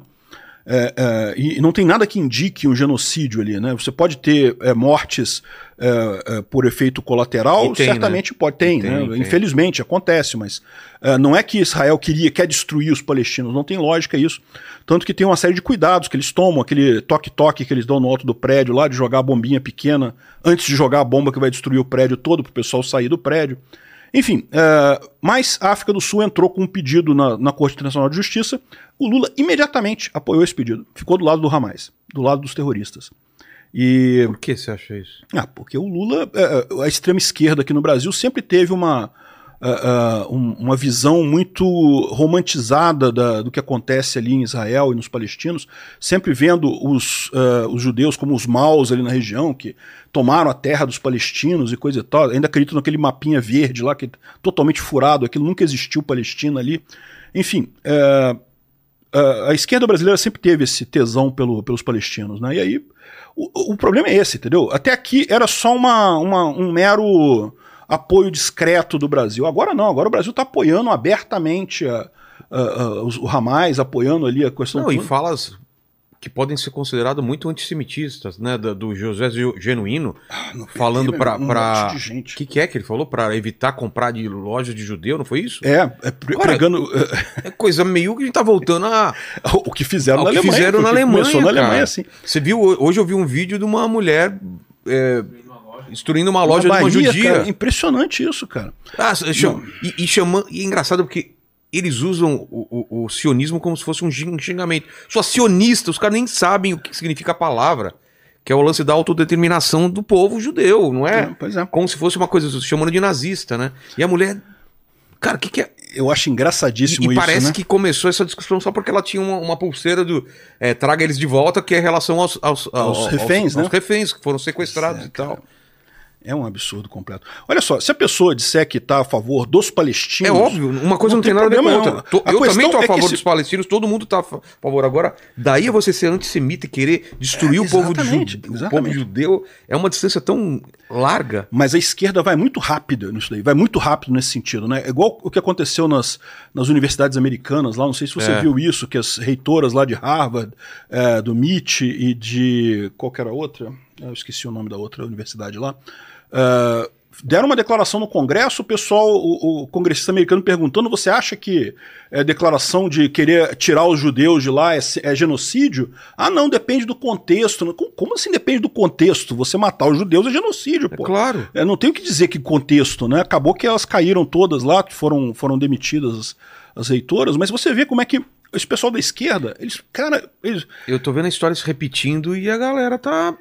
Speaker 3: É, é, e não tem nada que indique um genocídio ali, né? Você pode ter é, mortes é, é, por efeito colateral,
Speaker 1: tem,
Speaker 3: certamente pode, tem,
Speaker 1: E tem,
Speaker 3: né?
Speaker 1: tem.
Speaker 3: Infelizmente acontece, mas não é que Israel queria, quer destruir os palestinos, não tem lógica isso. Tanto que tem uma série de cuidados que eles tomam, aquele toque-toque que eles dão no alto do prédio lá, de jogar a bombinha pequena antes de jogar a bomba que vai destruir o prédio todo para o pessoal sair do prédio. Enfim, é, mas a África do Sul entrou com um pedido na, na Corte Internacional de Justiça. O Lula imediatamente apoiou esse pedido. Ficou do lado do Hamas, do lado dos terroristas. E
Speaker 1: Por que você acha isso?
Speaker 3: ah, porque o Lula, é, é, a extrema esquerda aqui no Brasil sempre teve uma, é, um- uma visão muito romantizada da- do que acontece ali em Israel e nos palestinos, sempre vendo os, é, os judeus como os maus ali na região, que tomaram a terra dos palestinos e coisa e tal. Ainda acredito naquele mapinha verde lá, que é totalmente furado, aquilo nunca existiu Palestina ali. Enfim, é, a, a esquerda brasileira sempre teve esse tesão pelo, pelos palestinos, né? E aí o, o problema é esse, entendeu? Até aqui era só uma, uma, um mero apoio discreto do Brasil. Agora não, agora o Brasil está apoiando abertamente a, a, a, o Hamas, apoiando ali a questão.
Speaker 1: Não, e falas que podem ser considerados muito antissemitistas, né? Do, do José Genuíno, ah, falando para. Um pra... O que, que é que ele falou? Para evitar comprar de lojas de judeu, não foi isso?
Speaker 3: É, é pregando.
Speaker 1: É coisa meio que a gente tá voltando a. [laughs]
Speaker 3: o que fizeram na
Speaker 1: Alemanha.
Speaker 3: que
Speaker 1: fizeram na Alemanha. Começou
Speaker 3: na Alemanha, assim.
Speaker 1: Você viu, hoje eu vi um vídeo de uma mulher. É, destruindo uma loja Bahia, de uma judia.
Speaker 3: Cara, impressionante isso, cara.
Speaker 1: Ah, chama, e, e chamando. E é engraçado porque eles usam o, o, o, sionismo como se fosse um xingamento. Só sionista, os caras nem sabem o que significa a palavra. Que é o lance da autodeterminação do povo judeu, não é? é pois é. Como se fosse uma coisa, chamando de nazista, né? E a mulher. Cara, o que, que é.
Speaker 3: Eu acho engraçadíssimo e,
Speaker 1: e
Speaker 3: isso.
Speaker 1: E parece
Speaker 3: né?
Speaker 1: que começou essa discussão só porque ela tinha uma, uma pulseira do é, traga eles de volta, que é em relação aos, aos, aos, aos reféns, aos, né? Aos reféns que foram sequestrados é, e tal. Cara.
Speaker 3: É um absurdo completo. Olha só, se a pessoa disser que está a favor dos palestinos.
Speaker 1: É óbvio, uma coisa não, não tem, nada a ver com outra. Eu também estou a é favor dos palestinos, todo mundo está a favor. Agora, daí a você ser antissemita e querer destruir é, o, povo de, o povo judeu é uma distância tão larga.
Speaker 3: Mas a esquerda vai muito rápido nisso daí, vai muito rápido nesse sentido, né? É igual o que aconteceu nas, nas universidades americanas lá, não sei se você é. viu isso, que as reitoras lá de Harvard, é, do MIT e de. qual que era a outra? Eu esqueci o nome da outra universidade lá. Uh, deram uma declaração no Congresso, o pessoal, o, o congressista americano perguntando: você acha que é, declaração de querer tirar os judeus de lá é, é genocídio? Ah, não, depende do contexto. Como, assim depende do contexto? Você matar os judeus é genocídio, pô.
Speaker 1: É claro.
Speaker 3: É, não tem o que dizer que contexto, né? Acabou que elas caíram todas lá, que foram, foram demitidas as, as reitoras, mas você vê como é que esse pessoal da esquerda, eles, cara, eles...
Speaker 1: Eu tô vendo a história se repetindo e a galera tá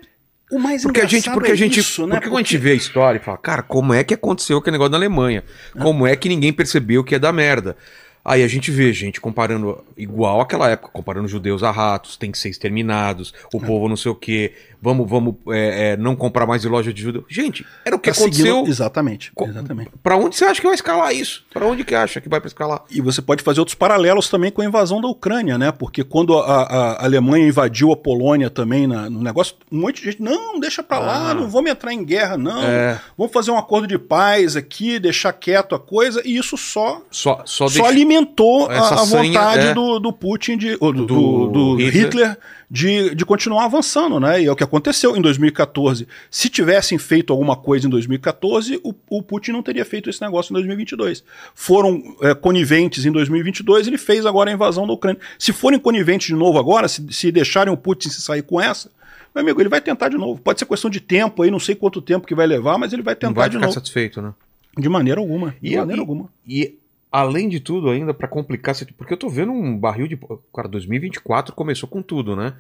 Speaker 3: o mais
Speaker 1: porque a gente, porque
Speaker 3: é
Speaker 1: a gente,
Speaker 3: isso, né?
Speaker 1: Porque, porque a gente vê a história e fala, cara, como é que aconteceu aquele negócio na Alemanha? Como é que ninguém percebeu que é da merda? Aí a gente vê gente comparando igual àquela época, comparando judeus a ratos, tem que ser exterminados, o povo não sei o quê, vamos, vamos é, é, não comprar mais de loja de judeu. Gente, era o que tá aconteceu.
Speaker 3: Seguindo... Exatamente, exatamente.
Speaker 1: Para onde você acha que vai escalar isso? Para onde que acha que vai para escalar?
Speaker 3: E você pode fazer outros paralelos também com a invasão da Ucrânia, né? Porque quando a, a Alemanha invadiu a Polônia também na, no negócio, um monte de gente, não, deixa para lá, ah. não vamos entrar em guerra, não. É. Vamos fazer um acordo de paz aqui, deixar quieto a coisa, e isso só,
Speaker 1: só, só,
Speaker 3: só alimentou a, a, vontade é. do, do Putin, de, do, do, do Hitler, Hitler de, de continuar avançando, né? E é o que aconteceu em 2014. Se tivessem feito alguma coisa em 2014, o, o Putin não teria feito esse negócio em 2022. Foram é, coniventes em 2022, ele fez agora a invasão da Ucrânia. Se forem coniventes de novo agora, se, se deixarem o Putin se sair com essa, meu amigo, ele vai tentar de novo. Pode ser questão de tempo aí, não sei quanto tempo que vai levar, mas ele vai tentar
Speaker 1: não vai
Speaker 3: de novo.
Speaker 1: satisfeito, né?
Speaker 3: De maneira alguma. De
Speaker 1: e,
Speaker 3: maneira
Speaker 1: e,
Speaker 3: alguma.
Speaker 1: E além de tudo, ainda para complicar, porque eu tô vendo um barril de. Cara, 2024 começou com tudo, né?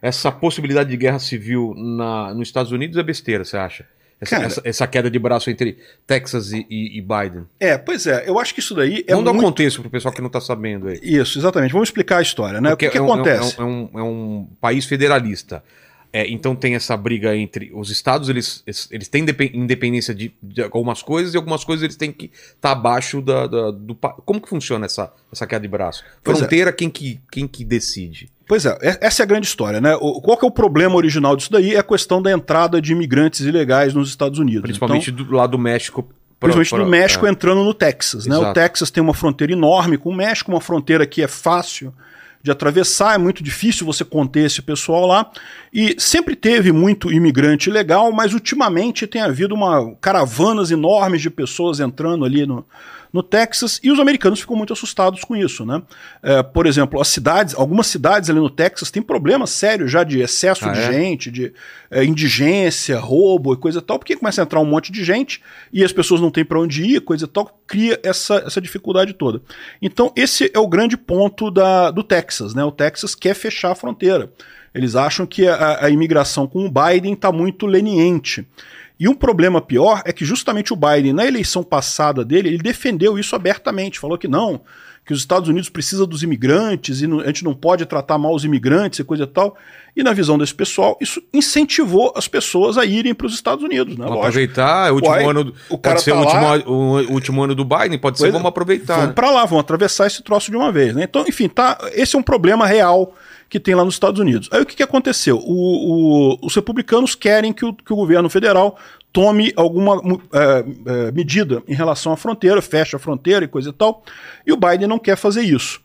Speaker 1: Essa possibilidade de guerra civil na, nos Estados Unidos é besteira, você acha? Essa, Cara, essa, essa, queda de braço entre Texas e, e, e, Biden.
Speaker 3: É, pois é. Eu acho que isso daí é.
Speaker 1: Vamos muito... um contexto para o pessoal que não está sabendo aí.
Speaker 3: Isso, exatamente. Vamos explicar a história, né? Porque o que, que é um, acontece?
Speaker 1: É um, é um, país federalista. É, então tem essa briga entre os estados, eles, eles têm independência de, de algumas coisas e algumas coisas eles têm que estar tá abaixo da, da, do. Como que funciona essa, essa queda de braço? É. Fronteira, é. quem, que, quem que decide?
Speaker 3: Pois é, essa é a grande história, né? O, qual que é o problema original disso daí? É a questão da entrada de imigrantes ilegais nos Estados Unidos.
Speaker 1: Principalmente então, do lado do México.
Speaker 3: Principalmente do México é. entrando no Texas, né? O Texas tem uma fronteira enorme com o México, uma fronteira que é fácil de atravessar, é muito difícil você conter esse pessoal lá. E sempre teve muito imigrante legal, mas ultimamente tem havido uma caravanas enormes de pessoas entrando ali no, no Texas, e os americanos ficam muito assustados com isso, né? É, por exemplo, as cidades, algumas cidades ali no Texas têm problemas sérios já de excesso ah, de é? gente, de é, indigência, roubo e coisa e tal, porque começa a entrar um monte de gente e as pessoas não têm para onde ir, coisa e tal, cria essa, essa dificuldade toda. Então, esse é o grande ponto da, do Texas, né? O Texas quer fechar a fronteira. Eles acham que a, a imigração com o Biden está muito leniente. E um problema pior é que justamente o Biden, na eleição passada dele, ele defendeu isso abertamente, falou que não, que os Estados Unidos precisam dos imigrantes e não, a gente não pode tratar mal os imigrantes e coisa e tal. E na visão desse pessoal, isso incentivou as pessoas a irem para os Estados Unidos. Né?
Speaker 1: Vamos aproveitar, é o último
Speaker 3: Uai,
Speaker 1: ano.
Speaker 3: o
Speaker 1: pode ser
Speaker 3: tá
Speaker 1: o último,
Speaker 3: lá-
Speaker 1: o último ano do Biden, pode ser,
Speaker 3: é.
Speaker 1: vamos aproveitar.
Speaker 3: Vamos para lá, vamos atravessar esse troço de uma vez. Né? Então, enfim, tá, esse é um problema real que tem lá nos Estados Unidos. Aí o que, que aconteceu? O- o- os republicanos querem que o, que o governo federal tome alguma é, é, medida em relação à fronteira, feche a fronteira e coisa e tal, e o Biden não quer fazer isso.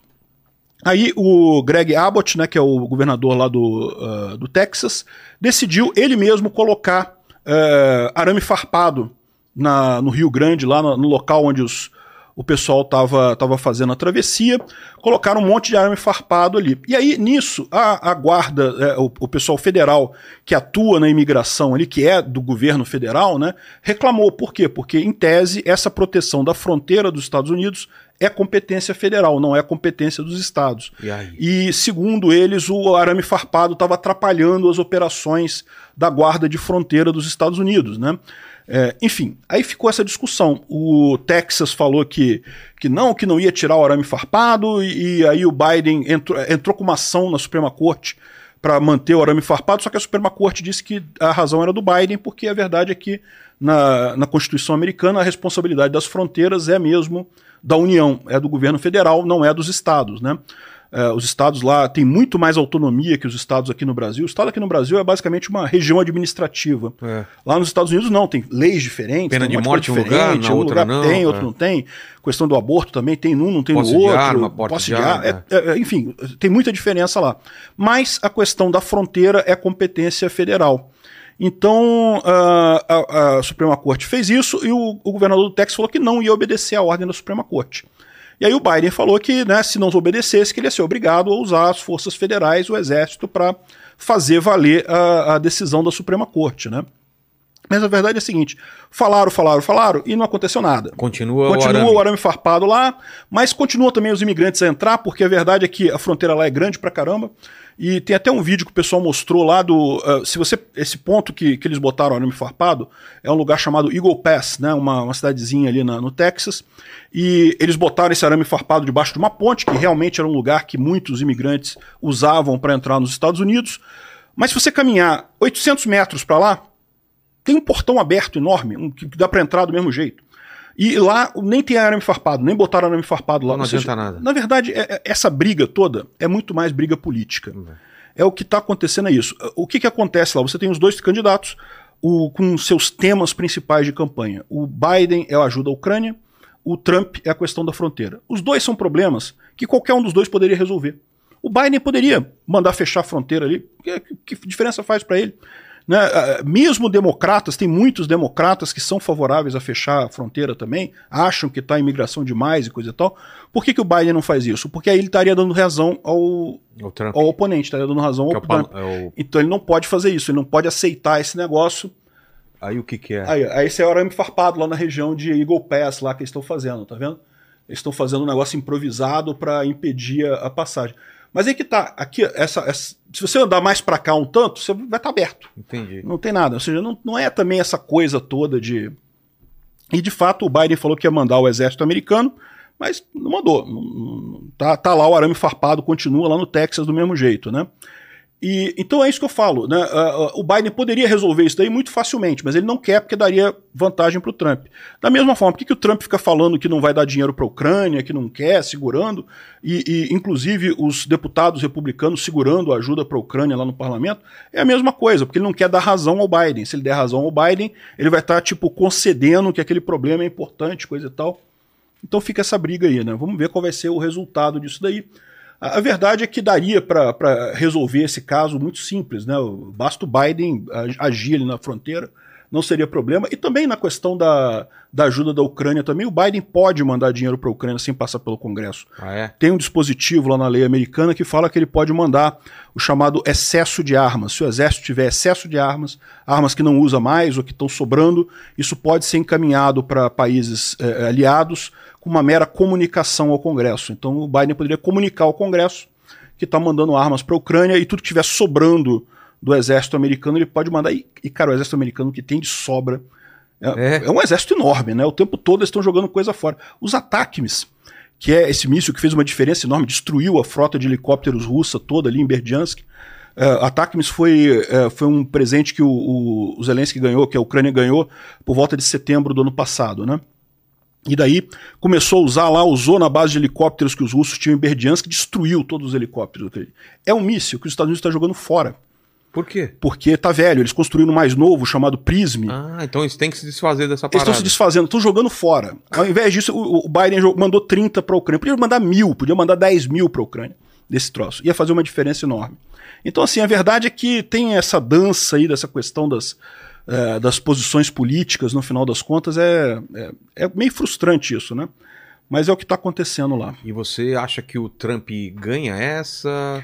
Speaker 3: Aí o Greg Abbott, né, que é o governador lá do, ah, do Texas, decidiu ele mesmo colocar eh, arame farpado na, no Rio Grande, lá no, no local onde os, o pessoal estava tava fazendo a travessia, colocaram um monte de arame farpado ali. E aí, nisso, a, a guarda, eh, o, o pessoal federal que atua na imigração ali, que é do governo federal, né, reclamou. Por quê? Porque, em tese, essa proteção da fronteira dos Estados Unidos é competência federal, não é competência dos estados.
Speaker 1: E?
Speaker 3: E, segundo eles, o arame farpado estava atrapalhando as operações da Guarda de Fronteira dos Estados Unidos, né? É, enfim, aí ficou essa discussão. O Texas falou que, que não, que não ia tirar o arame farpado, e, e aí o Biden entrou, entrou com uma ação na Suprema Corte para manter o arame farpado, só que a Suprema Corte disse que a razão era do Biden, porque a verdade é que na, na Constituição americana a responsabilidade das fronteiras é mesmo da União, é do governo federal, não é dos estados, né? É, os estados lá têm muito mais autonomia que os estados aqui no Brasil. O estado aqui no Brasil é basicamente uma região administrativa.
Speaker 1: É.
Speaker 3: Lá nos Estados Unidos não, tem leis diferentes.
Speaker 1: Pena de morte
Speaker 3: de
Speaker 1: em um lugar,
Speaker 3: diferente,
Speaker 1: na
Speaker 3: um
Speaker 1: outra
Speaker 3: lugar
Speaker 1: não,
Speaker 3: tem, outro
Speaker 1: é.
Speaker 3: não tem. Questão do aborto também tem num, não tem
Speaker 1: Posse
Speaker 3: no
Speaker 1: de
Speaker 3: outro.
Speaker 1: arma, porte
Speaker 3: posse
Speaker 1: de
Speaker 3: de
Speaker 1: arma,
Speaker 3: arma. É- é- enfim, tem muita diferença lá. Mas a questão da fronteira é competência federal. Então, ah, a, a Suprema Corte fez isso e o, o governador do Texas falou que não ia obedecer à ordem da Suprema Corte. E aí o Biden falou que, né, se não obedecesse, que ele ia ser obrigado a usar as forças federais, o exército, para fazer valer a, a decisão da Suprema Corte, né? Mas a verdade é a seguinte: falaram, falaram, falaram e não aconteceu nada.
Speaker 1: Continua,
Speaker 3: Continua
Speaker 1: o arame.
Speaker 3: o arame farpado lá, mas continua também os imigrantes a entrar, porque a verdade é que a fronteira lá é grande pra caramba. E tem até um vídeo que o pessoal mostrou lá do. ah, se você. Esse ponto que, que eles botaram arame farpado é um lugar chamado Eagle Pass, né? Uma, uma cidadezinha ali na- no Texas. E eles botaram esse arame farpado debaixo de uma ponte, que realmente era um lugar que muitos imigrantes usavam para entrar nos Estados Unidos. Mas se você caminhar 800 metros para lá, tem um portão aberto enorme, um, que dá para entrar do mesmo jeito. E lá nem tem arame farpado, nem botaram arame farpado lá.
Speaker 1: Não
Speaker 3: seja,
Speaker 1: adianta nada.
Speaker 3: Na verdade, é- é- essa briga toda é muito mais briga política. É o que está acontecendo é isso. O que, que acontece lá? Você tem os dois candidatos o- com seus temas principais de campanha. O Biden é a ajuda à Ucrânia, o Trump é a questão da fronteira. Os dois são problemas que qualquer um dos dois poderia resolver. O Biden poderia mandar fechar a fronteira ali. Que, que diferença faz para ele? Né? Mesmo democratas, tem muitos democratas que são favoráveis a fechar a fronteira também, acham que está imigração demais e coisa e tal. Por que, que o Biden não faz isso? Porque aí ele estaria dando razão ao, ao oponente, estaria dando razão
Speaker 1: é
Speaker 3: ao
Speaker 1: Pal-
Speaker 3: Trump.
Speaker 1: é o-
Speaker 3: Então ele não pode fazer isso, ele não pode aceitar esse negócio.
Speaker 1: Aí o que que é?
Speaker 3: Aí, aí esse é o arame farpado lá na região de Eagle Pass, lá que eles estão fazendo, tá vendo? Eles estão fazendo um negócio improvisado para impedir a, a passagem. Mas aí que tá, aqui, essa, essa- se você andar mais para cá um tanto, você vai estar aberto.
Speaker 1: Entendi.
Speaker 3: Não tem nada. Ou seja, não, não é também essa coisa toda de. E de fato o Biden falou que ia mandar o exército americano, mas não mandou. Tá, tá lá o arame farpado, continua lá no Texas do mesmo jeito, né? E, então é isso que eu falo, né? O Biden poderia resolver isso daí muito facilmente, mas ele não quer porque daria vantagem para o Trump. Da mesma forma, por que, que o Trump fica falando que não vai dar dinheiro para a Ucrânia, que não quer, segurando, e, e, inclusive os deputados republicanos segurando a ajuda para a Ucrânia lá no parlamento? É a mesma coisa, porque ele não quer dar razão ao Biden. Se ele der razão ao Biden, ele vai estar tipo concedendo que aquele problema é importante, coisa e tal. Então fica essa briga aí, né? Vamos ver qual vai ser o resultado disso daí. A, a verdade é que daria para resolver esse caso muito simples, né? Basta o Biden agir ali na fronteira, não seria problema. E também na questão da, da ajuda da Ucrânia também, o Biden pode mandar dinheiro para a Ucrânia sem passar pelo Congresso.
Speaker 1: Ah, é?
Speaker 3: Tem um dispositivo lá na lei americana que fala que ele pode mandar o chamado excesso de armas. Se o exército tiver excesso de armas, armas que não usa mais ou que estão sobrando, isso pode ser encaminhado para países eh, aliados com uma mera comunicação ao Congresso. Então o Biden poderia comunicar ao Congresso que está mandando armas para a Ucrânia e tudo que estiver sobrando do exército americano ele pode mandar. E, e, cara, o exército americano que tem de sobra é,
Speaker 1: É.
Speaker 3: é um exército enorme, né? O tempo todo eles estão jogando coisa fora. Os ataques que é esse míssil que fez uma diferença enorme, destruiu a frota de helicópteros russa toda ali em Berdiansk. Uh, a TACMS foi, uh, foi um presente que o, o, o Zelensky ganhou, que a Ucrânia ganhou, por volta de setembro do ano passado, né? E daí começou a usar lá, usou na base de helicópteros que os russos tinham em Berdiansk, destruiu todos os helicópteros. É um míssil que os Estados Unidos estão jogando fora.
Speaker 1: Por quê?
Speaker 3: Porque tá velho, eles construíram um mais novo chamado Prism.
Speaker 1: Ah, então eles têm que se desfazer dessa
Speaker 3: parada.
Speaker 1: Eles estão
Speaker 3: se desfazendo, estão jogando fora. Ao invés disso, o, o Biden mandou 30 para a Ucrânia. Podia mandar mil, podia mandar 10 mil para a Ucrânia desse troço. Ia fazer uma diferença enorme. Então, assim, a verdade é que tem essa dança aí dessa questão das, é, das posições políticas, no final das contas, é, é, é meio frustrante isso, né? Mas é o que está acontecendo lá.
Speaker 1: E você acha que o Trump ganha essa?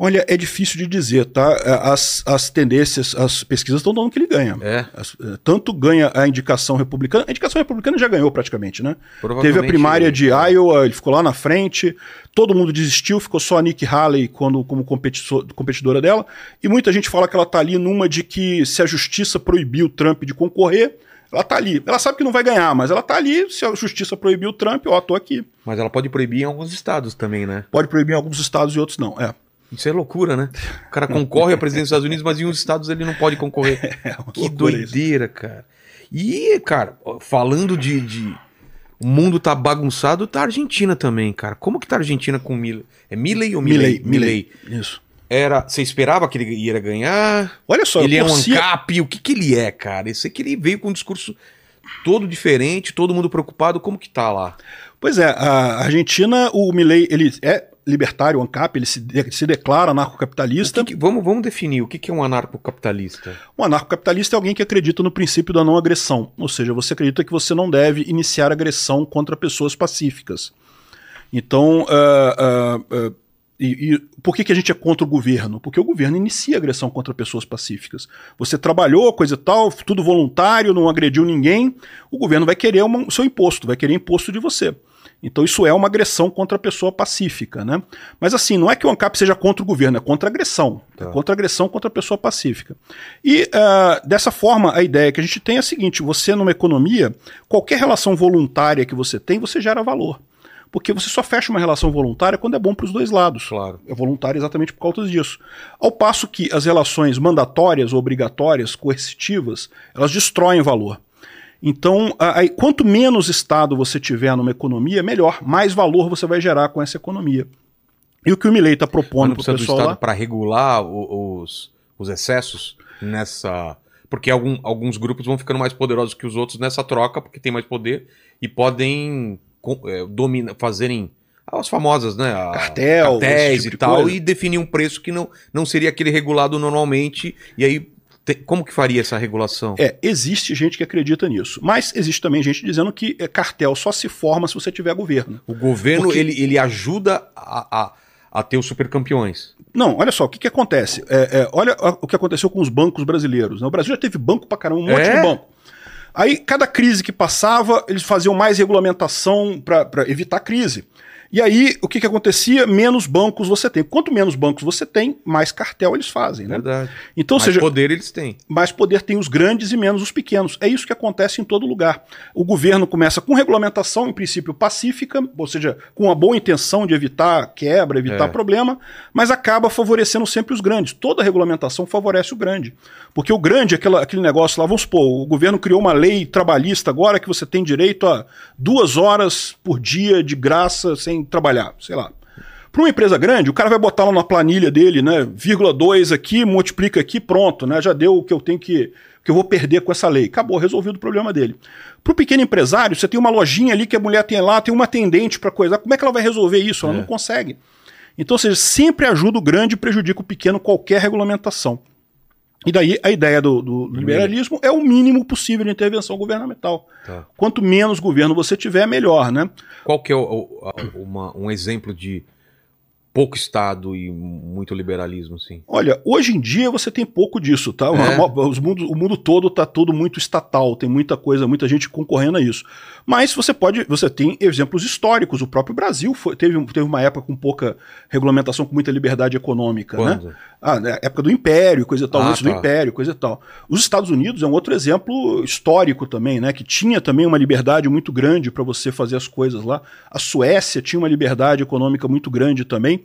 Speaker 3: Olha, é difícil de dizer, tá? É, as, as tendências, as pesquisas estão dando que ele ganha.
Speaker 1: É.
Speaker 3: As, é, tanto ganha a indicação republicana, a indicação republicana já ganhou praticamente, né? Teve a primária de Iowa, ele ficou lá na frente, todo mundo desistiu, ficou só a Nikki Haley quando, como competidora dela, e muita gente fala que ela tá ali numa de que se a justiça proibiu o Trump de concorrer, ela tá ali. Ela sabe que não vai ganhar, mas ela tá ali. Se a justiça proibiu o Trump, ó, tô aqui.
Speaker 1: Mas ela pode proibir em alguns estados também, né?
Speaker 3: Pode proibir em alguns estados e outros não, é.
Speaker 1: Isso é loucura, né? O cara concorre à presidência dos Estados Unidos, mas em uns estados ele não pode concorrer. [laughs] É que doideira, isso. cara. E, cara, falando de, de, O mundo tá bagunçado, tá a Argentina também, cara. Como que tá a Argentina com Milley? É Milley ou Milley?
Speaker 3: Milley. Isso.
Speaker 1: Era, você esperava que ele ia ganhar?
Speaker 3: Olha só,
Speaker 1: ele é um ANCAP, o que que ele é, cara? Eu sei que ele veio com um discurso todo diferente, todo mundo preocupado, como que tá lá?
Speaker 3: Pois é, a Argentina, o Milley, ele é libertário, o ANCAP, ele se, de, se declara anarcocapitalista.
Speaker 1: Que que, vamos, vamos definir o que, que é um anarcocapitalista.
Speaker 3: Um anarcocapitalista é alguém que acredita no princípio da não agressão, ou seja, você acredita que você não deve iniciar agressão contra pessoas pacíficas. Então, uh, uh, uh, e, e, por que, que a gente é contra o governo? Porque o governo inicia agressão contra pessoas pacíficas. Você trabalhou, coisa e tal, tudo voluntário, não agrediu ninguém, o governo vai querer o seu imposto, vai querer imposto de você. Então isso é uma agressão contra a pessoa pacífica, né? Mas assim, não é que o ANCAP seja contra o governo, é contra a agressão. Tá. É contra a agressão contra a pessoa pacífica. E uh, dessa forma, a ideia que a gente tem é a seguinte: você numa economia, qualquer relação voluntária que você tem, você gera valor. Porque você só fecha uma relação voluntária quando é bom para os dois lados.
Speaker 1: Claro.
Speaker 3: É voluntária exatamente por causa disso. Ao passo que as relações mandatórias, obrigatórias, coercitivas, elas destroem valor. Então, aí, quanto menos Estado você tiver numa economia, melhor, mais valor você vai gerar com essa economia. E o que o Milley está propondo
Speaker 1: para o pessoal do Estado para regular os, os excessos nessa... Porque algum, alguns grupos vão ficando mais poderosos que os outros nessa troca, porque tem mais poder, e podem é, domina, fazerem as famosas, né? A,
Speaker 3: Cartel,
Speaker 1: cartéis tipo e tal, coisa. e definir um preço que não, não seria aquele regulado normalmente, e aí como que faria essa regulação?
Speaker 3: É, existe gente que acredita nisso. Mas existe também gente dizendo que é, cartel só se forma se você tiver governo.
Speaker 1: O governo, Porque... ele, ele ajuda a, a, a ter os supercampeões.
Speaker 3: Não, olha só, o que, que acontece? É, é, olha o que aconteceu com os bancos brasileiros. Né? O Brasil já teve banco pra caramba, um monte é? de banco. Aí, cada crise que passava, eles faziam mais regulamentação para evitar crise. E aí, o que, que acontecia? Menos bancos você tem. Quanto menos bancos você tem, mais cartel eles fazem, né?
Speaker 1: Verdade.
Speaker 3: Então,
Speaker 1: mais
Speaker 3: seja,
Speaker 1: poder eles têm.
Speaker 3: Mais poder tem os grandes e menos os pequenos. É isso que acontece em todo lugar. O governo começa com regulamentação, em princípio, pacífica, ou seja, com a boa intenção de evitar quebra, evitar é. problema, mas acaba favorecendo sempre os grandes. Toda regulamentação favorece o grande. Porque o grande, aquela, aquele negócio lá, vamos supor, o governo criou uma lei trabalhista agora que você tem direito a duas horas por dia de graça sem trabalhar, sei lá. Para uma empresa grande, o cara vai botar lá na planilha dele, né, vírgula 2 aqui, multiplica aqui, pronto, né, já deu o que eu tenho que que eu vou perder com essa lei. Acabou, resolvido o problema dele. Para o pequeno empresário, você tem uma lojinha ali que a mulher tem lá, tem uma atendente para coisa. Como é que ela vai resolver isso? Ela é. não consegue. Então, ou seja, sempre ajuda o grande e prejudica o pequeno qualquer regulamentação. E daí a ideia do, do liberalismo é o mínimo possível de intervenção governamental. Tá. Quanto menos governo você tiver, melhor, né?
Speaker 1: Qual que é o, o, uma, um exemplo de pouco Estado e muito liberalismo, sim?
Speaker 3: Olha, hoje em dia você tem pouco disso, tá? É. Os mundo, o mundo todo está todo muito estatal, tem muita coisa, muita gente concorrendo a isso. Mas você pode, você tem exemplos históricos. O próprio Brasil foi, teve, teve uma época com pouca regulamentação, com muita liberdade econômica, né? Quando? né? Ah, né, época do Império, coisa e tal,
Speaker 1: Ah,
Speaker 3: antes do
Speaker 1: tá.
Speaker 3: Império, coisa e tal. Os Estados Unidos é um outro exemplo histórico também, né? Que tinha também uma liberdade muito grande para você fazer as coisas lá. A Suécia tinha uma liberdade econômica muito grande também.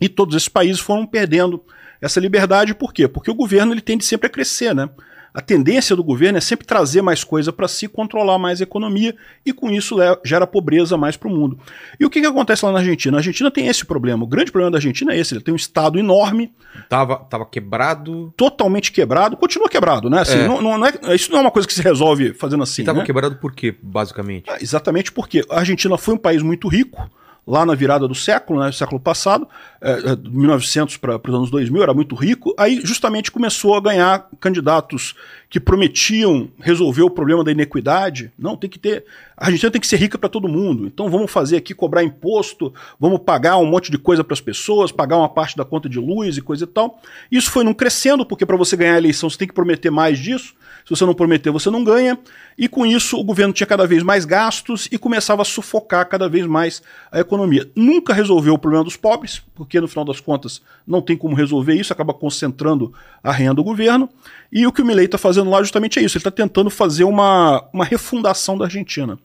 Speaker 3: E todos esses países foram perdendo essa liberdade, por quê? Porque o governo ele tende sempre a crescer, né? A tendência do governo é sempre trazer mais coisa para si, controlar mais a economia e com isso gera pobreza mais para o mundo. E o que, que acontece lá na Argentina? A Argentina tem esse problema. O grande problema da Argentina é esse: ele tem um estado enorme,
Speaker 1: Tava, tava quebrado.
Speaker 3: totalmente quebrado, continua quebrado, né? Assim,
Speaker 1: É.
Speaker 3: não, não é, isso não é uma coisa que se resolve fazendo assim.
Speaker 1: E tava
Speaker 3: né?
Speaker 1: quebrado por quê, basicamente?
Speaker 3: Ah, Exatamente porque a Argentina foi um país muito rico lá na virada do século, né, século passado, é, é, de 1900 para os anos 2000, era muito rico. Aí justamente começou a ganhar candidatos que prometiam resolver o problema da inequidade. Não, tem que ter. A Argentina tem que ser rica para todo mundo. Então vamos fazer aqui cobrar imposto, vamos pagar um monte de coisa para as pessoas, pagar uma parte da conta de luz e coisa e tal. Isso foi não crescendo, porque para você ganhar a eleição você tem que prometer mais disso. Se você não prometer, você não ganha. E com isso, o governo tinha cada vez mais gastos e começava a sufocar cada vez mais a economia. Nunca resolveu o problema dos pobres, porque no final das contas não tem como resolver isso, acaba concentrando a renda do governo. E o que o Milei está fazendo lá justamente é isso: ele está tentando fazer uma, uma refundação da Argentina.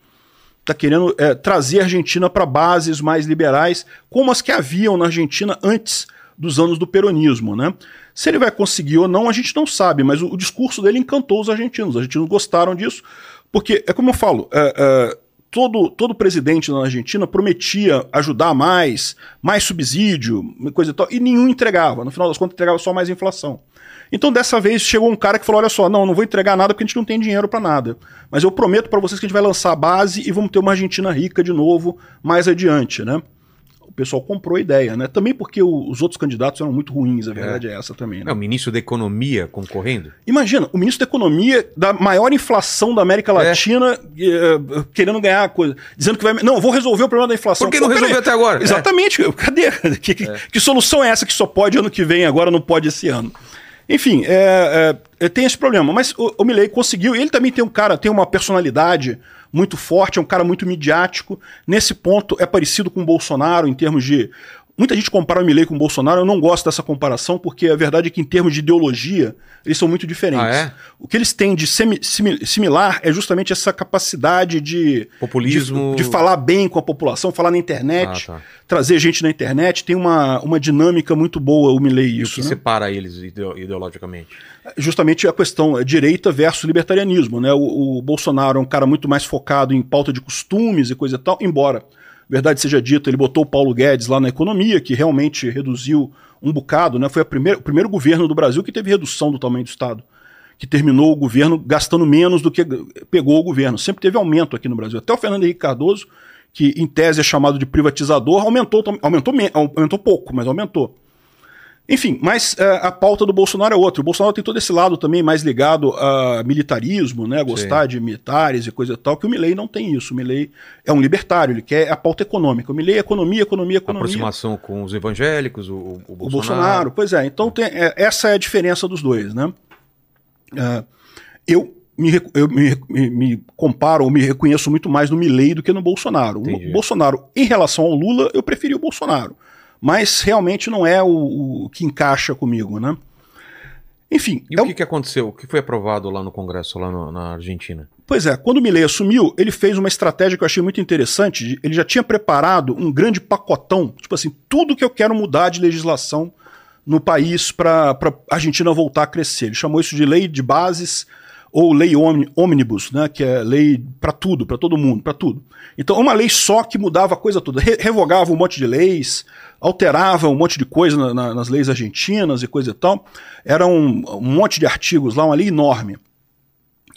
Speaker 3: Está querendo é, trazer a Argentina para bases mais liberais, como as que haviam na Argentina antes dos anos do peronismo, né? Se ele vai conseguir ou não, a gente não sabe, mas o, o discurso dele encantou os argentinos. Os argentinos gostaram disso, porque, é como eu falo, é, é, todo, todo presidente na Argentina prometia ajudar mais, mais subsídio, coisa e tal, e nenhum entregava. No final das contas, entregava só mais inflação. Então, dessa vez, chegou um cara que falou: olha só, não, não vou entregar nada porque a gente não tem dinheiro para nada. Mas eu prometo para vocês que a gente vai lançar a base e vamos ter uma Argentina rica de novo mais adiante, né? O pessoal comprou a ideia, né? Também porque o- os outros candidatos eram muito ruins, a verdade é, essa também, né?
Speaker 1: É o ministro da Economia concorrendo?
Speaker 3: Imagina, o ministro da Economia da maior inflação da América
Speaker 1: É.
Speaker 3: Latina eh, querendo ganhar coisa, dizendo que vai. Não, vou resolver o problema da inflação.
Speaker 1: Por que não
Speaker 3: Pô,
Speaker 1: resolveu até agora?
Speaker 3: Exatamente. [laughs] Cadê? [laughs] Que, que- que solução é essa que só pode ano que vem, agora não pode esse ano? Enfim, é, é, tem esse problema. Mas o, o Milley conseguiu. Ele também tem um cara, tem uma personalidade muito forte, é um cara muito midiático. Nesse ponto é parecido com o Bolsonaro em termos de. Muita gente compara o Milley com o Bolsonaro, eu não gosto dessa comparação, porque a verdade é que em termos de ideologia, eles são muito diferentes.
Speaker 1: Ah, é?
Speaker 3: O que eles têm de semi- simi- similar é justamente essa capacidade de,
Speaker 1: Populismo.
Speaker 3: de, de falar bem com a população, falar na internet,
Speaker 1: Ah, tá.
Speaker 3: trazer gente na internet. Tem uma, uma dinâmica muito boa o Milley
Speaker 1: E o
Speaker 3: isso.
Speaker 1: que
Speaker 3: né?
Speaker 1: separa eles ideo- ideologicamente?
Speaker 3: Justamente a questão é direita versus libertarianismo. Né? O, o Bolsonaro é um cara muito mais focado em pauta de costumes e coisa e tal, embora, verdade seja dita, ele botou o Paulo Guedes lá na economia, que realmente reduziu um bocado. Né? Foi primeira, o primeiro governo do Brasil que teve redução do tamanho do Estado. Que terminou o governo gastando menos do que pegou o governo. Sempre teve aumento aqui no Brasil. Até o Fernando Henrique Cardoso, que em tese é chamado de privatizador, aumentou, aumentou, me- aumentou pouco, mas aumentou. Enfim, mas é, a pauta do Bolsonaro é outra. O Bolsonaro tem todo esse lado também mais ligado a militarismo, né? Gostar de militares e coisa e tal, que o Milley não tem isso. O Milley é um libertário, ele quer a pauta econômica. O Milley é economia, economia, economia.
Speaker 1: Aproximação com os evangélicos, o, o, o
Speaker 3: O
Speaker 1: Bolsonaro.
Speaker 3: Bolsonaro, pois é. Então tem- é, essa é a diferença dos dois, né? É, eu me, eu me, me- me comparo ou me reconheço muito mais no Milley do que no Bolsonaro.
Speaker 1: Entendi.
Speaker 3: O Bolsonaro, em relação ao Lula, eu preferi o Bolsonaro. Mas realmente não é o, o que encaixa comigo, né? Enfim,
Speaker 1: E
Speaker 3: é
Speaker 1: o
Speaker 3: um-
Speaker 1: que, que aconteceu? O que foi aprovado lá no Congresso, lá no- na Argentina?
Speaker 3: Pois é, quando o Milley assumiu, ele fez uma estratégia que eu achei muito interessante. Ele já tinha preparado um grande pacotão, tipo assim, tudo que eu quero mudar de legislação no país para a Argentina voltar a crescer. Ele chamou isso de lei de bases ou lei omnibus, né, que é lei para tudo, para todo mundo, para tudo. Então, uma lei só que mudava a coisa toda, Re- revogava um monte de leis, alterava um monte de coisa na- na- nas leis argentinas e coisa e tal. Era um, um monte de artigos lá, uma lei enorme.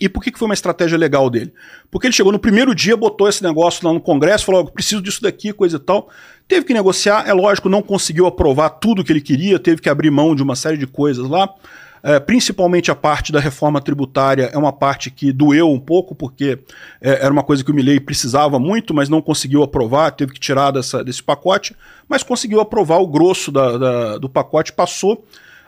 Speaker 3: E por que, que foi uma estratégia legal dele? Porque ele chegou no primeiro dia, botou esse negócio lá no Congresso, falou: "Eu preciso disso daqui, coisa e tal. Teve que negociar, é lógico, não conseguiu aprovar tudo que ele queria, teve que abrir mão de uma série de coisas lá. É, principalmente a parte da reforma tributária é uma parte que doeu um pouco, porque é, era uma coisa que o Milley precisava muito, mas não conseguiu aprovar, teve que tirar dessa, desse pacote, mas conseguiu aprovar o grosso da- da- do pacote, passou.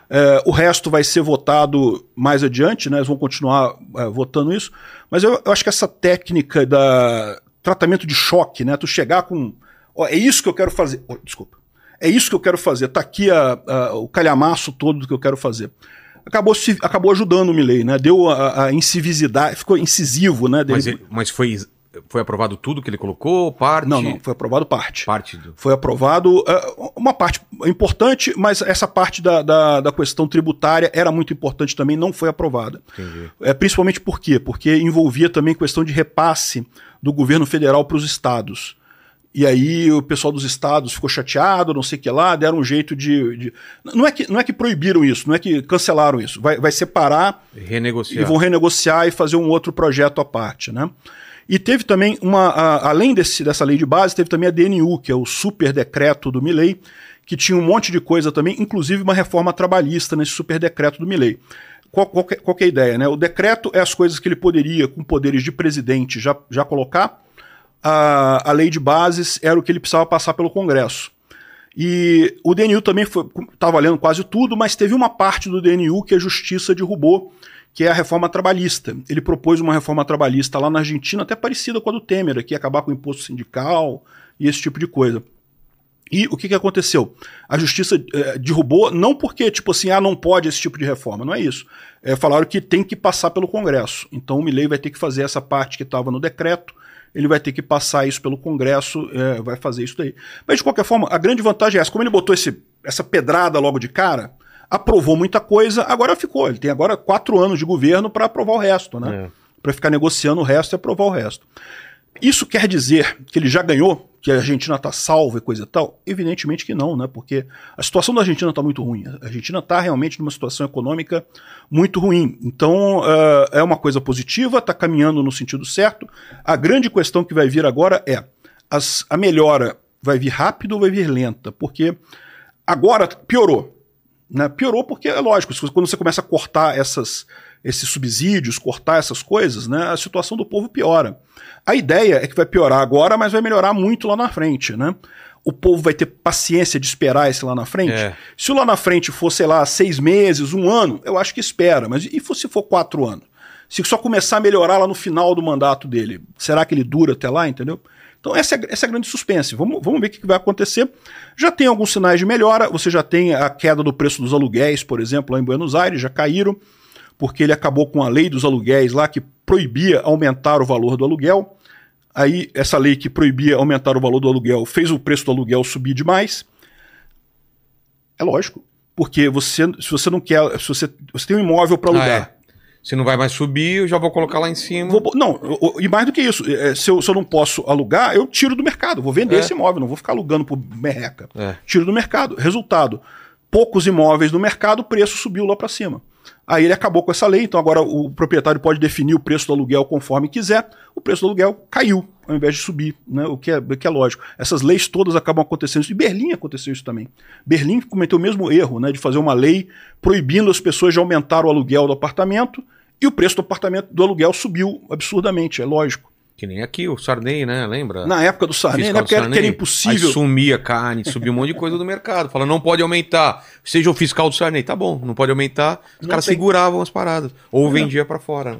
Speaker 3: É, o resto vai ser votado mais adiante, né? Eles vão continuar é, votando isso. Mas eu, eu acho que essa técnica da tratamento de choque, né? Tu chegar com. Ó, é isso que eu quero fazer. Ó, desculpa. é isso que eu quero fazer, tá aqui a, a, o calhamaço todo do que eu quero fazer. Acabou, acabou ajudando o Milley, né? Deu a, a incisividade, ficou incisivo, né?
Speaker 1: Mas, ele- mas foi, foi aprovado tudo que ele colocou? Parte?
Speaker 3: Não, não, foi aprovado parte.
Speaker 1: Parte do.
Speaker 3: Foi aprovado eh, uma parte importante, mas essa parte da, da, da questão tributária era muito importante também, não foi aprovada.
Speaker 1: Entendi.
Speaker 3: É, principalmente por quê? Porque envolvia também questão de repasse do governo federal para os estados. E aí o pessoal dos estados ficou chateado, não sei o que lá, deram um jeito de. de- Não, é que, não é que proibiram isso, não é que cancelaram isso. Vai, vai separar
Speaker 1: Renegociar.
Speaker 3: e vão renegociar e fazer um outro projeto à parte, né? E teve também uma, a- além desse, dessa lei de base, teve também a DNU, que é o super decreto do Milley, que tinha um monte de coisa também, inclusive uma reforma trabalhista nesse super decreto do Milley. Qual, qual, que- qual que é a ideia, né? O decreto é as coisas que ele poderia, com poderes de presidente, já, já colocar. A, a lei de bases era o que ele precisava passar pelo Congresso. E o DNU também está valendo quase tudo, mas teve uma parte do DNU que a Justiça derrubou, que é a reforma trabalhista. Ele propôs uma reforma trabalhista lá na Argentina, até parecida com a do Temer, que ia acabar com o imposto sindical e esse tipo de coisa. E o que, que aconteceu? A justiça eh, derrubou, não porque, tipo assim, ah, não pode esse tipo de reforma, não é isso. É, falaram que tem que passar pelo Congresso. Então o Milley vai ter que fazer essa parte que estava no decreto, ele vai ter que passar isso pelo Congresso, eh, vai fazer isso daí. Mas de qualquer forma, a grande vantagem é essa. Como ele botou esse, essa pedrada logo de cara, aprovou muita coisa, agora ficou. Ele tem agora quatro anos de governo para aprovar o resto, né?
Speaker 1: É.
Speaker 3: Para ficar negociando o resto e aprovar o resto. Isso quer dizer que ele já ganhou, que a Argentina está salva e coisa e tal? Evidentemente que não, né? Porque a situação da Argentina está muito ruim. A Argentina está realmente numa situação econômica muito ruim. Então uh, é uma coisa positiva, está caminhando no sentido certo. A grande questão que vai vir agora é as, a melhora vai vir rápido ou vai vir lenta? Porque agora piorou. Né? Piorou porque é lógico, quando você começa a cortar essas, esses subsídios, cortar essas coisas, né, a situação do povo piora. A ideia é que vai piorar agora, mas vai melhorar muito lá na frente. Né? O povo vai ter paciência de esperar esse lá na frente.
Speaker 1: É.
Speaker 3: Se o lá na frente for, sei lá, seis meses, um ano, eu acho que espera. Mas e se for quatro anos? Se só começar a melhorar lá no final do mandato dele, será que ele dura até lá, entendeu? Então essa é, essa é a grande suspense. Vamos, vamos ver o que vai acontecer. Já tem alguns sinais de melhora. Você já tem a queda do preço dos aluguéis, por exemplo, lá em Buenos Aires, já caíram, porque ele acabou com a lei dos aluguéis lá que proibia aumentar o valor do aluguel. Aí essa lei que proibia aumentar o valor do aluguel fez o preço do aluguel subir demais. É lógico, porque você, se você não quer, se você, você tem um imóvel para alugar.
Speaker 1: Ah, é. Se não vai mais subir, eu já vou colocar lá em cima.
Speaker 3: Vou- não, e mais do que isso, é, se eu, se eu não posso alugar, eu tiro do mercado, vou vender
Speaker 1: É.
Speaker 3: esse imóvel, não vou ficar alugando por merreca.
Speaker 1: É.
Speaker 3: Tiro do mercado. Resultado: poucos imóveis no mercado, o preço subiu lá para cima. Aí ele acabou com essa lei, então agora o proprietário pode definir o preço do aluguel conforme quiser. O preço do aluguel caiu ao invés de subir, né? o, que é, o que é lógico. Essas leis todas acabam acontecendo. E Berlim aconteceu isso também. Berlim cometeu o mesmo erro né, de fazer uma lei proibindo as pessoas de aumentar o aluguel do apartamento e o preço do apartamento do aluguel subiu absurdamente, é lógico.
Speaker 1: Que nem aqui, o Sarney, né? Lembra?
Speaker 3: Na época do Sarney,
Speaker 1: Fiscal
Speaker 3: né,
Speaker 1: do
Speaker 3: porque era, que era
Speaker 1: Sarney.
Speaker 3: impossível.
Speaker 1: Aí sumia carne, subia um monte de coisa do mercado. Fala, não pode aumentar. Seja o fiscal do Sarney. Tá bom, não pode aumentar. Os
Speaker 3: Não
Speaker 1: caras
Speaker 3: tem.
Speaker 1: seguravam as paradas. Ou vendia pra fora.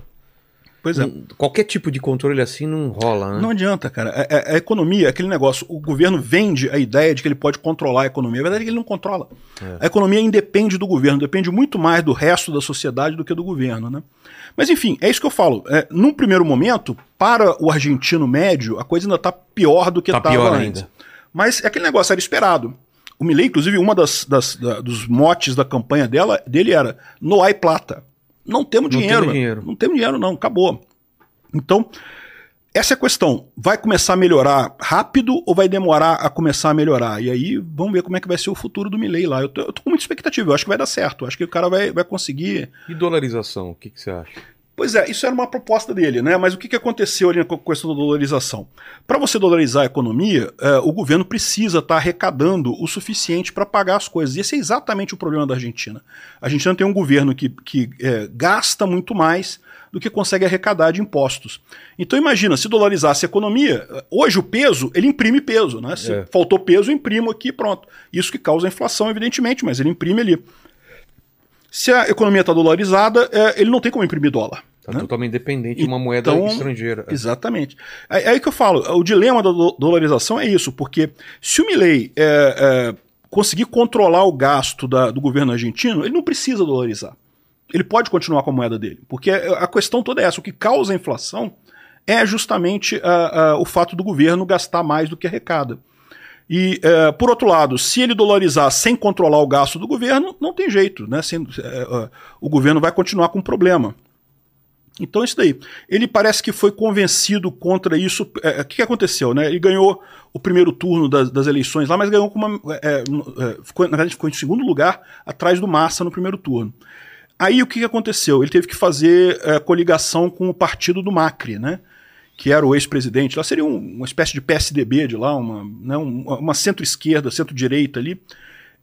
Speaker 3: Pois é.
Speaker 1: Não- Qualquer tipo de controle assim não rola, né?
Speaker 3: Não adianta, cara. A, a- a economia, aquele negócio, o governo vende a ideia de que ele pode controlar a economia. A verdade é que ele não controla. A economia independe do governo, depende muito mais do resto da sociedade do que do governo, né? Mas enfim, é isso que eu falo. É, num primeiro momento, para o argentino médio, a coisa ainda está pior do que
Speaker 1: Tá
Speaker 3: estava
Speaker 1: pior
Speaker 3: antes.
Speaker 1: ainda.
Speaker 3: Mas é aquele negócio era esperado. O Milley, inclusive, uma das, das- da- dos motes da campanha dela, dele era no hay plata. Não temos
Speaker 1: Não
Speaker 3: dinheiro.
Speaker 1: temos dinheiro.
Speaker 3: Não temos dinheiro, não. Acabou. Então, essa é a questão. Vai começar a melhorar rápido ou vai demorar a começar a melhorar? E aí, vamos ver como é que vai ser o futuro do Milley lá. Eu tô, eu tô com muita expectativa. Eu acho que vai dar certo. Eu acho que o cara vai, vai conseguir
Speaker 1: E dolarização, o que, que você acha?
Speaker 3: Pois é, isso era uma proposta dele, né? Mas o que, que aconteceu ali com a questão da dolarização? Para você dolarizar a economia, eh, o governo precisa estar arrecadando o suficiente para pagar as coisas. E esse é exatamente o problema da Argentina. A Argentina tem um governo que, que eh, gasta muito mais do que consegue arrecadar de impostos. Então imagina, se dolarizasse a economia, hoje o peso, ele imprime peso, né? Se
Speaker 1: É.
Speaker 3: faltou peso, eu imprimo aqui, pronto. Isso que causa inflação, evidentemente, mas ele imprime ali. Se a economia está dolarizada, eh, ele não tem como imprimir dólar.
Speaker 1: Tá
Speaker 3: né?
Speaker 1: totalmente dependente de uma moeda
Speaker 3: Então,
Speaker 1: estrangeira.
Speaker 3: Exatamente. É, é aí que eu falo, o dilema da do- dolarização é isso, porque se o Milley é, é, conseguir controlar o gasto da, do governo argentino, ele não precisa dolarizar. Ele pode continuar com a moeda dele. Porque a questão toda é essa: o que causa a inflação é justamente uh, uh, o fato do governo gastar mais do que arrecada. E, uh, por outro lado, se ele dolarizar sem controlar o gasto do governo, não tem jeito. Né? Sem, o governo vai continuar com problema. Então, isso daí. Ele parece que foi convencido contra isso. O que, que, aconteceu? Né? Ele ganhou o primeiro turno das, das eleições lá, mas ganhou com uma. É, é, ficou, na verdade, ficou em segundo lugar, atrás do Massa no primeiro turno. Aí o que, aconteceu? Ele teve que fazer é, coligação com o partido do Macri, né? que era o ex-presidente. Lá seria um, uma espécie de PSDB de lá, uma, né, uma centro-esquerda, centro-direita ali.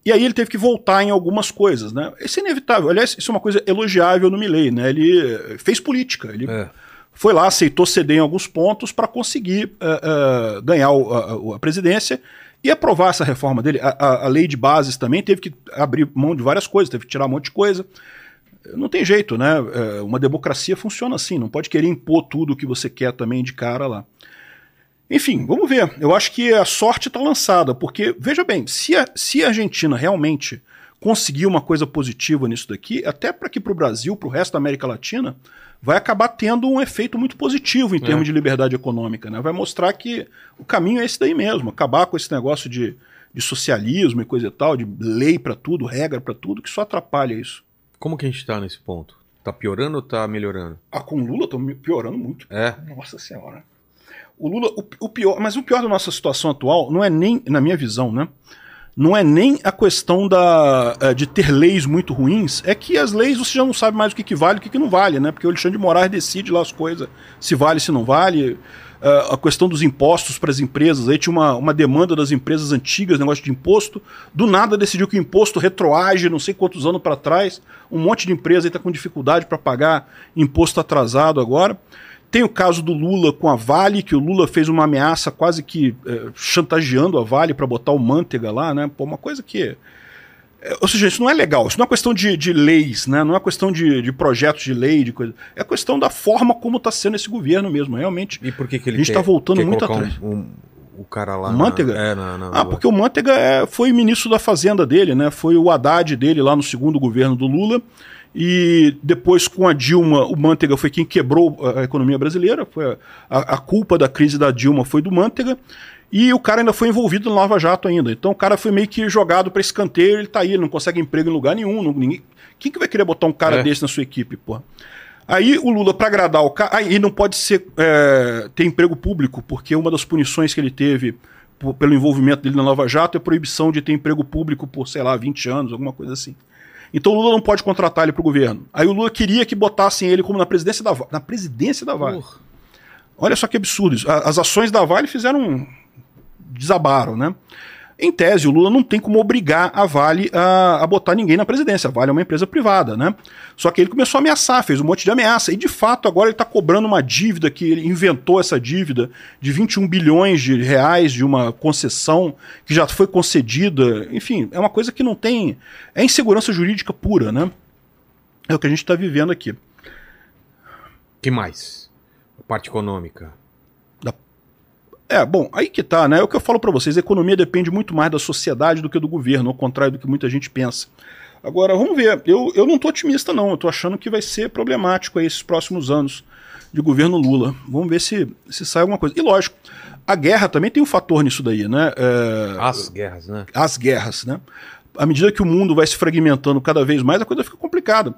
Speaker 3: E aí ele teve que voltar em algumas coisas, né? Isso é inevitável. Aliás, isso é uma coisa elogiável no Milley, né? Ele fez política. Ele é. foi lá, aceitou ceder em alguns pontos para conseguir uh, uh, ganhar o, a, a, presidência e aprovar essa reforma dele. A, a, a, lei de bases também teve que abrir mão de várias coisas, teve que tirar um monte de coisa não tem jeito, né? É, uma democracia funciona assim, não pode querer impor tudo o que você quer também de cara lá. Enfim, vamos ver. Eu acho que a sorte está lançada, porque, veja bem, se a, se a Argentina realmente conseguir uma coisa positiva nisso daqui, até para que para o Brasil, para o resto da América Latina, vai acabar tendo um efeito muito positivo em termos é. de liberdade econômica. Né? Vai mostrar que o caminho é esse daí mesmo, acabar com esse negócio de, de socialismo e coisa e tal, de lei para tudo, regra para tudo, que só atrapalha isso.
Speaker 1: Como que a gente tá nesse ponto? Tá piorando ou tá melhorando?
Speaker 3: Ah, com o Lula tá piorando muito.
Speaker 1: É.
Speaker 3: Nossa Senhora. O Lula, o, o, pior, mas o pior da nossa situação atual não é nem, na minha visão, né? Não é nem a questão da, eh, de ter leis muito ruins, é que as leis você já não sabe mais o que, que vale e o que, que não vale, né? Porque o Alexandre de Moraes decide lá as coisas, se vale, se não vale. Uh, a questão dos impostos para as empresas. Aí tinha uma, uma demanda das empresas antigas, negócio de imposto. Do nada decidiu que o imposto retroage não sei quantos anos para trás. Um monte de empresa está com dificuldade para pagar imposto atrasado agora. Tem o caso do Lula com a Vale, que o Lula fez uma ameaça quase que é, chantageando a Vale para botar o Manteiga lá, né? Pô, uma coisa que ou seja, isso não é legal, isso não é questão de, de leis, né? não é questão de, de projetos de lei, de coisa. É questão da forma como está sendo esse governo mesmo, realmente.
Speaker 1: E por que, que ele
Speaker 3: A gente está voltando muito atrás.
Speaker 1: Um, um, o cara lá.
Speaker 3: Manteiga?
Speaker 1: Na,
Speaker 3: é, na, na, ah, porque o Manteiga é, foi ministro da Fazenda dele, né? Foi o Haddad dele lá no segundo governo do Lula. E depois, com a Dilma, o Manteiga foi quem quebrou a economia brasileira. Foi a, a, a culpa da crise da Dilma foi do Manteiga. E o cara ainda foi envolvido no Lava Jato ainda. Então o cara foi meio que jogado para escanteio, ele tá aí, ele não consegue emprego em lugar nenhum. Não, ninguém... Quem que vai querer botar um cara é. desse na sua equipe, pô? Aí o Lula, para agradar o cara. Aí não pode ser, é, ter emprego público, porque uma das punições que ele teve por, pelo envolvimento dele na Lava Jato é proibição de ter emprego público por, sei lá, 20 anos, alguma coisa assim. Então o Lula não pode contratar ele pro governo. Aí o Lula queria que botassem ele como na presidência da Vale. Na presidência da Vale. Porra. Olha só que absurdo isso. As ações da Vale fizeram desabaram, né? Em tese, o Lula não tem como obrigar a Vale a, a, botar ninguém na presidência. A Vale é uma empresa privada, né? Só que ele começou a ameaçar, fez um monte de ameaça. E de fato, agora ele está cobrando uma dívida que ele inventou essa dívida de 21 bilhões de reais de uma concessão que já foi concedida. Enfim, é uma coisa que não tem. É insegurança jurídica pura, né? É o que a gente está vivendo aqui.
Speaker 1: que mais? A parte econômica.
Speaker 3: É, bom, aí que tá, né? É o que eu falo para vocês, a economia depende muito mais da sociedade do que do governo, ao contrário do que muita gente pensa. Agora, vamos ver. Eu, eu não tô otimista, não. Eu tô achando que vai ser problemático aí esses próximos anos de governo Lula. Vamos ver se, se sai alguma coisa. E lógico, a guerra também tem um fator nisso daí, né?
Speaker 1: É, as guerras, né?
Speaker 3: As guerras, né? À medida que o mundo vai se fragmentando cada vez mais, a coisa fica complicada.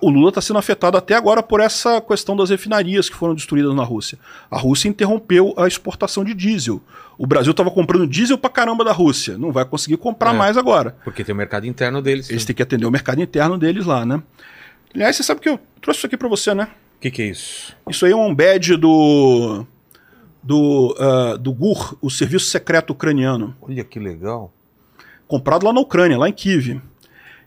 Speaker 3: O Lula está sendo afetado até agora por essa questão das refinarias que foram destruídas na Rússia. A Rússia interrompeu a exportação de diesel. O Brasil estava comprando diesel pra caramba da Rússia. Não vai conseguir comprar é, mais agora.
Speaker 1: Porque tem o mercado interno deles.
Speaker 3: Eles têm que atender o mercado interno deles lá, né? Aliás, você sabe que eu trouxe isso aqui para você, né?
Speaker 1: O que, que, é isso?
Speaker 3: Isso aí é um badge do. do, uh, do GUR, o Serviço Secreto Ucraniano.
Speaker 1: Olha que legal
Speaker 3: comprado lá na Ucrânia, lá em Kiev.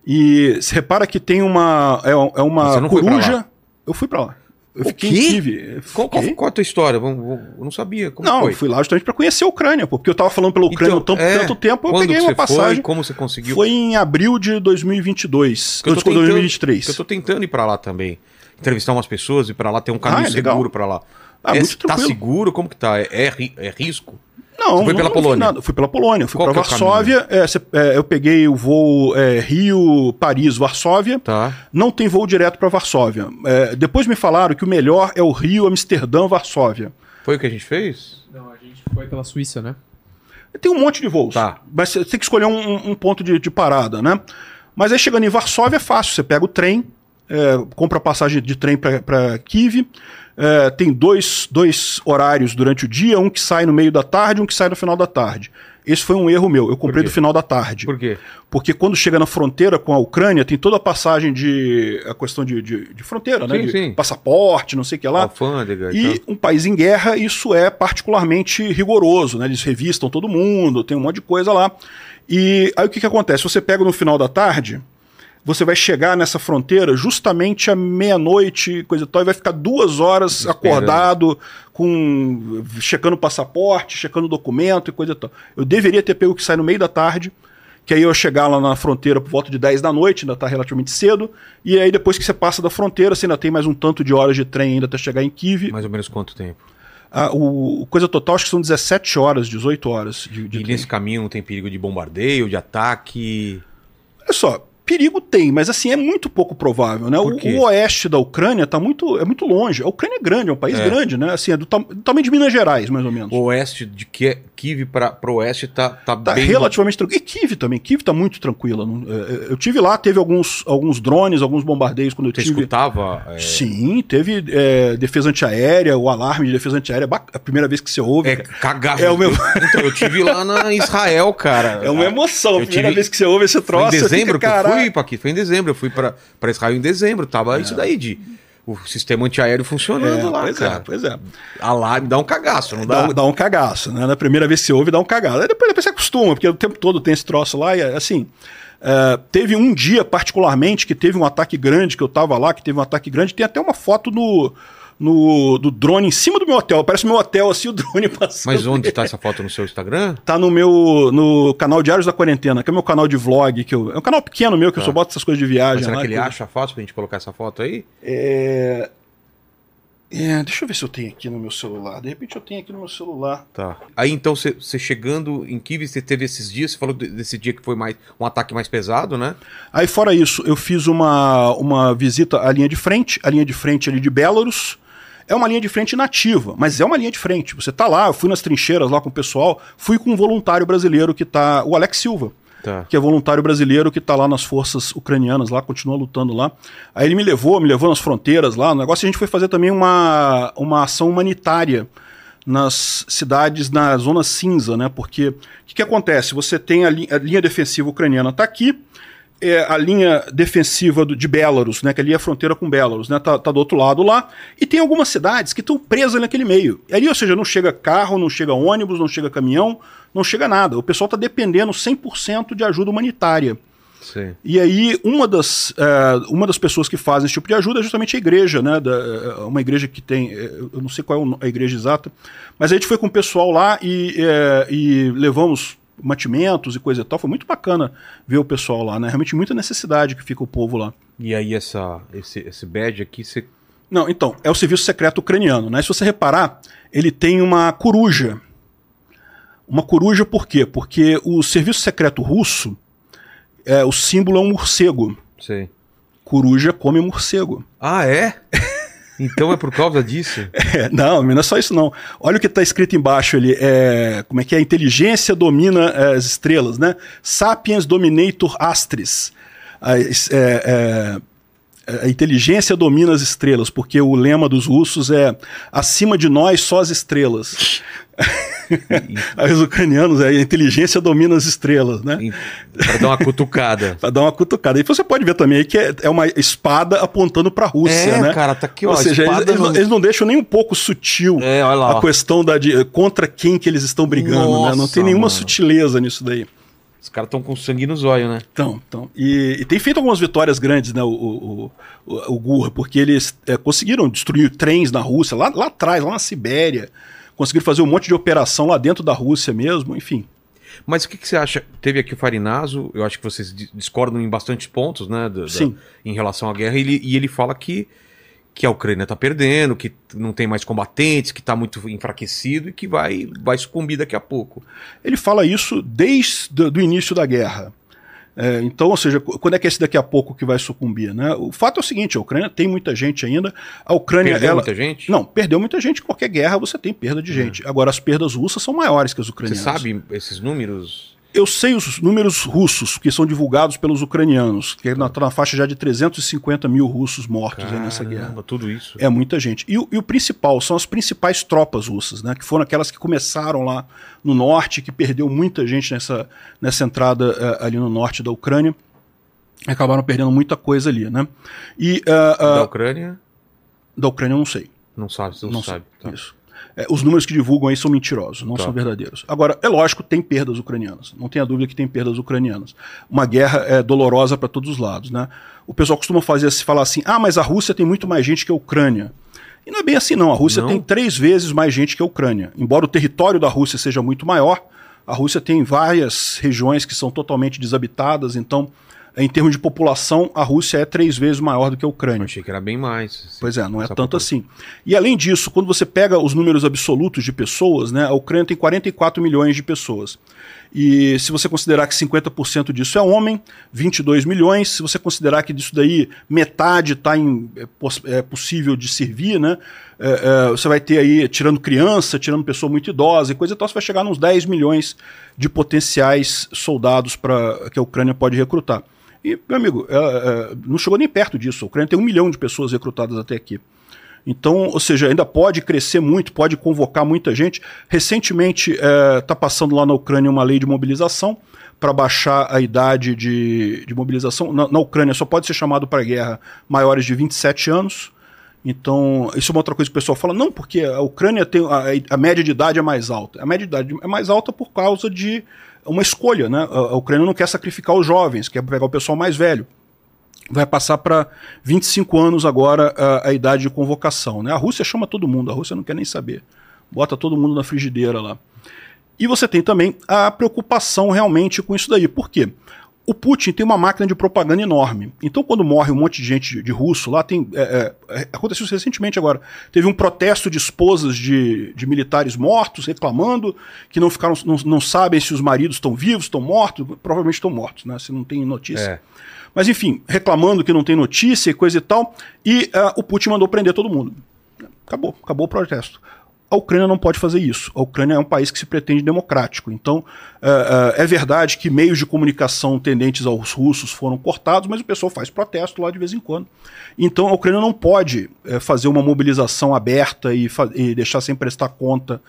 Speaker 3: E você repara que tem uma. É, é uma coruja. Eu fui para lá. Eu
Speaker 1: fiquei em Kiev. Qual, qual, qual, a tua história? Eu não sabia. Como
Speaker 3: não,
Speaker 1: foi?
Speaker 3: fui lá justamente para conhecer a Ucrânia, porque eu tava falando pela Ucrânia então, tanto, é, tanto tempo, eu peguei uma passagem. Foi?
Speaker 1: Como você conseguiu?
Speaker 3: Foi em abril de 2022.
Speaker 1: Eu tô tentando, 2023. Eu tô tentando ir para lá também. Entrevistar umas pessoas e para lá ter um caminho ah, é seguro para lá. Ah, é, muito tranquilo. Tá seguro? Como que tá? É, é, é risco?
Speaker 3: Não,
Speaker 1: Você foi
Speaker 3: não-
Speaker 1: pela
Speaker 3: não fui
Speaker 1: Polônia?
Speaker 3: nada. Fui pela Polônia. Fui
Speaker 1: Qual
Speaker 3: para
Speaker 1: é
Speaker 3: Varsóvia. é, cê- é, eu peguei o voo é, Rio, Paris, Varsóvia.
Speaker 1: Tá.
Speaker 3: Não tem voo direto para Varsóvia. É, depois me falaram que o melhor é o Rio, Amsterdã, Varsóvia.
Speaker 1: Foi o que a gente fez?
Speaker 2: Não, a gente foi pela Suíça, né?
Speaker 3: Tem um monte de voos.
Speaker 1: Tá.
Speaker 3: Mas você tem que escolher um, um ponto de, de parada, né? Mas aí chegando em Varsóvia é fácil. Você pega o trem, é, compra passagem de trem para Kiev. É, tem dois, dois horários durante o dia, um que sai no meio da tarde e um que sai no final da tarde. Esse foi um erro meu. Eu comprei do final da tarde.
Speaker 1: Por quê?
Speaker 3: Porque quando chega na fronteira com a Ucrânia, tem toda a passagem de. a questão de, de, de fronteira, né?
Speaker 1: Sim,
Speaker 3: De
Speaker 1: sim.
Speaker 3: passaporte, não sei o que lá.
Speaker 1: Alfândega e,
Speaker 3: E um país em guerra, isso é particularmente rigoroso, né? Eles revistam todo mundo, tem um monte de coisa lá. E aí o que, que acontece? Você pega no final da tarde, você vai chegar nessa fronteira justamente à meia-noite, coisa e tal, e vai ficar duas horas
Speaker 1: Esperando.
Speaker 3: acordado, com checando passaporte, checando documento e coisa e tal. Eu deveria ter pego que sai no meio da tarde, que aí eu chegar lá na fronteira por volta de 10 da noite, ainda está relativamente cedo, e aí depois que você passa da fronteira, você ainda tem mais um tanto de horas de trem ainda até chegar em Kiev.
Speaker 1: Mais ou menos quanto tempo?
Speaker 3: Ah, o, o coisa total acho que são 17 horas, 18 horas de, de
Speaker 1: E
Speaker 3: trem.
Speaker 1: nesse caminho não tem perigo de bombardeio, de ataque?
Speaker 3: Olha só, perigo tem, mas assim, é muito pouco provável, né? O, o oeste da Ucrânia tá muito, é muito longe. A Ucrânia é grande, é um país
Speaker 1: É.
Speaker 3: grande, né? Assim, é do, do tamanho de Minas Gerais, mais ou menos.
Speaker 1: O oeste de Ki- Kiev para o oeste tá, tá,
Speaker 3: Tá
Speaker 1: bem...
Speaker 3: relativamente tranquilo. E Kiev também. Kiev tá muito tranquila. não- é, Eu tive lá, teve alguns, alguns drones, alguns bombardeios quando eu
Speaker 1: Você
Speaker 3: tive.
Speaker 1: escutava? é,
Speaker 3: Sim, teve é, defesa antiaérea, o alarme de defesa antiaérea. é A primeira vez que você ouve.
Speaker 1: É, cagar.
Speaker 3: É o meu-
Speaker 1: Então, eu tive lá na Israel, cara. [laughs]
Speaker 3: É uma emoção. A primeira
Speaker 1: tive-
Speaker 3: vez que você ouve esse troço.
Speaker 1: em
Speaker 3: você
Speaker 1: dezembro
Speaker 3: fica,
Speaker 1: que fui, Paquito. Foi em dezembro. Eu fui pra Israel em dezembro. Tava isso daí de... O sistema antiaéreo funcionando
Speaker 3: É,
Speaker 1: lá,
Speaker 3: pois
Speaker 1: cara.
Speaker 3: é, pois é.
Speaker 1: Alarme, dá um cagaço, não dá?
Speaker 3: Dá, dá um cagaço, né? Na primeira vez que você ouve, dá um cagaço. Aí depois, depois você acostuma, porque o tempo todo tem esse troço lá e é assim. é, teve um dia, particularmente, que teve um ataque grande, que eu tava lá, que teve um ataque grande. Tem até uma foto no, no, do drone em cima do meu hotel. Parece meu hotel, assim, o [laughs] drone passando.
Speaker 1: Mas onde tá essa foto no seu Instagram?
Speaker 3: Tá no meu no canal Diários da Quarentena, que é o meu canal de vlog. Que eu, é um canal pequeno meu, que eu só boto essas coisas de viagem.
Speaker 1: Mas será
Speaker 3: lá,
Speaker 1: que ele
Speaker 3: coisa-
Speaker 1: acha fácil pra gente colocar essa foto aí?
Speaker 3: É... é, deixa eu ver se eu tenho aqui no meu celular. De repente eu tenho aqui no meu celular.
Speaker 1: Tá. Aí então, você chegando em Kiev, você teve esses dias, você falou de- desse dia que foi mais um ataque mais pesado, né?
Speaker 3: Aí, fora isso, eu fiz uma, uma visita à linha de frente, a linha de frente ali de Belarus. É uma linha de frente nativa, mas é uma linha de frente. Você tá lá, eu fui nas trincheiras lá com o pessoal, fui com um voluntário brasileiro que tá, o Alex Silva,
Speaker 1: Tá.
Speaker 3: que é voluntário brasileiro que tá lá nas forças ucranianas lá, continua lutando lá. Aí ele me levou, me levou nas fronteiras lá, o negócio a gente foi fazer também uma, uma ação humanitária nas cidades na zona cinza, né? Porque o que, que acontece? Você tem a, li- a linha defensiva ucraniana tá aqui, é, a linha defensiva do- de Belarus, né, que ali é a fronteira com Belarus, né, tá, tá do outro lado lá, e tem algumas cidades que estão presas naquele meio. Ali, ou seja, não chega carro, não chega ônibus, não chega caminhão, não chega nada. O pessoal está dependendo 100% de ajuda humanitária.
Speaker 1: Sim.
Speaker 3: E aí, uma das, eh, uma das pessoas que fazem esse tipo de ajuda é justamente a igreja, né? Da, eh, uma igreja que tem. eh, Eu não sei qual é a igreja exata, mas a gente foi com o pessoal lá e, e levamos mantimentos e coisa e tal. Foi muito bacana ver o pessoal lá, né? Realmente muita necessidade que fica o povo lá.
Speaker 1: E aí essa, esse, esse badge aqui, você...
Speaker 3: Não, então, é o serviço secreto ucraniano, né? Se você reparar, ele tem uma coruja. Uma coruja por quê? Porque o serviço secreto russo, é, o símbolo é um morcego.
Speaker 1: Sei.
Speaker 3: Coruja come morcego.
Speaker 1: Ah, é? Então é por causa disso? [laughs]
Speaker 3: É, não, não é só isso não. Olha o que está escrito embaixo ali. É, como é que é? A inteligência domina é, as estrelas, né? Sapiens dominator astris. A, es- é, é, a inteligência domina as estrelas, porque o lema dos russos é acima de nós só as estrelas. [laughs] [laughs] Aí os ucranianos a inteligência domina as estrelas, né?
Speaker 1: Pra dar uma cutucada. [laughs]
Speaker 3: Pra dar uma cutucada. E você pode ver também aí que é, é uma espada apontando pra Rússia,
Speaker 1: É,
Speaker 3: né?
Speaker 1: cara, tá aqui, ó,
Speaker 3: Ou
Speaker 1: a
Speaker 3: seja, eles, eles não, eles não deixam nem um pouco sutil
Speaker 1: É, olha lá,
Speaker 3: a questão da, de, contra quem que eles estão brigando, né? Não
Speaker 1: Nossa,
Speaker 3: tem nenhuma
Speaker 1: mano.
Speaker 3: sutileza nisso daí.
Speaker 1: Os caras estão com sangue nos olhos, né?
Speaker 3: Então, então e, e tem feito algumas vitórias grandes, né, o, o, o, o Gurra, porque eles é, conseguiram destruir trens na Rússia, lá, lá atrás, lá na Sibéria, conseguiram fazer um monte de operação lá dentro da Rússia mesmo, enfim.
Speaker 1: Mas o que, que você acha? Teve aqui o Farinazo, eu acho que vocês di- discordam em bastantes pontos, né? da- da-
Speaker 3: Sim.
Speaker 1: em relação à guerra, e ele, e ele fala que, que a Ucrânia está perdendo, que não tem mais combatentes, que está muito enfraquecido e que vai, vai sucumbir daqui a pouco.
Speaker 3: Ele fala isso desde o início da guerra. É, então, ou seja, quando é que é esse daqui a pouco que vai sucumbir? Né? O fato é o seguinte: a Ucrânia tem muita gente ainda. A Ucrânia.
Speaker 1: Perdeu
Speaker 3: ela...
Speaker 1: muita gente?
Speaker 3: Não, perdeu muita gente. Qualquer guerra você tem perda de gente. Agora, as perdas russas são maiores que as
Speaker 1: Você
Speaker 3: ucranianas.
Speaker 1: sabe esses números?
Speaker 3: Eu sei os números russos que são divulgados pelos ucranianos, que está na faixa já de 350 mil russos mortos aí nessa guerra.
Speaker 1: Caramba, tudo isso.
Speaker 3: É muita gente. E, o- e o principal são as principais tropas russas, né? Que foram aquelas que começaram lá no norte, que perdeu muita gente nessa, nessa entrada eh, ali no norte da Ucrânia. Acabaram perdendo muita coisa ali, né? E ah, ah,
Speaker 1: Da Ucrânia?
Speaker 3: da Ucrânia eu não sei.
Speaker 1: Não sabe, você não,
Speaker 3: Não
Speaker 1: sabe. Tá.
Speaker 3: Isso. É, os números que divulgam aí são mentirosos, não
Speaker 1: Tá.
Speaker 3: são verdadeiros. Agora, é lógico, tem perdas ucranianas. Não tenha dúvida que tem perdas ucranianas. Uma guerra é dolorosa para todos os lados, né? O pessoal costuma fazer se falar assim: "Ah, mas a Rússia tem muito mais gente que a Ucrânia". E não é bem assim não. A Rússia
Speaker 1: Não?
Speaker 3: tem três vezes mais gente que a Ucrânia. Embora o território da Rússia seja muito maior, a Rússia tem várias regiões que são totalmente desabitadas, então em termos de população, a Rússia é três vezes maior do que a Ucrânia.
Speaker 1: Eu achei que era bem mais.
Speaker 3: Pois é, não é tanto assim. E além disso, quando você pega os números absolutos de pessoas, né, a Ucrânia tem 44 milhões de pessoas. E se você considerar que 50% disso é homem, 22 milhões. Se você considerar que disso daí metade está é, é possível de servir, né, é, é, você vai ter aí, tirando criança, tirando pessoa muito idosa e coisa e tal, você vai chegar nos 10 milhões de potenciais soldados pra, que a Ucrânia pode recrutar. E, meu amigo, é, é, não chegou nem perto disso. A Ucrânia tem um milhão de pessoas recrutadas até aqui. Então, ou seja, ainda pode crescer muito, pode convocar muita gente. Recentemente está passando lá na Ucrânia uma lei de mobilização para baixar a idade de, de mobilização. Na, na Ucrânia só pode ser chamado para guerra maiores de 27 anos. Então, isso é uma outra coisa que o pessoal fala, não, porque a Ucrânia tem. A, a média de idade é mais alta. A média de idade é mais alta por causa de uma escolha, né? A, Ucrânia não quer sacrificar os jovens, quer pegar o pessoal mais velho vai passar para 25 anos agora a, a idade de convocação. Né? A Rússia chama todo mundo, a Rússia não quer nem saber. Bota todo mundo na frigideira lá. E você tem também a preocupação realmente com isso daí. Por quê? O Putin tem uma máquina de propaganda enorme. Então, quando morre um monte de gente de, russo lá, tem. É, é, aconteceu isso recentemente agora. Teve um protesto de esposas de, de militares mortos, reclamando que não ficaram, não, não sabem se os maridos estão vivos, estão mortos. Provavelmente estão mortos, né? Se não tem notícia.
Speaker 1: É.
Speaker 3: Mas enfim, reclamando que não tem notícia e coisa e tal. E uh, o Putin mandou prender todo mundo. Acabou, acabou o protesto. A Ucrânia não pode fazer isso. A Ucrânia é um país que se pretende democrático. Então, uh, uh, é verdade que meios de comunicação tendentes aos russos foram cortados, mas o pessoal faz protesto lá de vez em quando. Então, a Ucrânia não pode uh, fazer uma mobilização aberta e, e, deixar sem prestar conta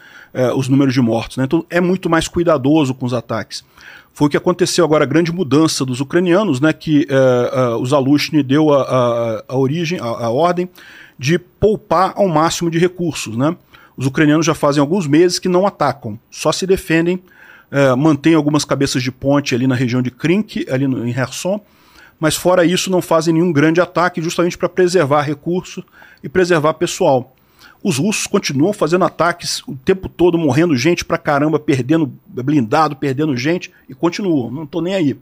Speaker 3: os números de mortos. Né? Então, é muito mais cuidadoso com os ataques foi o que aconteceu agora, a grande mudança dos ucranianos, né, que uh, uh, o Zalushny deu a, a, a origem, a, a, ordem de poupar ao máximo de recursos. Né? Os ucranianos já fazem alguns meses que não atacam, só se defendem, uh, mantêm algumas cabeças de ponte ali na região de Krink, ali no, em Kherson, mas fora isso não fazem nenhum grande ataque, justamente para preservar recursos e preservar pessoal os russos continuam fazendo ataques o tempo todo, morrendo gente pra caramba, perdendo blindado, perdendo gente, e continuam, não tô nem aí.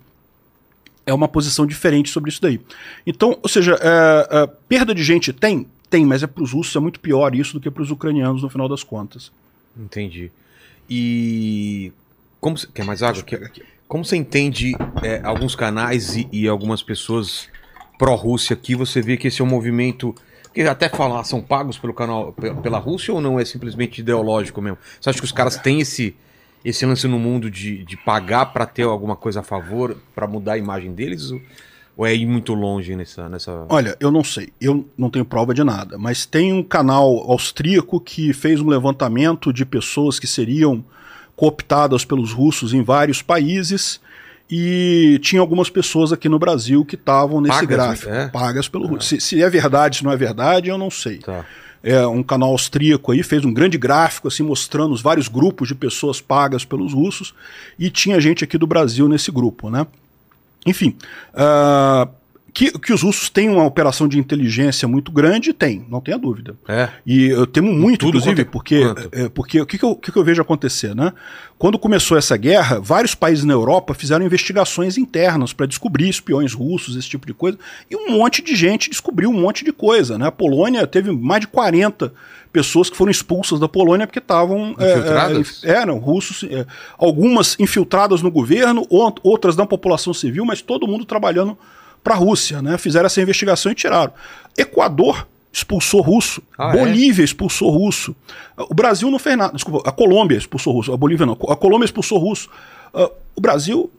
Speaker 3: É uma posição diferente sobre isso daí. Então, ou seja, é, é, perda de gente tem? Tem, mas é pros russos é muito pior isso do que pros ucranianos no final das contas.
Speaker 1: Entendi. E. Como, quer mais água? Quer, como você entende é, alguns canais e, e algumas pessoas pró-Rússia aqui, você vê que esse é um movimento que até falar, são pagos pelo canal pela Rússia ou não é simplesmente ideológico mesmo? Você acha que os caras têm esse, esse lance no mundo de, de pagar para ter alguma coisa a favor, para mudar a imagem deles? Ou, ou é ir muito longe nessa, nessa.
Speaker 3: Olha, eu não sei, eu não tenho prova de nada, mas tem um canal austríaco que fez um levantamento de pessoas que seriam cooptadas pelos russos em vários países e tinha algumas pessoas aqui no Brasil que estavam nesse
Speaker 1: pagas,
Speaker 3: gráfico,
Speaker 1: é?
Speaker 3: pagas pelo ah. se, se, é verdade, se não é verdade, eu não sei.
Speaker 1: Tá.
Speaker 3: É um canal austríaco aí fez um grande gráfico assim mostrando os vários grupos de pessoas pagas pelos russos e tinha gente aqui do Brasil nesse grupo, né? Enfim, uh, Que, que os russos têm uma operação de inteligência muito grande, tem, não tenha dúvida.
Speaker 1: É.
Speaker 3: E eu temo muito,
Speaker 1: Tudo
Speaker 3: inclusive,
Speaker 1: quanto
Speaker 3: porque,
Speaker 1: quanto?
Speaker 3: é, porque o que, que, eu, que que eu vejo acontecer, né? Quando começou essa guerra, vários países na Europa fizeram investigações internas para descobrir espiões russos, esse tipo de coisa, e um monte de gente descobriu um monte de coisa, né? A Polônia teve mais de 40 pessoas que foram expulsas da Polônia porque estavam é,
Speaker 1: Infiltradas?
Speaker 3: é, eram russos, é, algumas infiltradas no governo, ou- outras na população civil, mas todo mundo trabalhando para a Rússia, né? Fizeram essa investigação e tiraram. Equador expulsou russo,
Speaker 1: Ah, é?
Speaker 3: Bolívia expulsou russo, o Brasil não fez nada, desculpa, a Colômbia expulsou russo, a Bolívia não, a Colômbia expulsou russo. Ah, o Brasil,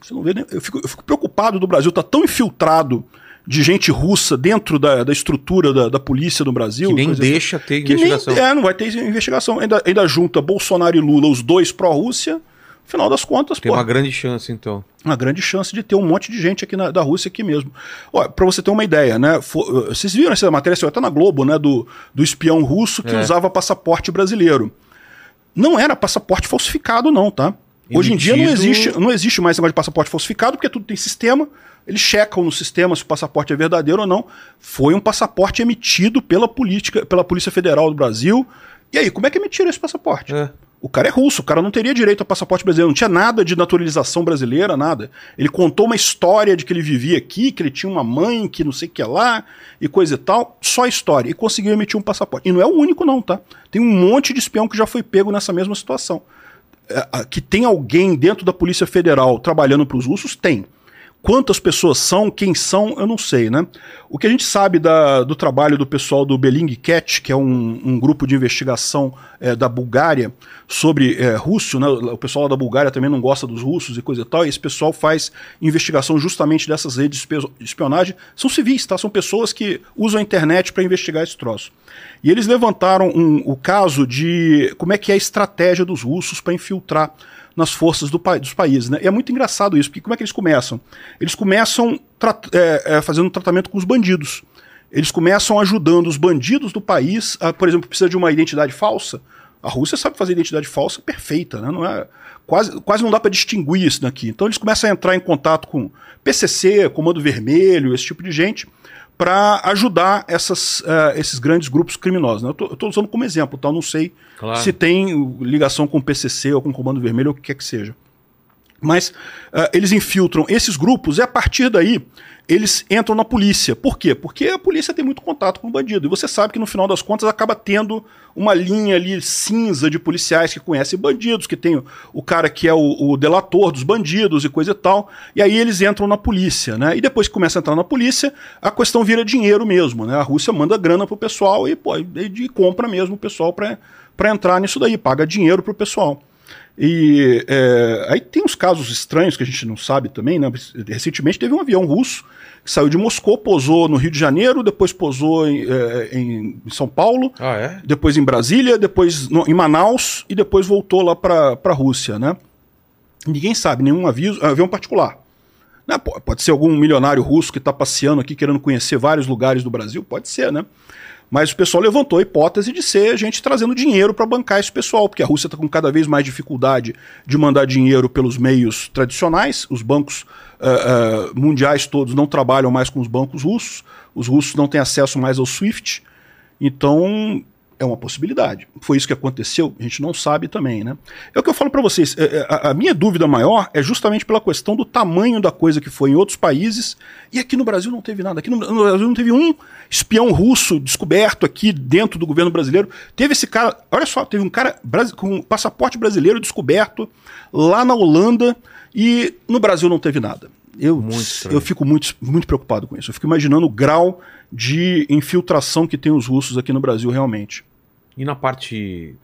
Speaker 3: você não vê, nem- eu fico, eu fico preocupado do Brasil estar tão infiltrado de gente russa dentro da, da estrutura da, da polícia do Brasil.
Speaker 1: Que nem
Speaker 3: coisa-
Speaker 1: deixa ter
Speaker 3: que nem,
Speaker 1: investigação.
Speaker 3: é, não vai ter investigação. Ainda, ainda junta Bolsonaro e Lula, os dois pró-Rússia. Final das contas,
Speaker 1: Tem
Speaker 3: pô,
Speaker 1: uma grande chance, então.
Speaker 3: uma grande chance de ter um monte de gente aqui na, da Rússia aqui mesmo. Pra você ter uma ideia, né? fo- vocês viram essa matéria, saiu até na Globo, né? Do, do espião russo que
Speaker 1: É.
Speaker 3: usava passaporte brasileiro. Não era passaporte falsificado, não, tá? Hoje em dia não
Speaker 1: Emitido-
Speaker 3: existe, não existe mais negócio de passaporte falsificado, porque tudo tem sistema. Eles checam no sistema se o passaporte é verdadeiro ou não. Foi um passaporte emitido pela, política, pela Polícia Federal do Brasil. E aí, como é que emitiram esse passaporte?
Speaker 1: É.
Speaker 3: O cara é russo, o cara não teria direito a passaporte brasileiro, não tinha nada de naturalização brasileira, nada. Ele contou uma história de que ele vivia aqui, que ele tinha uma mãe, que não sei o que lá, e coisa e tal, só história. E conseguiu emitir um passaporte. E não é o único, não, tá? Tem um monte de espião que já foi pego nessa mesma situação. É, que tem alguém dentro da Polícia Federal trabalhando para os russos? Tem. Quantas pessoas são, quem são, eu não sei, né? O que a gente sabe da- do trabalho do pessoal do Bellingcat, que é um, um grupo de investigação é, da Bulgária sobre é, russo, né? O pessoal da Bulgária também não gosta dos russos e coisa e tal, e esse pessoal faz investigação justamente dessas redes de espionagem. São civis, tá? São pessoas que usam a internet para investigar esse troço. E eles levantaram um- o caso de como é que é a estratégia dos russos para infiltrar nas forças do dos países. Né? E é muito engraçado isso, porque como é que eles começam? Eles começam é, é, fazendo tratamento com os bandidos. Eles começam ajudando os bandidos do país, a, por exemplo, precisa de uma identidade falsa. A Rússia sabe fazer identidade falsa perfeita, né? Não é, quase, quase não dá para distinguir isso daqui. Então eles começam a entrar em contato com PCC, Comando Vermelho, esse tipo de gente, para ajudar essas, eh, esses grandes grupos criminosos. né? Eu estou usando como exemplo, tá? Eu não sei
Speaker 1: Claro.
Speaker 3: se tem uh, ligação com o PCC ou com o Comando Vermelho ou o que quer que seja. Mas ah, eles infiltram esses grupos e a partir daí eles entram na polícia. Por quê? Porque a polícia tem muito contato com o bandido. E você sabe que no final das contas acaba tendo uma linha ali cinza de policiais que conhecem bandidos, que tem o, cara que é o, o delator dos bandidos e coisa e tal. E aí eles entram na polícia, né? E depois que começa a entrar na polícia, a questão vira dinheiro mesmo, né? A Rússia manda grana pro pessoal e, pô, e, compra mesmo o pessoal para para entrar nisso daí, paga dinheiro pro pessoal. E é, aí tem uns casos estranhos que a gente não sabe também, né? Recentemente teve um avião russo que saiu de Moscou, pousou no Rio de Janeiro, depois pousou em, é, em São Paulo,
Speaker 1: Ah, é?
Speaker 3: depois em Brasília, depois no- em Manaus e depois voltou lá para a Rússia, né? Ninguém sabe, nenhum aviso, avião particular. Né? Pode ser algum milionário russo que está passeando aqui querendo conhecer vários lugares do Brasil, pode ser, né? Mas o pessoal levantou a hipótese de ser gente trazendo dinheiro para bancar esse pessoal, porque a Rússia está com cada vez mais dificuldade de mandar dinheiro pelos meios tradicionais. Os bancos ah, ah, mundiais todos não trabalham mais com os bancos russos, os russos não têm acesso mais ao SWIFT. Então, é uma possibilidade. Foi isso que aconteceu? A gente não sabe também, né? É o que eu falo para vocês. é, é, A, minha dúvida maior é justamente pela questão do tamanho da coisa que foi em outros países e aqui no Brasil não teve nada. Aqui no, Brasil não teve um espião russo descoberto aqui dentro do governo brasileiro. Teve esse cara, olha só, teve um cara com passaporte brasileiro descoberto lá na Holanda e no Brasil não teve nada. Eu, eu fico muito, muito preocupado com isso. Eu fico imaginando o grau de infiltração que tem os russos aqui no Brasil realmente.
Speaker 1: E na parte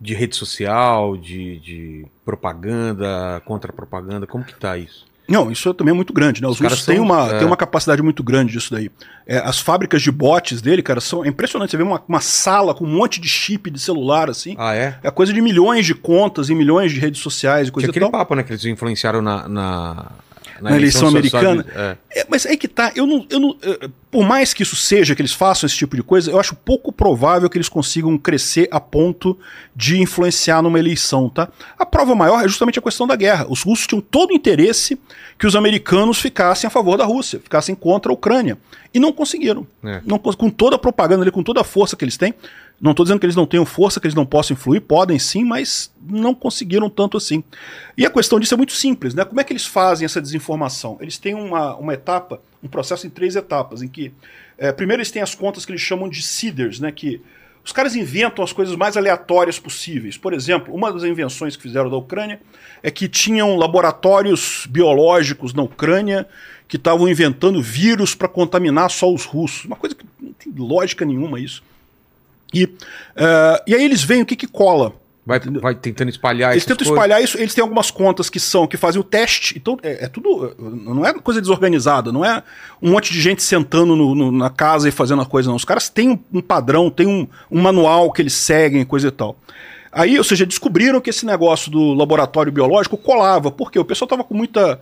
Speaker 1: de rede social, de, de propaganda, contra-propaganda, como que tá isso?
Speaker 3: Não, isso também é muito grande, né? Os,
Speaker 1: Os
Speaker 3: russos têm
Speaker 1: são-
Speaker 3: uma,
Speaker 1: é.
Speaker 3: têm uma capacidade muito grande disso daí. É, as fábricas de bots dele, cara, são é impressionante. Você vê uma, uma sala com um monte de chip de celular, assim.
Speaker 1: Ah, é?
Speaker 3: É coisa de milhões de contas e milhões de redes sociais e coisa
Speaker 1: Tinha
Speaker 3: e
Speaker 1: aquele
Speaker 3: tal.
Speaker 1: papo, né, que eles influenciaram na, na,
Speaker 3: na, na eleição, eleição americana.
Speaker 1: É.
Speaker 3: É, mas aí que tá, eu não, eu não. Por mais que isso seja, que eles façam esse tipo de coisa, eu acho pouco provável que eles consigam crescer a ponto de influenciar numa eleição, tá? A prova maior é justamente a questão da guerra. Os russos tinham todo o interesse que os americanos ficassem a favor da Rússia, ficassem contra a Ucrânia. E não conseguiram.
Speaker 1: É.
Speaker 3: Não, com toda a propaganda ali, com toda a força que eles têm. Não estou dizendo que eles não tenham força, que eles não possam influir, podem sim, mas não conseguiram tanto assim. E a questão disso é muito simples, né? Como é que eles fazem essa desinformação? Eles têm uma, uma etapa, um processo em três etapas, em que é, primeiro eles têm as contas que eles chamam de seeders, né? Que os caras inventam as coisas mais aleatórias possíveis. Por exemplo, uma das invenções que fizeram da Ucrânia é que tinham laboratórios biológicos na Ucrânia que estavam inventando vírus para contaminar só os russos. Uma coisa que não tem lógica nenhuma isso. E, uh, e aí eles veem o que, que cola.
Speaker 1: Vai, vai tentando espalhar
Speaker 3: Eles tentam
Speaker 1: coisas.
Speaker 3: espalhar isso, eles têm algumas contas que são, que fazem o teste, então é, é tudo, não é coisa desorganizada, não é um monte de gente sentando no, no, na casa e fazendo a coisa, não. Os caras têm um, um padrão, têm um, um manual que eles seguem, coisa e tal. Aí, ou seja, descobriram que esse negócio do laboratório biológico colava, porque o pessoal tava com muita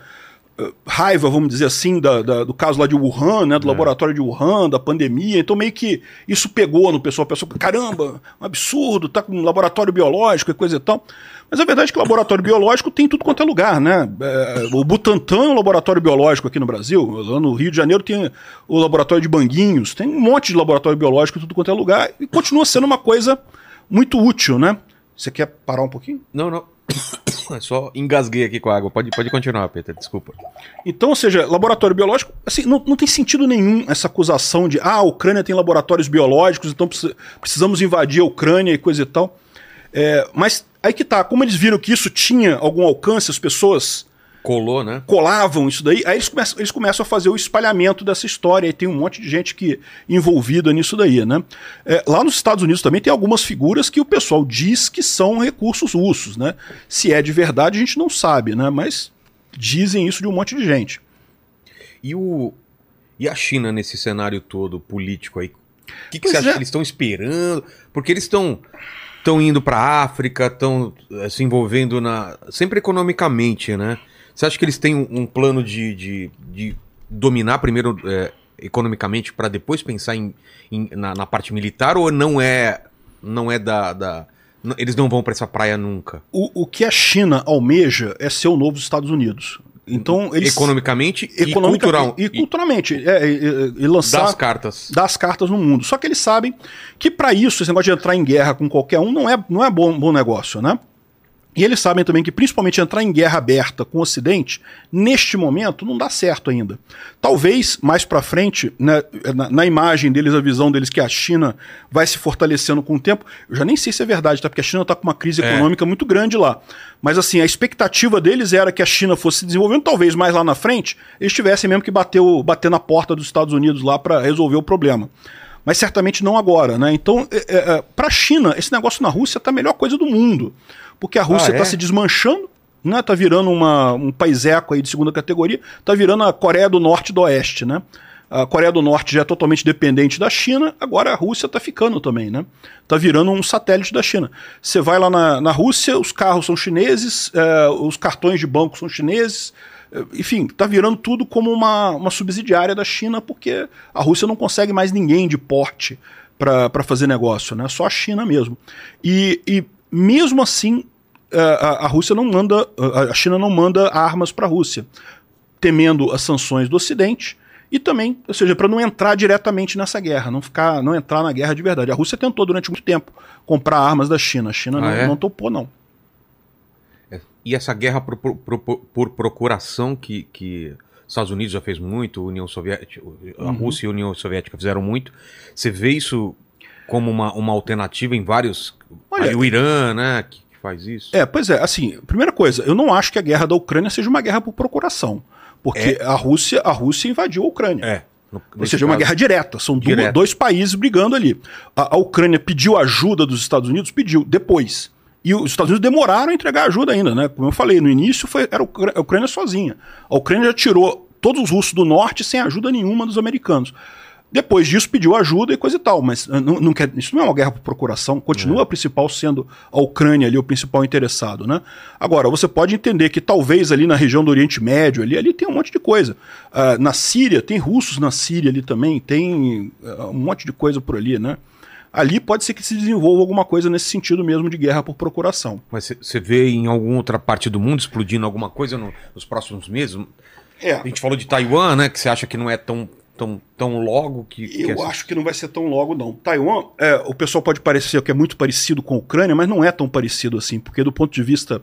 Speaker 3: raiva, vamos dizer assim, da, da, do caso lá de Wuhan, né, do é. laboratório de Wuhan, da pandemia. Então meio que isso pegou no pessoal, a pessoa, caramba, um absurdo, tá com um laboratório biológico e coisa e tal. Mas a verdade é que o laboratório biológico tem tudo quanto é lugar, né? É, o Butantan é um laboratório biológico aqui no Brasil. Lá no Rio de Janeiro tem o laboratório de Banguinhos, tem um monte de laboratório biológico em tudo quanto é lugar e continua sendo uma coisa muito útil, né? Você quer parar um pouquinho?
Speaker 1: Não, não. Só engasguei aqui com a água. Pode, pode continuar, Peter, desculpa.
Speaker 3: Então, ou seja, laboratório biológico, assim, não, não tem sentido nenhum essa acusação de ah, a Ucrânia tem laboratórios biológicos, então precisamos invadir a Ucrânia e coisa e tal. É, mas aí que tá, como eles viram que isso tinha algum alcance, as pessoas
Speaker 1: Colou, né?
Speaker 3: Colavam isso daí. Aí eles começam, eles começam a fazer o espalhamento dessa história. E tem um monte de gente que envolvida nisso daí, né? É, lá nos Estados Unidos também tem algumas figuras que o pessoal diz que são recursos russos, né? Se é de verdade, a gente não sabe, né? Mas dizem isso de um monte de gente.
Speaker 1: E, o, e a China nesse cenário todo político aí? O que, que você acha é. que eles estão esperando? Porque eles estão estão indo para a África, estão eh, se envolvendo na sempre economicamente, né? Você acha que eles têm um, um plano de, de, de, dominar primeiro é, economicamente para depois pensar em, em na, na, parte militar ou não é não é da, da eles não vão para essa praia nunca?
Speaker 3: O, o que a China almeja é ser o novo Estados Unidos. Então, eles,
Speaker 1: economicamente,
Speaker 3: economicamente e, cultural, e, culturalmente. É, e, e, lançar.
Speaker 1: Das cartas.
Speaker 3: Das cartas no mundo. Só que eles sabem que para isso, esse negócio de entrar em guerra com qualquer um não é, não é bom, bom negócio, né? E eles sabem também que, principalmente, entrar em guerra aberta com o Ocidente, neste momento, não dá certo ainda. Talvez, mais para frente, né, na, na, imagem deles, a visão deles que a China vai se fortalecendo com o tempo, eu já nem sei se é verdade, tá? Porque a China está com uma crise é. econômica muito grande lá. Mas, assim, a expectativa deles era que a China fosse se desenvolvendo, talvez mais lá na frente, eles tivessem mesmo que bater, o, bater na porta dos Estados Unidos lá para resolver o problema mas certamente não agora, né? Então, é, é, para a China, esse negócio na Rússia tá a melhor coisa do mundo porque a Rússia está ah, é? se desmanchando, né? Tá virando uma, um paiseco aí de segunda categoria, tá virando a Coreia do Norte e do Oeste, né? A Coreia do Norte já é totalmente dependente da China, agora a Rússia está ficando também, né? Tá virando um satélite da China. Você vai lá na, na Rússia, os carros são chineses, é, os cartões de banco são chineses, é, enfim, tá virando tudo como uma, uma subsidiária da China, porque a Rússia não consegue mais ninguém de porte para fazer negócio, né? Só a China mesmo. E, e mesmo assim, a, a Rússia não manda, a China não manda armas para a Rússia, temendo as sanções do Ocidente e também, ou seja, para não entrar diretamente nessa guerra, não ficar, não entrar na guerra de verdade. A Rússia tentou durante muito tempo comprar armas da China, a China ah, não, é? não topou não.
Speaker 1: É, e essa guerra por, por, por, por procuração que, que Estados Unidos já fez muito, União Soviética, a uhum. Rússia e a União Soviética fizeram muito. Você vê isso como uma, uma alternativa em vários. Olha, o Irã, né? Que, que, faz isso.
Speaker 3: É, pois é, assim, primeira coisa, eu não acho que a guerra da Ucrânia seja uma guerra por procuração. Porque é. a, Rússia, a Rússia invadiu a Ucrânia.
Speaker 1: É.
Speaker 3: No, Ou seja, caso, uma guerra direta. São direto. dois países brigando ali. A, a, Ucrânia pediu ajuda dos Estados Unidos, pediu, depois. E os Estados Unidos demoraram a entregar ajuda ainda, né? Como eu falei, no início foi, era a Ucrânia sozinha. A Ucrânia já tirou todos os russos do norte sem ajuda nenhuma dos americanos. Depois disso pediu ajuda e coisa e tal, mas não, não quer, isso não é uma guerra por procuração, continua é. a principal sendo a Ucrânia ali o principal interessado, né? Agora, você pode entender que talvez ali na região do Oriente Médio, ali, ali tem um monte de coisa. Uh, na Síria, tem russos na Síria ali também, tem uh, um monte de coisa por ali, né? Ali pode ser que se desenvolva alguma coisa nesse sentido mesmo de guerra por procuração.
Speaker 1: Mas você vê em alguma outra parte do mundo explodindo alguma coisa no, nos próximos meses? É. A gente falou de Taiwan, né? Que você acha que não é tão tão, tão logo que.
Speaker 3: que Eu acho que não vai ser tão logo, não. Taiwan, é, o pessoal pode parecer que é muito parecido com a Ucrânia, mas não é tão parecido assim, porque do ponto de vista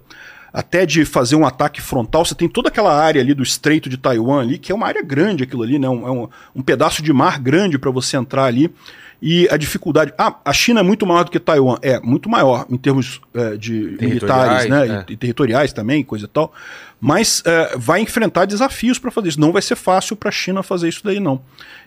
Speaker 3: até de fazer um ataque frontal, você tem toda aquela área ali do Estreito de Taiwan ali, que é uma área grande aquilo ali, né? Um, é um, um pedaço de mar grande para você entrar ali. E a dificuldade. Ah, a China é muito maior do que Taiwan. É, muito maior em termos é, de militares, né? É. E, e, territoriais também, coisa e tal. Mas é, vai enfrentar desafios para fazer isso. Não vai ser fácil para a China fazer isso daí, não.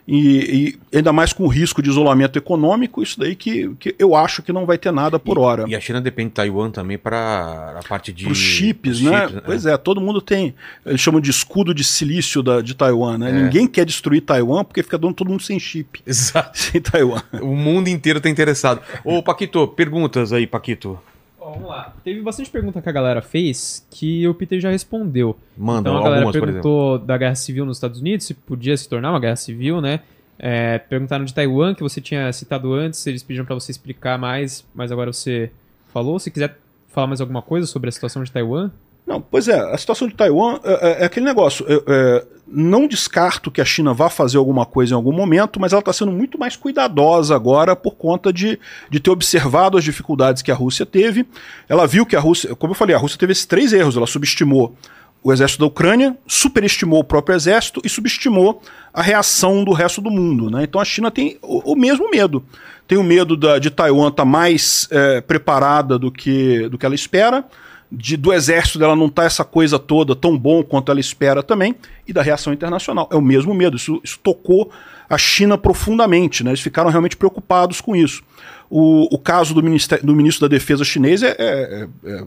Speaker 3: E, e, ainda mais com o risco de isolamento econômico, isso daí que, que eu acho que não vai ter nada por
Speaker 1: e,
Speaker 3: hora.
Speaker 1: E a China depende de Taiwan também para a parte de.
Speaker 3: Os chips, né? Chips, né? Pois é, todo mundo tem. Eles chamam de escudo de silício da, de Taiwan, né? É. Ninguém quer destruir Taiwan porque fica dando todo mundo sem chip.
Speaker 1: Exato. [laughs]
Speaker 3: Sem Taiwan.
Speaker 1: O mundo inteiro está interessado. Ô, Paquito, perguntas aí, Paquito.
Speaker 2: Vamos lá. Teve bastante pergunta que a galera fez que o Peter já respondeu.
Speaker 1: Manda,
Speaker 2: então a galera algumas, perguntou da guerra civil nos Estados Unidos, se podia se tornar uma guerra civil, né? É, perguntaram de Taiwan, que você tinha citado antes, eles pediram para você explicar mais, mas agora você falou. Se quiser falar mais alguma coisa sobre a situação de Taiwan?
Speaker 3: Não, pois é, a situação de Taiwan é, é, é aquele negócio. É, é, não descarto que a China vá fazer alguma coisa em algum momento, mas ela está sendo muito mais cuidadosa agora por conta de, de ter observado as dificuldades que a Rússia teve. Ela viu que a Rússia, como eu falei, a Rússia teve esses três erros. Ela subestimou o exército da Ucrânia, superestimou o próprio exército e subestimou a reação do resto do mundo. Né? Então a China tem o, o mesmo medo. Tem o medo da, de Taiwan estar tá mais é, preparada do que, do que ela espera, de, do exército dela não tá essa coisa toda tão bom quanto ela espera também, e da reação internacional. É o mesmo medo. Isso, isso tocou a China profundamente. Né? Eles ficaram realmente preocupados com isso. O, o caso do, do ministro da Defesa chinês é, é, é,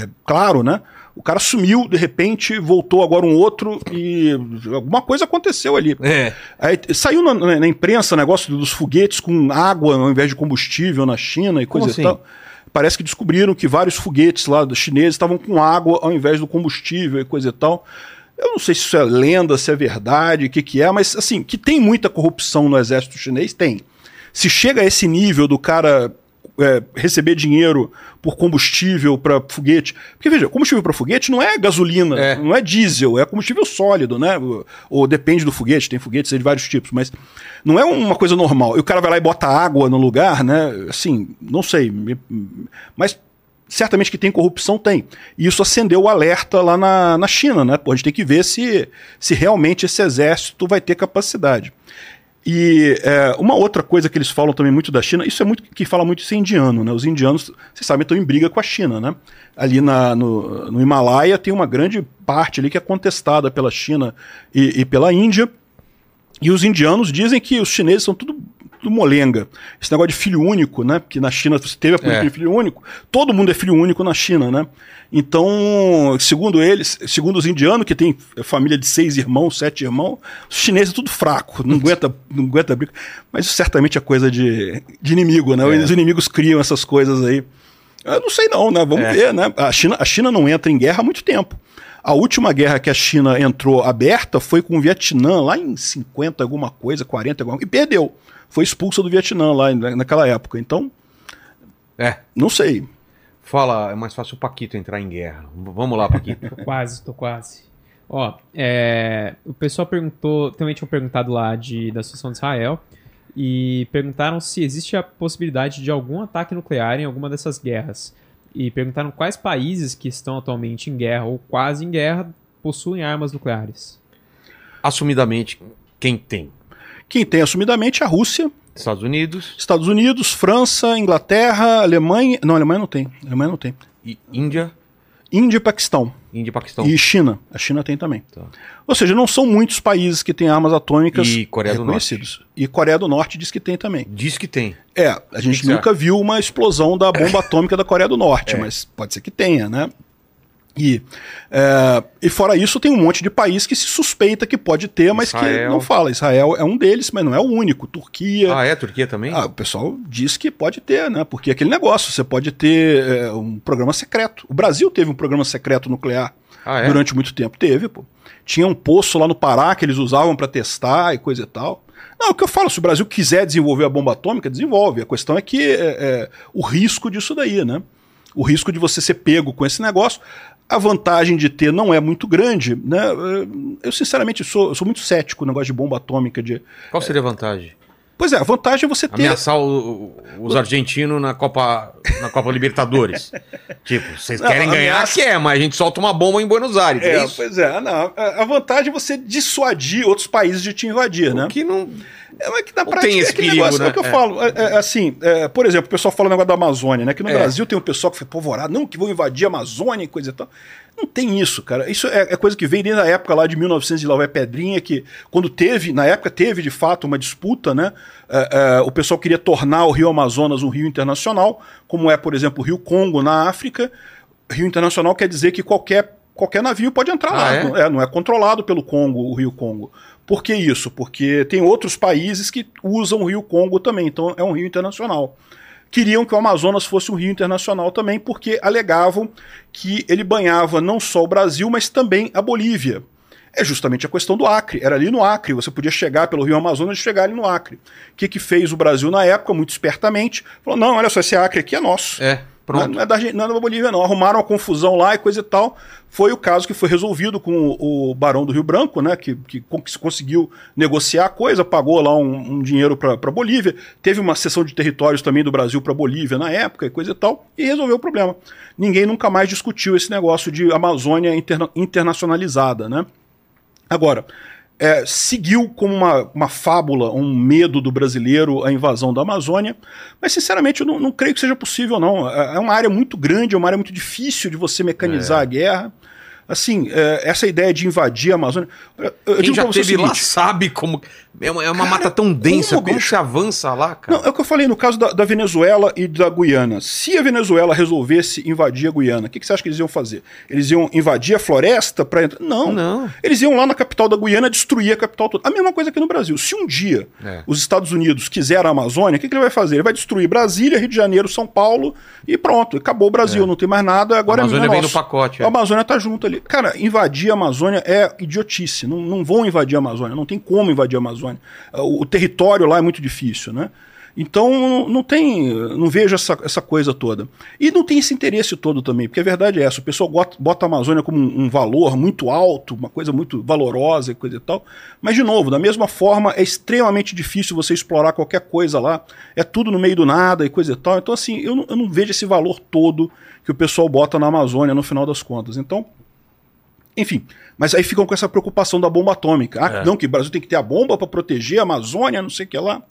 Speaker 3: é, claro, né? O cara sumiu, de repente, voltou agora um outro e alguma coisa aconteceu ali.
Speaker 1: É.
Speaker 3: Aí, saiu na, na, imprensa negócio dos foguetes com água ao invés de combustível na China e coisa Como e assim? tal. Parece que descobriram que vários foguetes lá dos chineses estavam com água ao invés do combustível e coisa e tal. Eu não sei se isso é lenda, se é verdade, o que, que é, mas assim, que tem muita corrupção no exército chinês, tem. Se chega a esse nível do cara é, receber dinheiro por combustível para foguete. Porque veja, combustível para foguete não é gasolina, é. não é diesel, é combustível sólido, né? Ou, ou, depende do foguete, tem foguetes de vários tipos, mas não é uma coisa normal. E o cara vai lá e bota água no lugar, né? Assim, não sei. Mas certamente que tem corrupção, tem. E isso acendeu o alerta lá na, na China, né? Pô, a gente tem que ver se, se realmente esse exército vai ter capacidade. E é, uma outra coisa que eles falam também muito da China, isso é muito que fala muito isso é indiano, né? Os indianos, vocês sabem, estão em briga com a China, né? Ali na, no, no Himalaia tem uma grande parte ali que é contestada pela China e, e pela Índia. E os indianos dizem que os chineses são tudo do molenga. Esse negócio de filho único, né? Que na China você teve a política é. de filho único. Todo mundo é filho único na China, né? Então, segundo eles, segundo os indianos, que tem família de seis irmãos, sete irmãos, os chineses é tudo fraco, não aguenta, não aguenta briga. Mas isso certamente é coisa de, de inimigo, né? É. Os inimigos criam essas coisas aí. Eu não sei não, né? Vamos é. ver, né? A China, a China não entra em guerra há muito tempo. A última guerra que a China entrou aberta foi com o Vietnã, lá em 50 alguma coisa, 40 alguma coisa, e perdeu foi expulsa do Vietnã lá naquela época. Então,
Speaker 1: é.
Speaker 3: Não sei.
Speaker 1: Fala, é mais fácil o Paquito entrar em guerra. Vamos lá, Paquito. [laughs]
Speaker 2: tô quase, tô quase. Ó, é, o pessoal perguntou, também tinham perguntado lá de, da situação de Israel e perguntaram se existe a possibilidade de algum ataque nuclear em alguma dessas guerras. E perguntaram quais países que estão atualmente em guerra ou quase em guerra possuem armas nucleares.
Speaker 1: Assumidamente, quem tem?
Speaker 3: Quem tem assumidamente é a Rússia.
Speaker 1: Estados Unidos.
Speaker 3: Estados Unidos, França, Inglaterra, Alemanha. Não, Alemanha não tem. Alemanha não tem.
Speaker 1: E Índia?
Speaker 3: Índia e Paquistão.
Speaker 1: Índia e Paquistão.
Speaker 3: E China. A China tem também. Tá. Ou seja, não são muitos países que têm armas atômicas
Speaker 1: e Coreia do Norte.
Speaker 3: E Coreia do Norte diz que tem também.
Speaker 1: Diz que tem.
Speaker 3: É, a gente nunca viu uma explosão da bomba [coughs] atômica da Coreia do Norte, é. mas pode ser que tenha, né? E, é, e fora isso, tem um monte de país que se suspeita que pode ter, mas que
Speaker 1: Israel.
Speaker 3: não fala. Israel é um deles, mas não é o único. Turquia.
Speaker 1: Ah, é? Turquia também?
Speaker 3: Ah, o pessoal diz que pode ter, né? Porque aquele negócio, você pode ter é, um programa secreto. O Brasil teve um programa secreto nuclear
Speaker 1: Ah, é?
Speaker 3: durante muito tempo. Teve, pô. Tinha um poço lá no Pará que eles usavam para testar e coisa e tal. Não, o que eu falo, se o Brasil quiser desenvolver a bomba atômica, desenvolve. A questão é que é, é, o risco disso daí, né? O risco de você ser pego com esse negócio. A vantagem de ter não é muito grande, né? Eu, sinceramente, sou, eu sou muito cético no negócio de bomba atômica. De...
Speaker 1: Qual seria a vantagem?
Speaker 3: Pois é, a vantagem é você ter.
Speaker 1: Ameaçar o- os argentinos na Copa, na Copa Libertadores. [laughs] tipo, vocês
Speaker 3: Não,
Speaker 1: querem ganhar?
Speaker 3: ameaça-
Speaker 1: Quer, mas a gente solta uma bomba em Buenos Aires. É,
Speaker 3: É, pois é, não. A vantagem é você dissuadir outros países de te invadir, né?
Speaker 1: O que não.
Speaker 3: É, mas que na prática
Speaker 1: tem
Speaker 3: é
Speaker 1: esse
Speaker 3: aquele
Speaker 1: perigo,
Speaker 3: negócio,
Speaker 1: né?
Speaker 3: é o que eu
Speaker 1: É.
Speaker 3: falo. É, é, assim, é, por exemplo, o pessoal fala o negócio da Amazônia, né? Que no
Speaker 1: É.
Speaker 3: Brasil tem um pessoal que foi povorado, não, que vão invadir a Amazônia e coisa e tal. Não tem isso, cara. Isso é, é coisa que vem desde a época lá de 1900 de Laué Pedrinha, que quando teve, na época teve de fato uma disputa, né? É, é, o pessoal queria tornar o Rio Amazonas um rio internacional, como é, por exemplo, o Rio Congo na África. Rio internacional quer dizer que qualquer, qualquer navio pode entrar
Speaker 1: Ah,
Speaker 3: lá.
Speaker 1: é?
Speaker 3: É, não é controlado pelo Congo, o Rio Congo. Por que isso? Porque tem outros países que usam o Rio Congo também, então é um rio internacional. Queriam que o Amazonas fosse um rio internacional também, porque alegavam que ele banhava não só o Brasil, mas também a Bolívia. É justamente a questão do Acre. Era ali no Acre, você podia chegar pelo Rio Amazonas e chegar ali no Acre. O que, que fez o Brasil na época, muito espertamente? Falou: não, olha só, esse Acre aqui é nosso.
Speaker 1: É, pronto.
Speaker 3: Não é, da, não é da Bolívia, não. Arrumaram uma confusão lá e coisa e tal. Foi o caso que foi resolvido com o, o Barão do Rio Branco, né? Que, que que conseguiu negociar a coisa, pagou lá um, um dinheiro para Bolívia. Teve uma cessão de territórios também do Brasil para Bolívia na época e coisa e tal. E resolveu o problema. Ninguém nunca mais discutiu esse negócio de Amazônia interna- internacionalizada, né? Agora, é, seguiu como uma, uma fábula, um medo do brasileiro a invasão da Amazônia, mas sinceramente eu não, não creio que seja possível, não. É é uma área muito grande, é uma área muito difícil de você mecanizar a guerra. Assim, é, essa ideia de invadir a Amazônia. Eu,
Speaker 1: Quem
Speaker 3: digo
Speaker 1: já teve lá sabe como. É uma, é uma mata tão densa.
Speaker 3: como,
Speaker 1: Como, se avança lá, cara?
Speaker 3: Não, é o que eu falei no caso da, da Venezuela e da Guiana. Se a Venezuela resolvesse invadir a Guiana, o que, que você acha que eles iam fazer? Eles iam invadir a floresta para entrar? Não.
Speaker 1: Não.
Speaker 3: Eles iam lá na capital da Guiana destruir a capital toda. A mesma coisa aqui no Brasil. Se um dia
Speaker 1: É.
Speaker 3: os Estados Unidos quiser a Amazônia, o que, que ele vai fazer? Ele vai destruir Brasília, Rio de Janeiro, São Paulo e pronto. Acabou o Brasil, não tem mais nada. Agora
Speaker 1: A Amazônia
Speaker 3: é
Speaker 1: vem
Speaker 3: nosso.
Speaker 1: no pacote, é.
Speaker 3: A Amazônia tá junto ali. Cara, invadir a Amazônia é idiotice. Não, não vão invadir a Amazônia. Não tem como invadir a Amazônia. O, o território lá é muito difícil, né? Então não tem, não vejo essa, essa coisa toda. E não tem esse interesse todo também, porque a verdade é essa: o pessoal bota, a Amazônia como um, um valor muito alto, uma coisa muito valorosa e coisa e tal. Mas, de novo, da mesma forma, é extremamente difícil você explorar qualquer coisa lá. É tudo no meio do nada e coisa e tal. Então, assim, eu eu não vejo esse valor todo que o pessoal bota na Amazônia no final das contas. Então, enfim, mas aí ficam com essa preocupação da bomba atômica. Ah,
Speaker 1: É.
Speaker 3: não, que o Brasil tem que ter a bomba para proteger a Amazônia, não sei o que lá.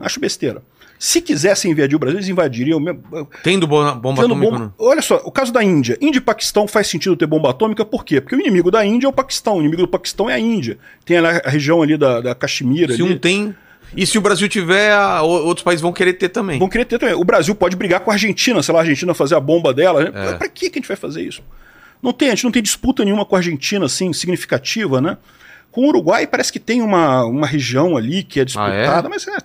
Speaker 3: Acho besteira. Se quisessem invadir o Brasil, eles invadiriam mesmo.
Speaker 1: Tendo bo- bomba
Speaker 3: Tendo
Speaker 1: atômica.
Speaker 3: bomba-. Olha só, o caso da Índia. Índia e Paquistão faz sentido ter bomba atômica, por quê? Porque o inimigo da Índia é o Paquistão, o inimigo do Paquistão é a Índia. Tem a, região ali da, da Caxemira.
Speaker 1: Se
Speaker 3: ali.
Speaker 1: um tem. E se o Brasil tiver, a- outros países vão querer ter também.
Speaker 3: Vão querer ter também. O Brasil pode brigar com a Argentina, sei lá, a Argentina fazer a bomba dela. né?
Speaker 1: É.
Speaker 3: Pra que a gente vai fazer isso? Não tem, a gente não tem disputa nenhuma com a Argentina, assim, significativa, né? Com o Uruguai parece que tem uma, uma região ali que é disputada, mas é,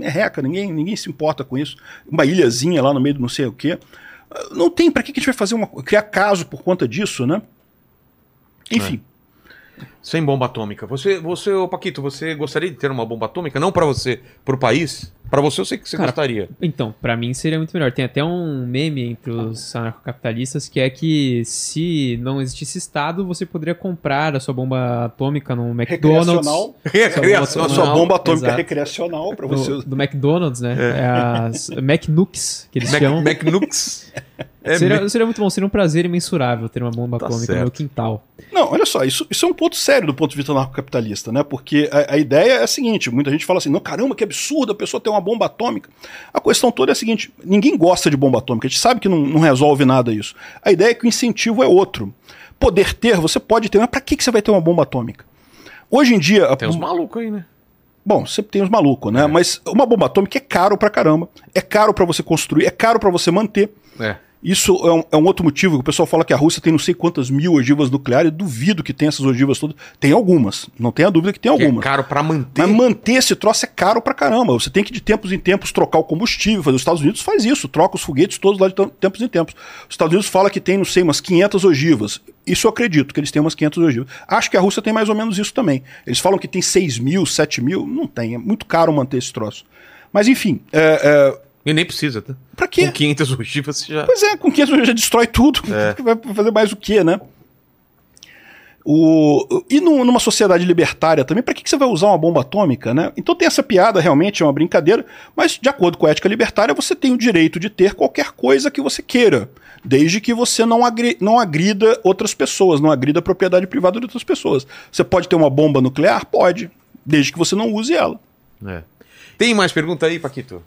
Speaker 3: é reca, ninguém, ninguém se importa com isso. Uma ilhazinha lá no meio do não sei o quê. Ah, Não tem, pra que que a gente vai fazer uma. criar caso por conta disso, né? Enfim.
Speaker 1: Sem bomba atômica. Você, você, ô Paquito, você gostaria de ter uma bomba atômica? Não pra você, pro país? Pra você eu sei que você
Speaker 2: Cara,
Speaker 1: gostaria.
Speaker 2: Então, pra mim seria muito melhor. Tem até um meme entre os anarcocapitalistas que é que se não existisse Estado, você poderia comprar a sua bomba atômica no McDonald's.
Speaker 3: Recreacional. [laughs] [laughs]
Speaker 1: Recreação.
Speaker 3: A sua bomba atômica
Speaker 2: exato.
Speaker 3: recreacional pra você.
Speaker 2: Do, do McDonald's, né? É, as [laughs] McNukes, que eles
Speaker 1: Mac,
Speaker 2: chamam.
Speaker 1: McNukes. É
Speaker 2: seria,
Speaker 1: me-
Speaker 2: seria muito bom, seria um prazer imensurável ter uma bomba
Speaker 1: Tá
Speaker 2: atômica no meu
Speaker 1: certo.
Speaker 2: quintal.
Speaker 3: Não, olha só, isso, isso é um ponto sério do ponto de vista anarcocapitalista, né? Porque a, a ideia é a seguinte: muita gente fala assim, não, caramba, que absurdo a pessoa ter uma bomba atômica. A questão toda é a seguinte: ninguém gosta de bomba atômica, a gente sabe que não, não resolve nada isso. A ideia é que o incentivo é outro. Poder ter, você pode ter, mas pra que, que você vai ter uma bomba atômica? Hoje em dia.
Speaker 1: Tem uns malucos aí, né?
Speaker 3: Bom, sempre tem os malucos, né? Mas uma bomba atômica é caro pra caramba. É caro pra você construir, é caro pra você manter.
Speaker 1: É.
Speaker 3: Isso é um, é um, outro motivo. O pessoal fala que a Rússia tem não sei quantas mil ogivas nucleares. Duvido que tenha essas ogivas todas. Tem algumas. Não tenha dúvida que tem que é algumas.
Speaker 1: É caro para manter.
Speaker 3: Mas manter esse troço é caro pra caramba. Você tem que de tempos em tempos trocar o combustível. Os Estados Unidos faz isso. Troca os foguetes todos lá de tempos em tempos. Os Estados Unidos fala que tem, não sei, umas 500 ogivas. Isso eu acredito, que eles têm umas 500 ogivas. Acho que a Rússia tem mais ou menos isso também. Eles falam que tem 6 mil, 7 mil. Não tem. É muito caro manter esse troço. Mas enfim. É,
Speaker 1: é e nem precisa, tá?
Speaker 3: Pra quê?
Speaker 1: Com 500 [laughs] ogivas você já.
Speaker 3: Pois é, com 500 ogivas já destrói tudo. É. [laughs] Vai fazer mais o quê, né? O, e no, numa sociedade libertária também, para que, que você vai usar uma bomba atômica, né? Então tem essa piada, realmente é uma brincadeira, mas de acordo com a ética libertária, você tem o direito de ter qualquer coisa que você queira, desde que você não, agri, não agrida outras pessoas, não agrida a propriedade privada de outras pessoas. Você pode ter uma bomba nuclear? Pode, desde que você não use ela.
Speaker 1: É. Tem mais pergunta aí, Paquito?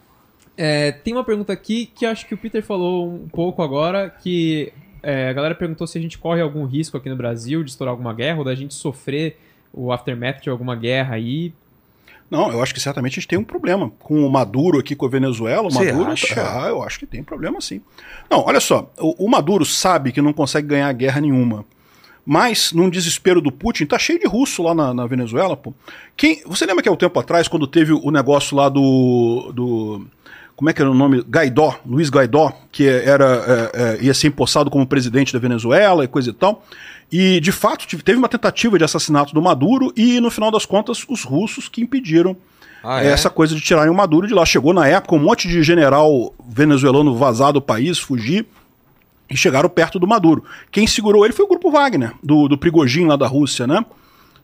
Speaker 2: É, tem uma pergunta aqui que acho que o Peter falou um pouco agora, que é, a galera perguntou se a gente corre algum risco aqui no Brasil de estourar alguma guerra ou da gente sofrer o aftermath de alguma guerra aí.
Speaker 3: Não, eu acho que certamente a gente tem um problema com o Maduro aqui com a Venezuela. O Maduro, acha? Ah, eu acho que tem problema sim. Não, olha só, o, o Maduro sabe que não consegue ganhar guerra nenhuma. Mas, num desespero do Putin, tá cheio de russo lá na, na Venezuela, pô. Quem, você lembra que há um tempo atrás, quando teve o negócio lá do, do como é que era o nome? Gaidó, Luiz Gaidó, que era, é, é, ia ser empossado como presidente da Venezuela e coisa e tal. E, de fato, teve uma tentativa de assassinato do Maduro e, no final das contas, os russos que impediram ah, é? essa coisa de tirarem o Maduro de lá. Chegou na época um monte de general venezuelano vazar do país, fugir, e chegaram perto do Maduro. Quem segurou ele foi o grupo Wagner, do, do Prigogine lá da Rússia, né?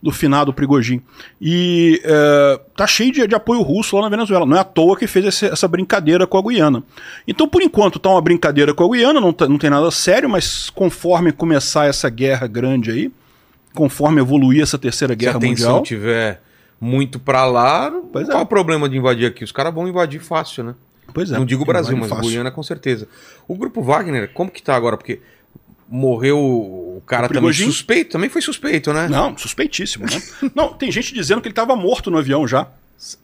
Speaker 3: Do finado Prigogine. E é, tá cheio de, de, apoio russo lá na Venezuela. Não é à toa que fez esse, essa brincadeira com a Guiana. Então, por enquanto, tá uma brincadeira com a Guiana, não, tá, não tem nada sério, mas conforme começar essa guerra grande aí, conforme evoluir essa terceira guerra mundial. Se a
Speaker 1: tensão tiver muito para lá, pois qual é. o problema de invadir aqui? Os caras vão invadir fácil, né?
Speaker 3: Pois é.
Speaker 1: Não digo o Brasil, mas fácil. Guiana com certeza. O grupo Wagner, como que tá agora? Porque morreu o cara o também suspeito, também foi suspeito, né?
Speaker 3: Não, suspeitíssimo, né? [laughs] não, tem gente dizendo que ele estava morto no avião já.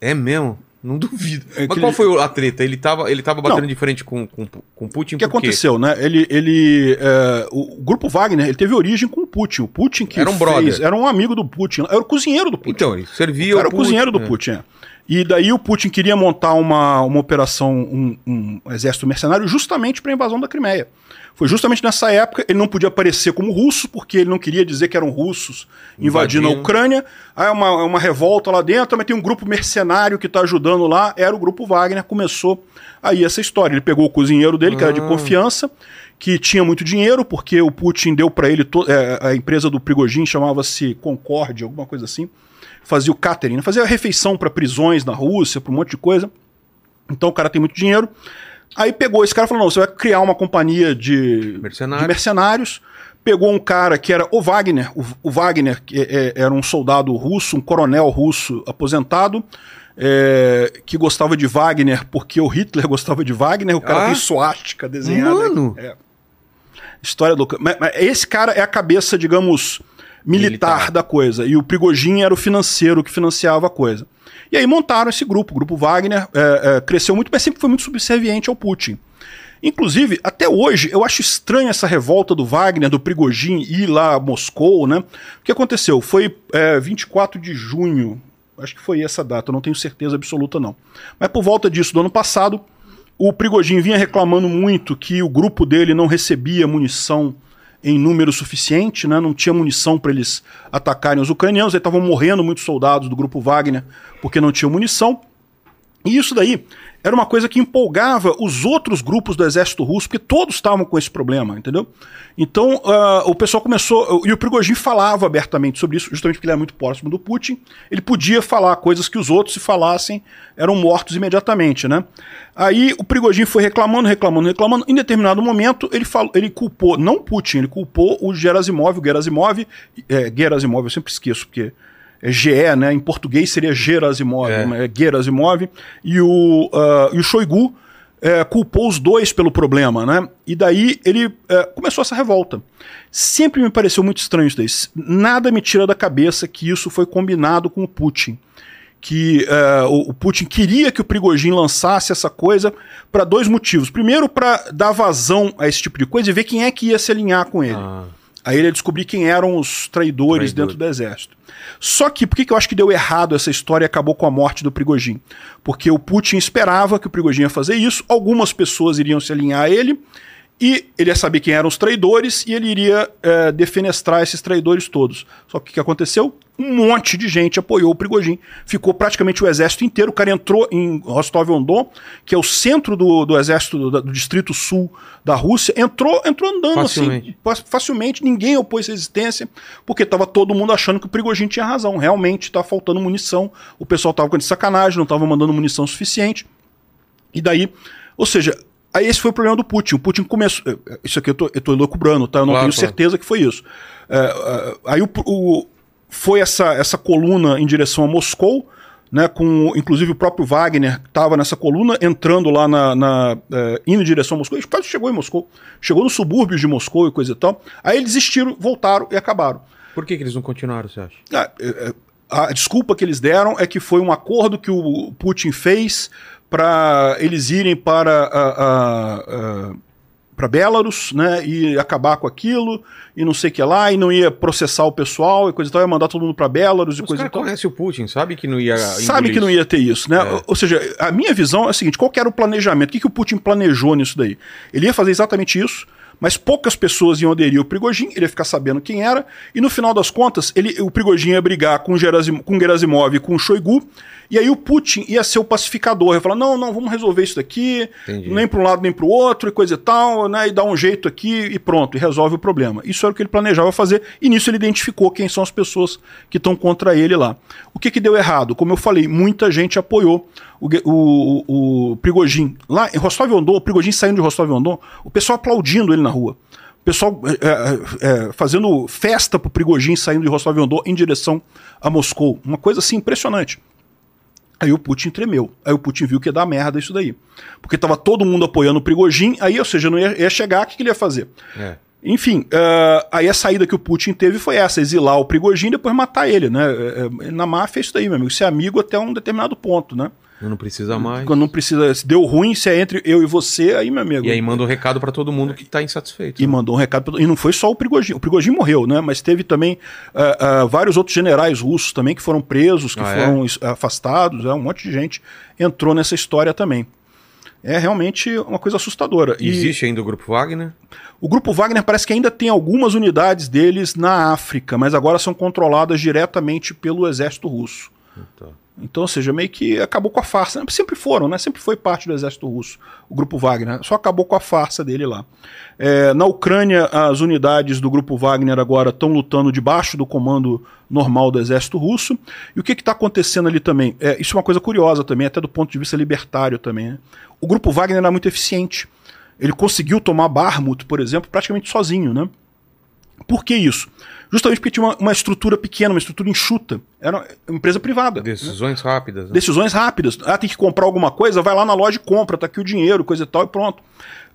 Speaker 1: É mesmo? Não duvido. É Mas qual ele... foi a treta? Ele estava ele tava batendo não. de frente com, com, com Putin?
Speaker 3: O que aconteceu, né? Ele, ele, é, o grupo Wagner ele teve origem com o Putin. O Putin que
Speaker 1: era um fez, brother.
Speaker 3: era um amigo do Putin, era o cozinheiro do Putin.
Speaker 1: Então, ele servia
Speaker 3: o Era o cozinheiro do é. Putin. É. E daí o Putin queria montar uma, uma operação, um, um exército mercenário justamente para a invasão da Crimeia. Foi justamente nessa época, ele não podia aparecer como russo, porque ele não queria dizer que eram russos invadindo, invadindo. a Ucrânia. Aí é uma, é uma revolta lá dentro, mas tem um grupo mercenário que está ajudando lá, era o grupo Wagner, começou aí essa história. Ele pegou o cozinheiro dele, que era de ah. confiança, que tinha muito dinheiro, porque o Putin deu para ele, é, a empresa do Prigogine chamava-se Concorde, alguma coisa assim, fazia o catering, fazia refeição para prisões na Rússia, para um monte de coisa. Então o cara tem muito dinheiro. Aí pegou esse cara e falou: não, você vai criar uma companhia de
Speaker 1: mercenários.
Speaker 3: De mercenários. Pegou um cara que era o Wagner. O, o Wagner que é, é, era um soldado russo, um coronel russo aposentado. É, que gostava de Wagner porque o Hitler [laughs] gostava de Wagner, o cara ah? tem suástica desenhada. Mano. É. História do. Mas, mas esse cara é a cabeça, digamos, militar, militar, da coisa. E o Prigogine era o financeiro que financiava a coisa. E aí montaram esse grupo. O grupo Wagner é, é, cresceu muito, mas sempre foi muito subserviente ao Putin. Inclusive, até hoje, eu acho estranha essa revolta do Wagner, do Prigogine ir lá a Moscou, né? O que aconteceu? Foi é, 24 de junho, acho que foi essa data, eu não tenho certeza absoluta não. Mas por volta disso, do ano passado, o Prigogine vinha reclamando muito que o grupo dele não recebia munição em número suficiente, né? não tinha munição para eles atacarem os ucranianos, aí estavam morrendo muitos soldados do grupo Wagner porque não tinham munição. E isso daí era uma coisa que empolgava os outros grupos do exército russo, porque todos estavam com esse problema, entendeu? Então uh, o pessoal começou. E o Prigogine falava abertamente sobre isso, justamente porque ele era muito próximo do Putin. Ele podia falar coisas que os outros, se falassem, eram mortos imediatamente, né? Aí o Prigogine foi reclamando, reclamando, reclamando. Em determinado momento, ele, falou, ele culpou, não Putin, ele culpou o Gerasimov, o Gerasimov, é, Gerasimov, eu sempre esqueço, porque é GE, né? Em português seria Gerasimov, é. né? Gerasimov, e o, uh, e o Shoigu é, culpou os dois pelo problema, né? E daí ele é, começou essa revolta. Sempre me pareceu muito estranho isso daí. Nada me tira da cabeça que isso foi combinado com o Putin. que é, o, o, Putin queria que o Prigogine lançasse essa coisa para dois motivos. Primeiro, para dar vazão a esse tipo de coisa e ver quem é que ia se alinhar com ele. Ah. Aí ele ia descobrir quem eram os traidores Traidor. dentro do exército. Só que, por que, que eu acho que deu errado essa história e acabou com a morte do Prigogine? Porque o Putin esperava que o Prigogine ia fazer isso, algumas pessoas iriam se alinhar a ele, e ele ia saber quem eram os traidores e ele iria é, defenestrar esses traidores todos. Só que o que aconteceu? Um monte de gente apoiou o Prigogine. Ficou praticamente o exército inteiro. O cara entrou em Rostov-on-Don, que é o centro do, do exército do, do, distrito sul da Rússia. Entrou, entrou andando assim, facilmente. assim, facilmente. Ninguém opôs resistência, porque estava todo mundo achando que o Prigogine tinha razão. Realmente está faltando munição. O pessoal estava com de sacanagem, não estava mandando munição suficiente. E daí, ou seja, Aí esse foi o problema do Putin. O Putin começou. Eh, isso aqui eu tô, eu tô loucubrando, tá? Eu não claro, tenho claro. certeza que foi isso. É, aí o, o, foi essa, essa coluna em direção a Moscou, né? Com inclusive o próprio Wagner estava nessa coluna, entrando lá na. na indo em direção a Moscou. Ele quase chegou em Moscou. Chegou nos subúrbios de Moscou e coisa e tal. Aí eles desistiram, voltaram e acabaram.
Speaker 1: Por que, que eles não continuaram, você acha?
Speaker 3: Ah, a desculpa que eles deram é que foi um acordo que o Putin fez para eles irem para a, a, a para Belarus, né, e acabar com aquilo, e não sei o que lá, e não ia processar o pessoal e coisa e tal, ia mandar todo mundo para Belarus e Os coisa e tal.
Speaker 1: conhece o Putin, sabe que não ia
Speaker 3: Sabe que não ia ter isso, né? É. Ou seja, a minha visão é a seguinte, qual era o planejamento? O que, que o Putin planejou nisso daí? Ele ia fazer exatamente isso, mas poucas pessoas iam aderir ao Prigogine, ele ia ficar sabendo quem era, e no final das contas, ele, o Prigogine ia brigar com, Gerasim, com Gerasimov e com o Shoigu, e aí o Putin ia ser o pacificador, ia falar: não, não, vamos resolver isso daqui, Entendi. nem para um lado nem para o outro, e coisa e tal, né? E dar um jeito aqui e pronto, e resolve o problema. Isso era o que ele planejava fazer, e nisso ele identificou quem são as pessoas que estão contra ele lá. O que, que deu errado? Como eu falei, muita gente apoiou o, o, o Prigogine. Lá em Rostov-on-Don, o Prigogine saindo de Rostov-on-Don, o pessoal aplaudindo ele na rua. O pessoal é, é, é fazendo festa pro Prigogine saindo de Rostov-on-Don em direção a Moscou. Uma coisa assim impressionante. Aí o Putin tremeu. Aí o Putin viu que ia dar merda isso daí. Porque tava todo mundo apoiando o Prigogine, aí, ou seja, não ia, ia chegar, o que, que ele ia fazer? É. Enfim, uh, aí a saída que o Putin teve foi essa: exilar o Prigogine e depois matar ele, né? É, é, na máfia é isso daí, meu amigo. Ser amigo até um determinado ponto, né?
Speaker 1: Não precisa mais.
Speaker 3: Quando não precisa, se deu ruim, se é entre eu e você, aí, meu amigo.
Speaker 1: E aí manda um recado para todo mundo que tá insatisfeito.
Speaker 3: E né? mandou um recado pra, E não foi só o Prigogine. O Prigogine morreu, né? Mas teve também uh, uh, vários outros generais russos também que foram presos, que ah, é? foram é? afastados. É, um monte de gente entrou nessa história também. É realmente uma coisa assustadora.
Speaker 1: Existe e... ainda o Grupo Wagner?
Speaker 3: O Grupo Wagner parece que ainda tem algumas unidades deles na África, mas agora são controladas diretamente pelo exército russo. Então. Então, ou seja, meio que acabou com a farsa. Sempre foram, né? Sempre foi parte do exército russo, o grupo Wagner. Só acabou com a farsa dele lá. É, na Ucrânia, as unidades do grupo Wagner agora estão lutando debaixo do comando normal do exército russo. E o que está acontecendo ali também? É, isso é uma coisa curiosa também, até do ponto de vista libertário também. Né? O grupo Wagner era muito eficiente. Ele conseguiu tomar Barmut, por exemplo, praticamente sozinho, né? Por que isso? Justamente porque tinha uma, uma, estrutura pequena, uma estrutura enxuta. Era uma empresa privada.
Speaker 1: Decisões né? rápidas.
Speaker 3: Né? Decisões rápidas. Ah, tem que comprar alguma coisa, vai lá na loja e compra, tá aqui o dinheiro, coisa e tal, e pronto.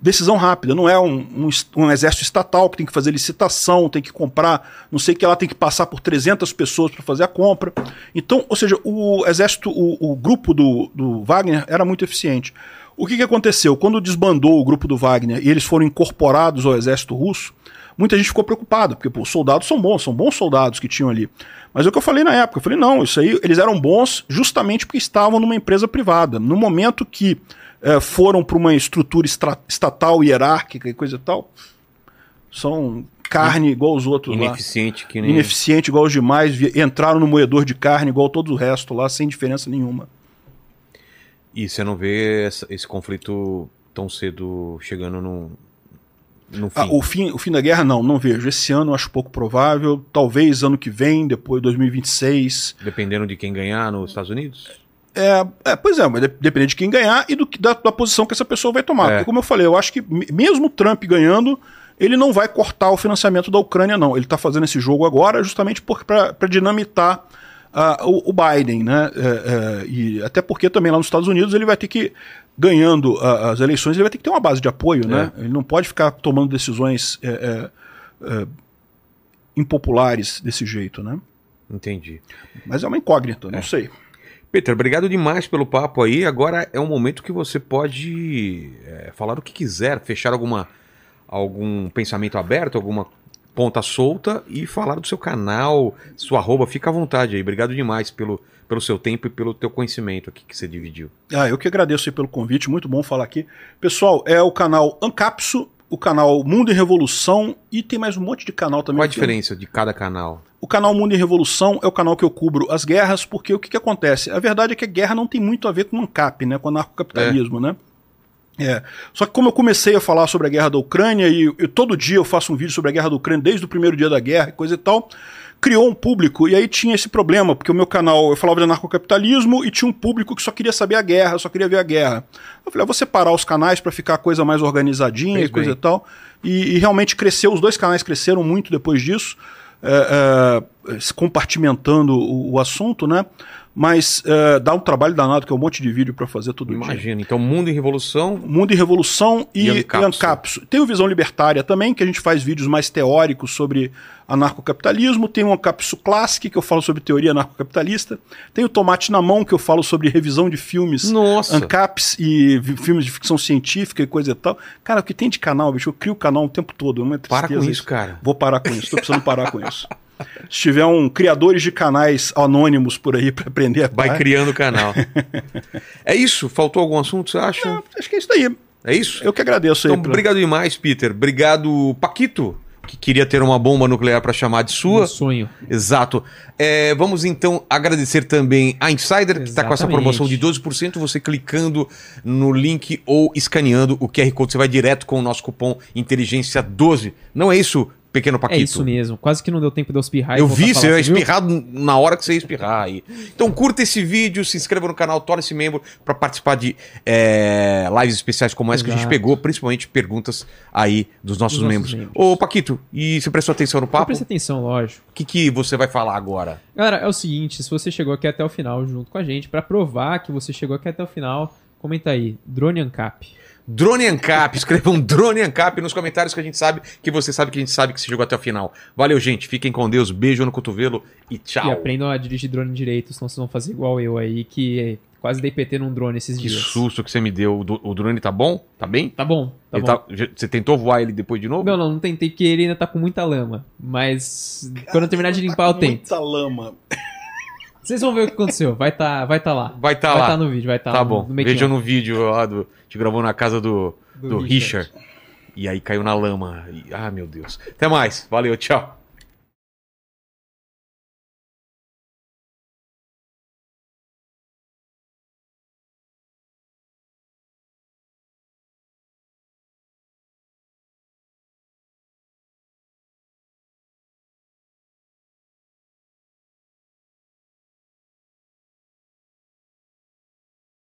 Speaker 3: Decisão rápida. Não é um, um, um exército estatal que tem que fazer licitação, tem que comprar, não sei o que lá, tem que passar por 300 pessoas para fazer a compra. Então, ou seja, o exército, o, o grupo do, do Wagner era muito eficiente. O que, que aconteceu? Quando desbandou o grupo do Wagner e eles foram incorporados ao exército russo, muita gente ficou preocupada, porque pô, os soldados são bons, são bons soldados que tinham ali. Mas é o que eu falei na época, eu falei, não, isso aí, eles eram bons justamente porque estavam numa empresa privada. No momento que é, foram para uma estrutura estatal, hierárquica e coisa e tal, são carne igual os outros
Speaker 1: Ineficiente,
Speaker 3: lá.
Speaker 1: Que nem...
Speaker 3: Ineficiente igual os demais, entraram no moedor de carne igual todo o resto lá, sem diferença nenhuma.
Speaker 1: E você não vê essa, esse conflito tão cedo chegando no,
Speaker 3: no fim. Ah, o, fim, o fim da guerra, não, não vejo. Esse ano acho pouco provável. Talvez ano que vem, depois 2026.
Speaker 1: Dependendo de quem ganhar nos Estados Unidos?
Speaker 3: É, é, pois é, mas depende de quem ganhar e do, da, da posição que essa pessoa vai tomar. É. Porque, como eu falei, eu acho que mesmo Trump ganhando, ele não vai cortar o financiamento da Ucrânia, não. Ele está fazendo esse jogo agora justamente para dinamitar uh, o, o, Biden, né? É, é, e até porque também lá nos Estados Unidos ele vai ter que ganhando as eleições, ele vai ter que ter uma base de apoio, né? É. Ele não pode ficar tomando decisões é, é, é, impopulares desse jeito, né?
Speaker 1: Entendi.
Speaker 3: Mas é uma incógnita, não sei.
Speaker 1: Peter, obrigado demais pelo papo aí. Agora é um momento que você pode é, falar o que quiser, fechar alguma, algum pensamento aberto, alguma ponta solta e falar do seu canal, sua arroba. Fica à vontade aí. Obrigado demais pelo, pelo seu tempo e pelo teu conhecimento aqui que você dividiu.
Speaker 3: Ah, eu que agradeço pelo convite, muito bom falar aqui. Pessoal, é o canal Ancapso, o canal Mundo em Revolução e tem mais um monte de canal também.
Speaker 1: Qual a diferença de cada canal?
Speaker 3: O canal Mundo em Revolução é o canal que eu cubro as guerras, porque o que, que acontece? A verdade é que a guerra não tem muito a ver com o ANCAP, né? Com o narcocapitalismo, é. né? É. Só que como eu comecei a falar sobre a guerra da Ucrânia e eu, todo dia eu faço um vídeo sobre a guerra da Ucrânia desde o primeiro dia da guerra e coisa e tal, criou um público e aí tinha esse problema, porque o meu canal eu falava de anarcocapitalismo e tinha um público que só queria saber a guerra, só queria ver a guerra. Eu falei, ah, vou separar os canais para ficar a coisa mais organizadinha Fez e coisa bem. e tal. E, e, realmente cresceu, os dois canais cresceram muito depois disso, é, é, compartimentando o, o assunto, né? Mas uh, dá um trabalho danado, que é um monte de vídeo para fazer tudo
Speaker 1: isso. Imagina, então Mundo em Revolução.
Speaker 3: Mundo em Revolução e, e Ancapso. Tem o Visão Libertária também, que a gente faz vídeos mais teóricos sobre anarcocapitalismo. Tem o Ancapso Classic, que eu falo sobre teoria anarcocapitalista. Tem o Tomate na Mão, que eu falo sobre revisão de filmes
Speaker 1: Nossa.
Speaker 3: Ancaps e filmes de ficção científica e coisa e tal. Cara, o que tem de canal, bicho? Eu crio o canal o tempo todo. Não é
Speaker 1: Para com isso, cara.
Speaker 3: Vou parar com isso, tô precisando parar com isso. [laughs] Se tiver um criadores de canais anônimos por aí para aprender a
Speaker 1: Vai criando o canal. [laughs] é isso? Faltou algum assunto, você acha? Não,
Speaker 3: acho que é isso aí.
Speaker 1: É isso?
Speaker 3: Eu que agradeço
Speaker 1: então,
Speaker 3: aí.
Speaker 1: Então, obrigado demais, Peter. Obrigado, Paquito que queria ter uma bomba nuclear para chamar de sua. Um
Speaker 2: sonho.
Speaker 1: Exato. É, vamos então agradecer também a Insider, que está com essa promoção de 12%. Você clicando no link ou escaneando o QR Code, você vai direto com o nosso cupom Inteligência 12. Não é isso, pequeno Paquito. É
Speaker 2: isso mesmo. Quase que não deu tempo de eu espirrar.
Speaker 1: Eu vi, você ia espirrar na hora que você ia espirrar. Aí. Então curta esse vídeo, se inscreva no canal, torne-se membro para participar de é, lives especiais como essa Exato. que a gente pegou, principalmente perguntas aí dos nossos, dos membros. nossos membros. Ô Paquito, e você prestou atenção no papo? Eu
Speaker 2: prestei atenção, lógico.
Speaker 1: O que, que você vai falar agora?
Speaker 2: Galera, é o seguinte, se você chegou aqui até o final junto com a gente, para provar que você chegou aqui até o final, comenta aí, Drone Ancap.
Speaker 1: Drone Ancap, escrevam Drone Ancap nos comentários que a gente sabe que você sabe que a gente sabe que você chegou até o final. Valeu, gente. Fiquem com Deus. Beijo no cotovelo e tchau.
Speaker 2: E aprendam a dirigir drone direito, senão vocês vão fazer igual eu aí, que quase dei PT num drone esses
Speaker 1: que
Speaker 2: dias.
Speaker 1: Que susto que você me deu. O drone tá bom? Tá bem?
Speaker 2: Tá bom. Tá bom.
Speaker 1: Tá... Você tentou voar ele depois de novo?
Speaker 2: Não, não, não tentei, porque ele ainda tá com muita lama. Mas Cara, quando eu terminar de limpar, tá eu tento.
Speaker 3: Muita lama.
Speaker 2: Vocês vão ver o que aconteceu. Vai tá, vai tá lá.
Speaker 1: Vai tá
Speaker 2: vai
Speaker 1: lá.
Speaker 2: Vai tá no vídeo, vai tá
Speaker 1: Tá bom. No Vejam no vídeo lá do. Te gravou na casa do do, do Richard. Richard. E aí caiu na lama. E, ah, meu Deus. Até mais. Valeu, tchau.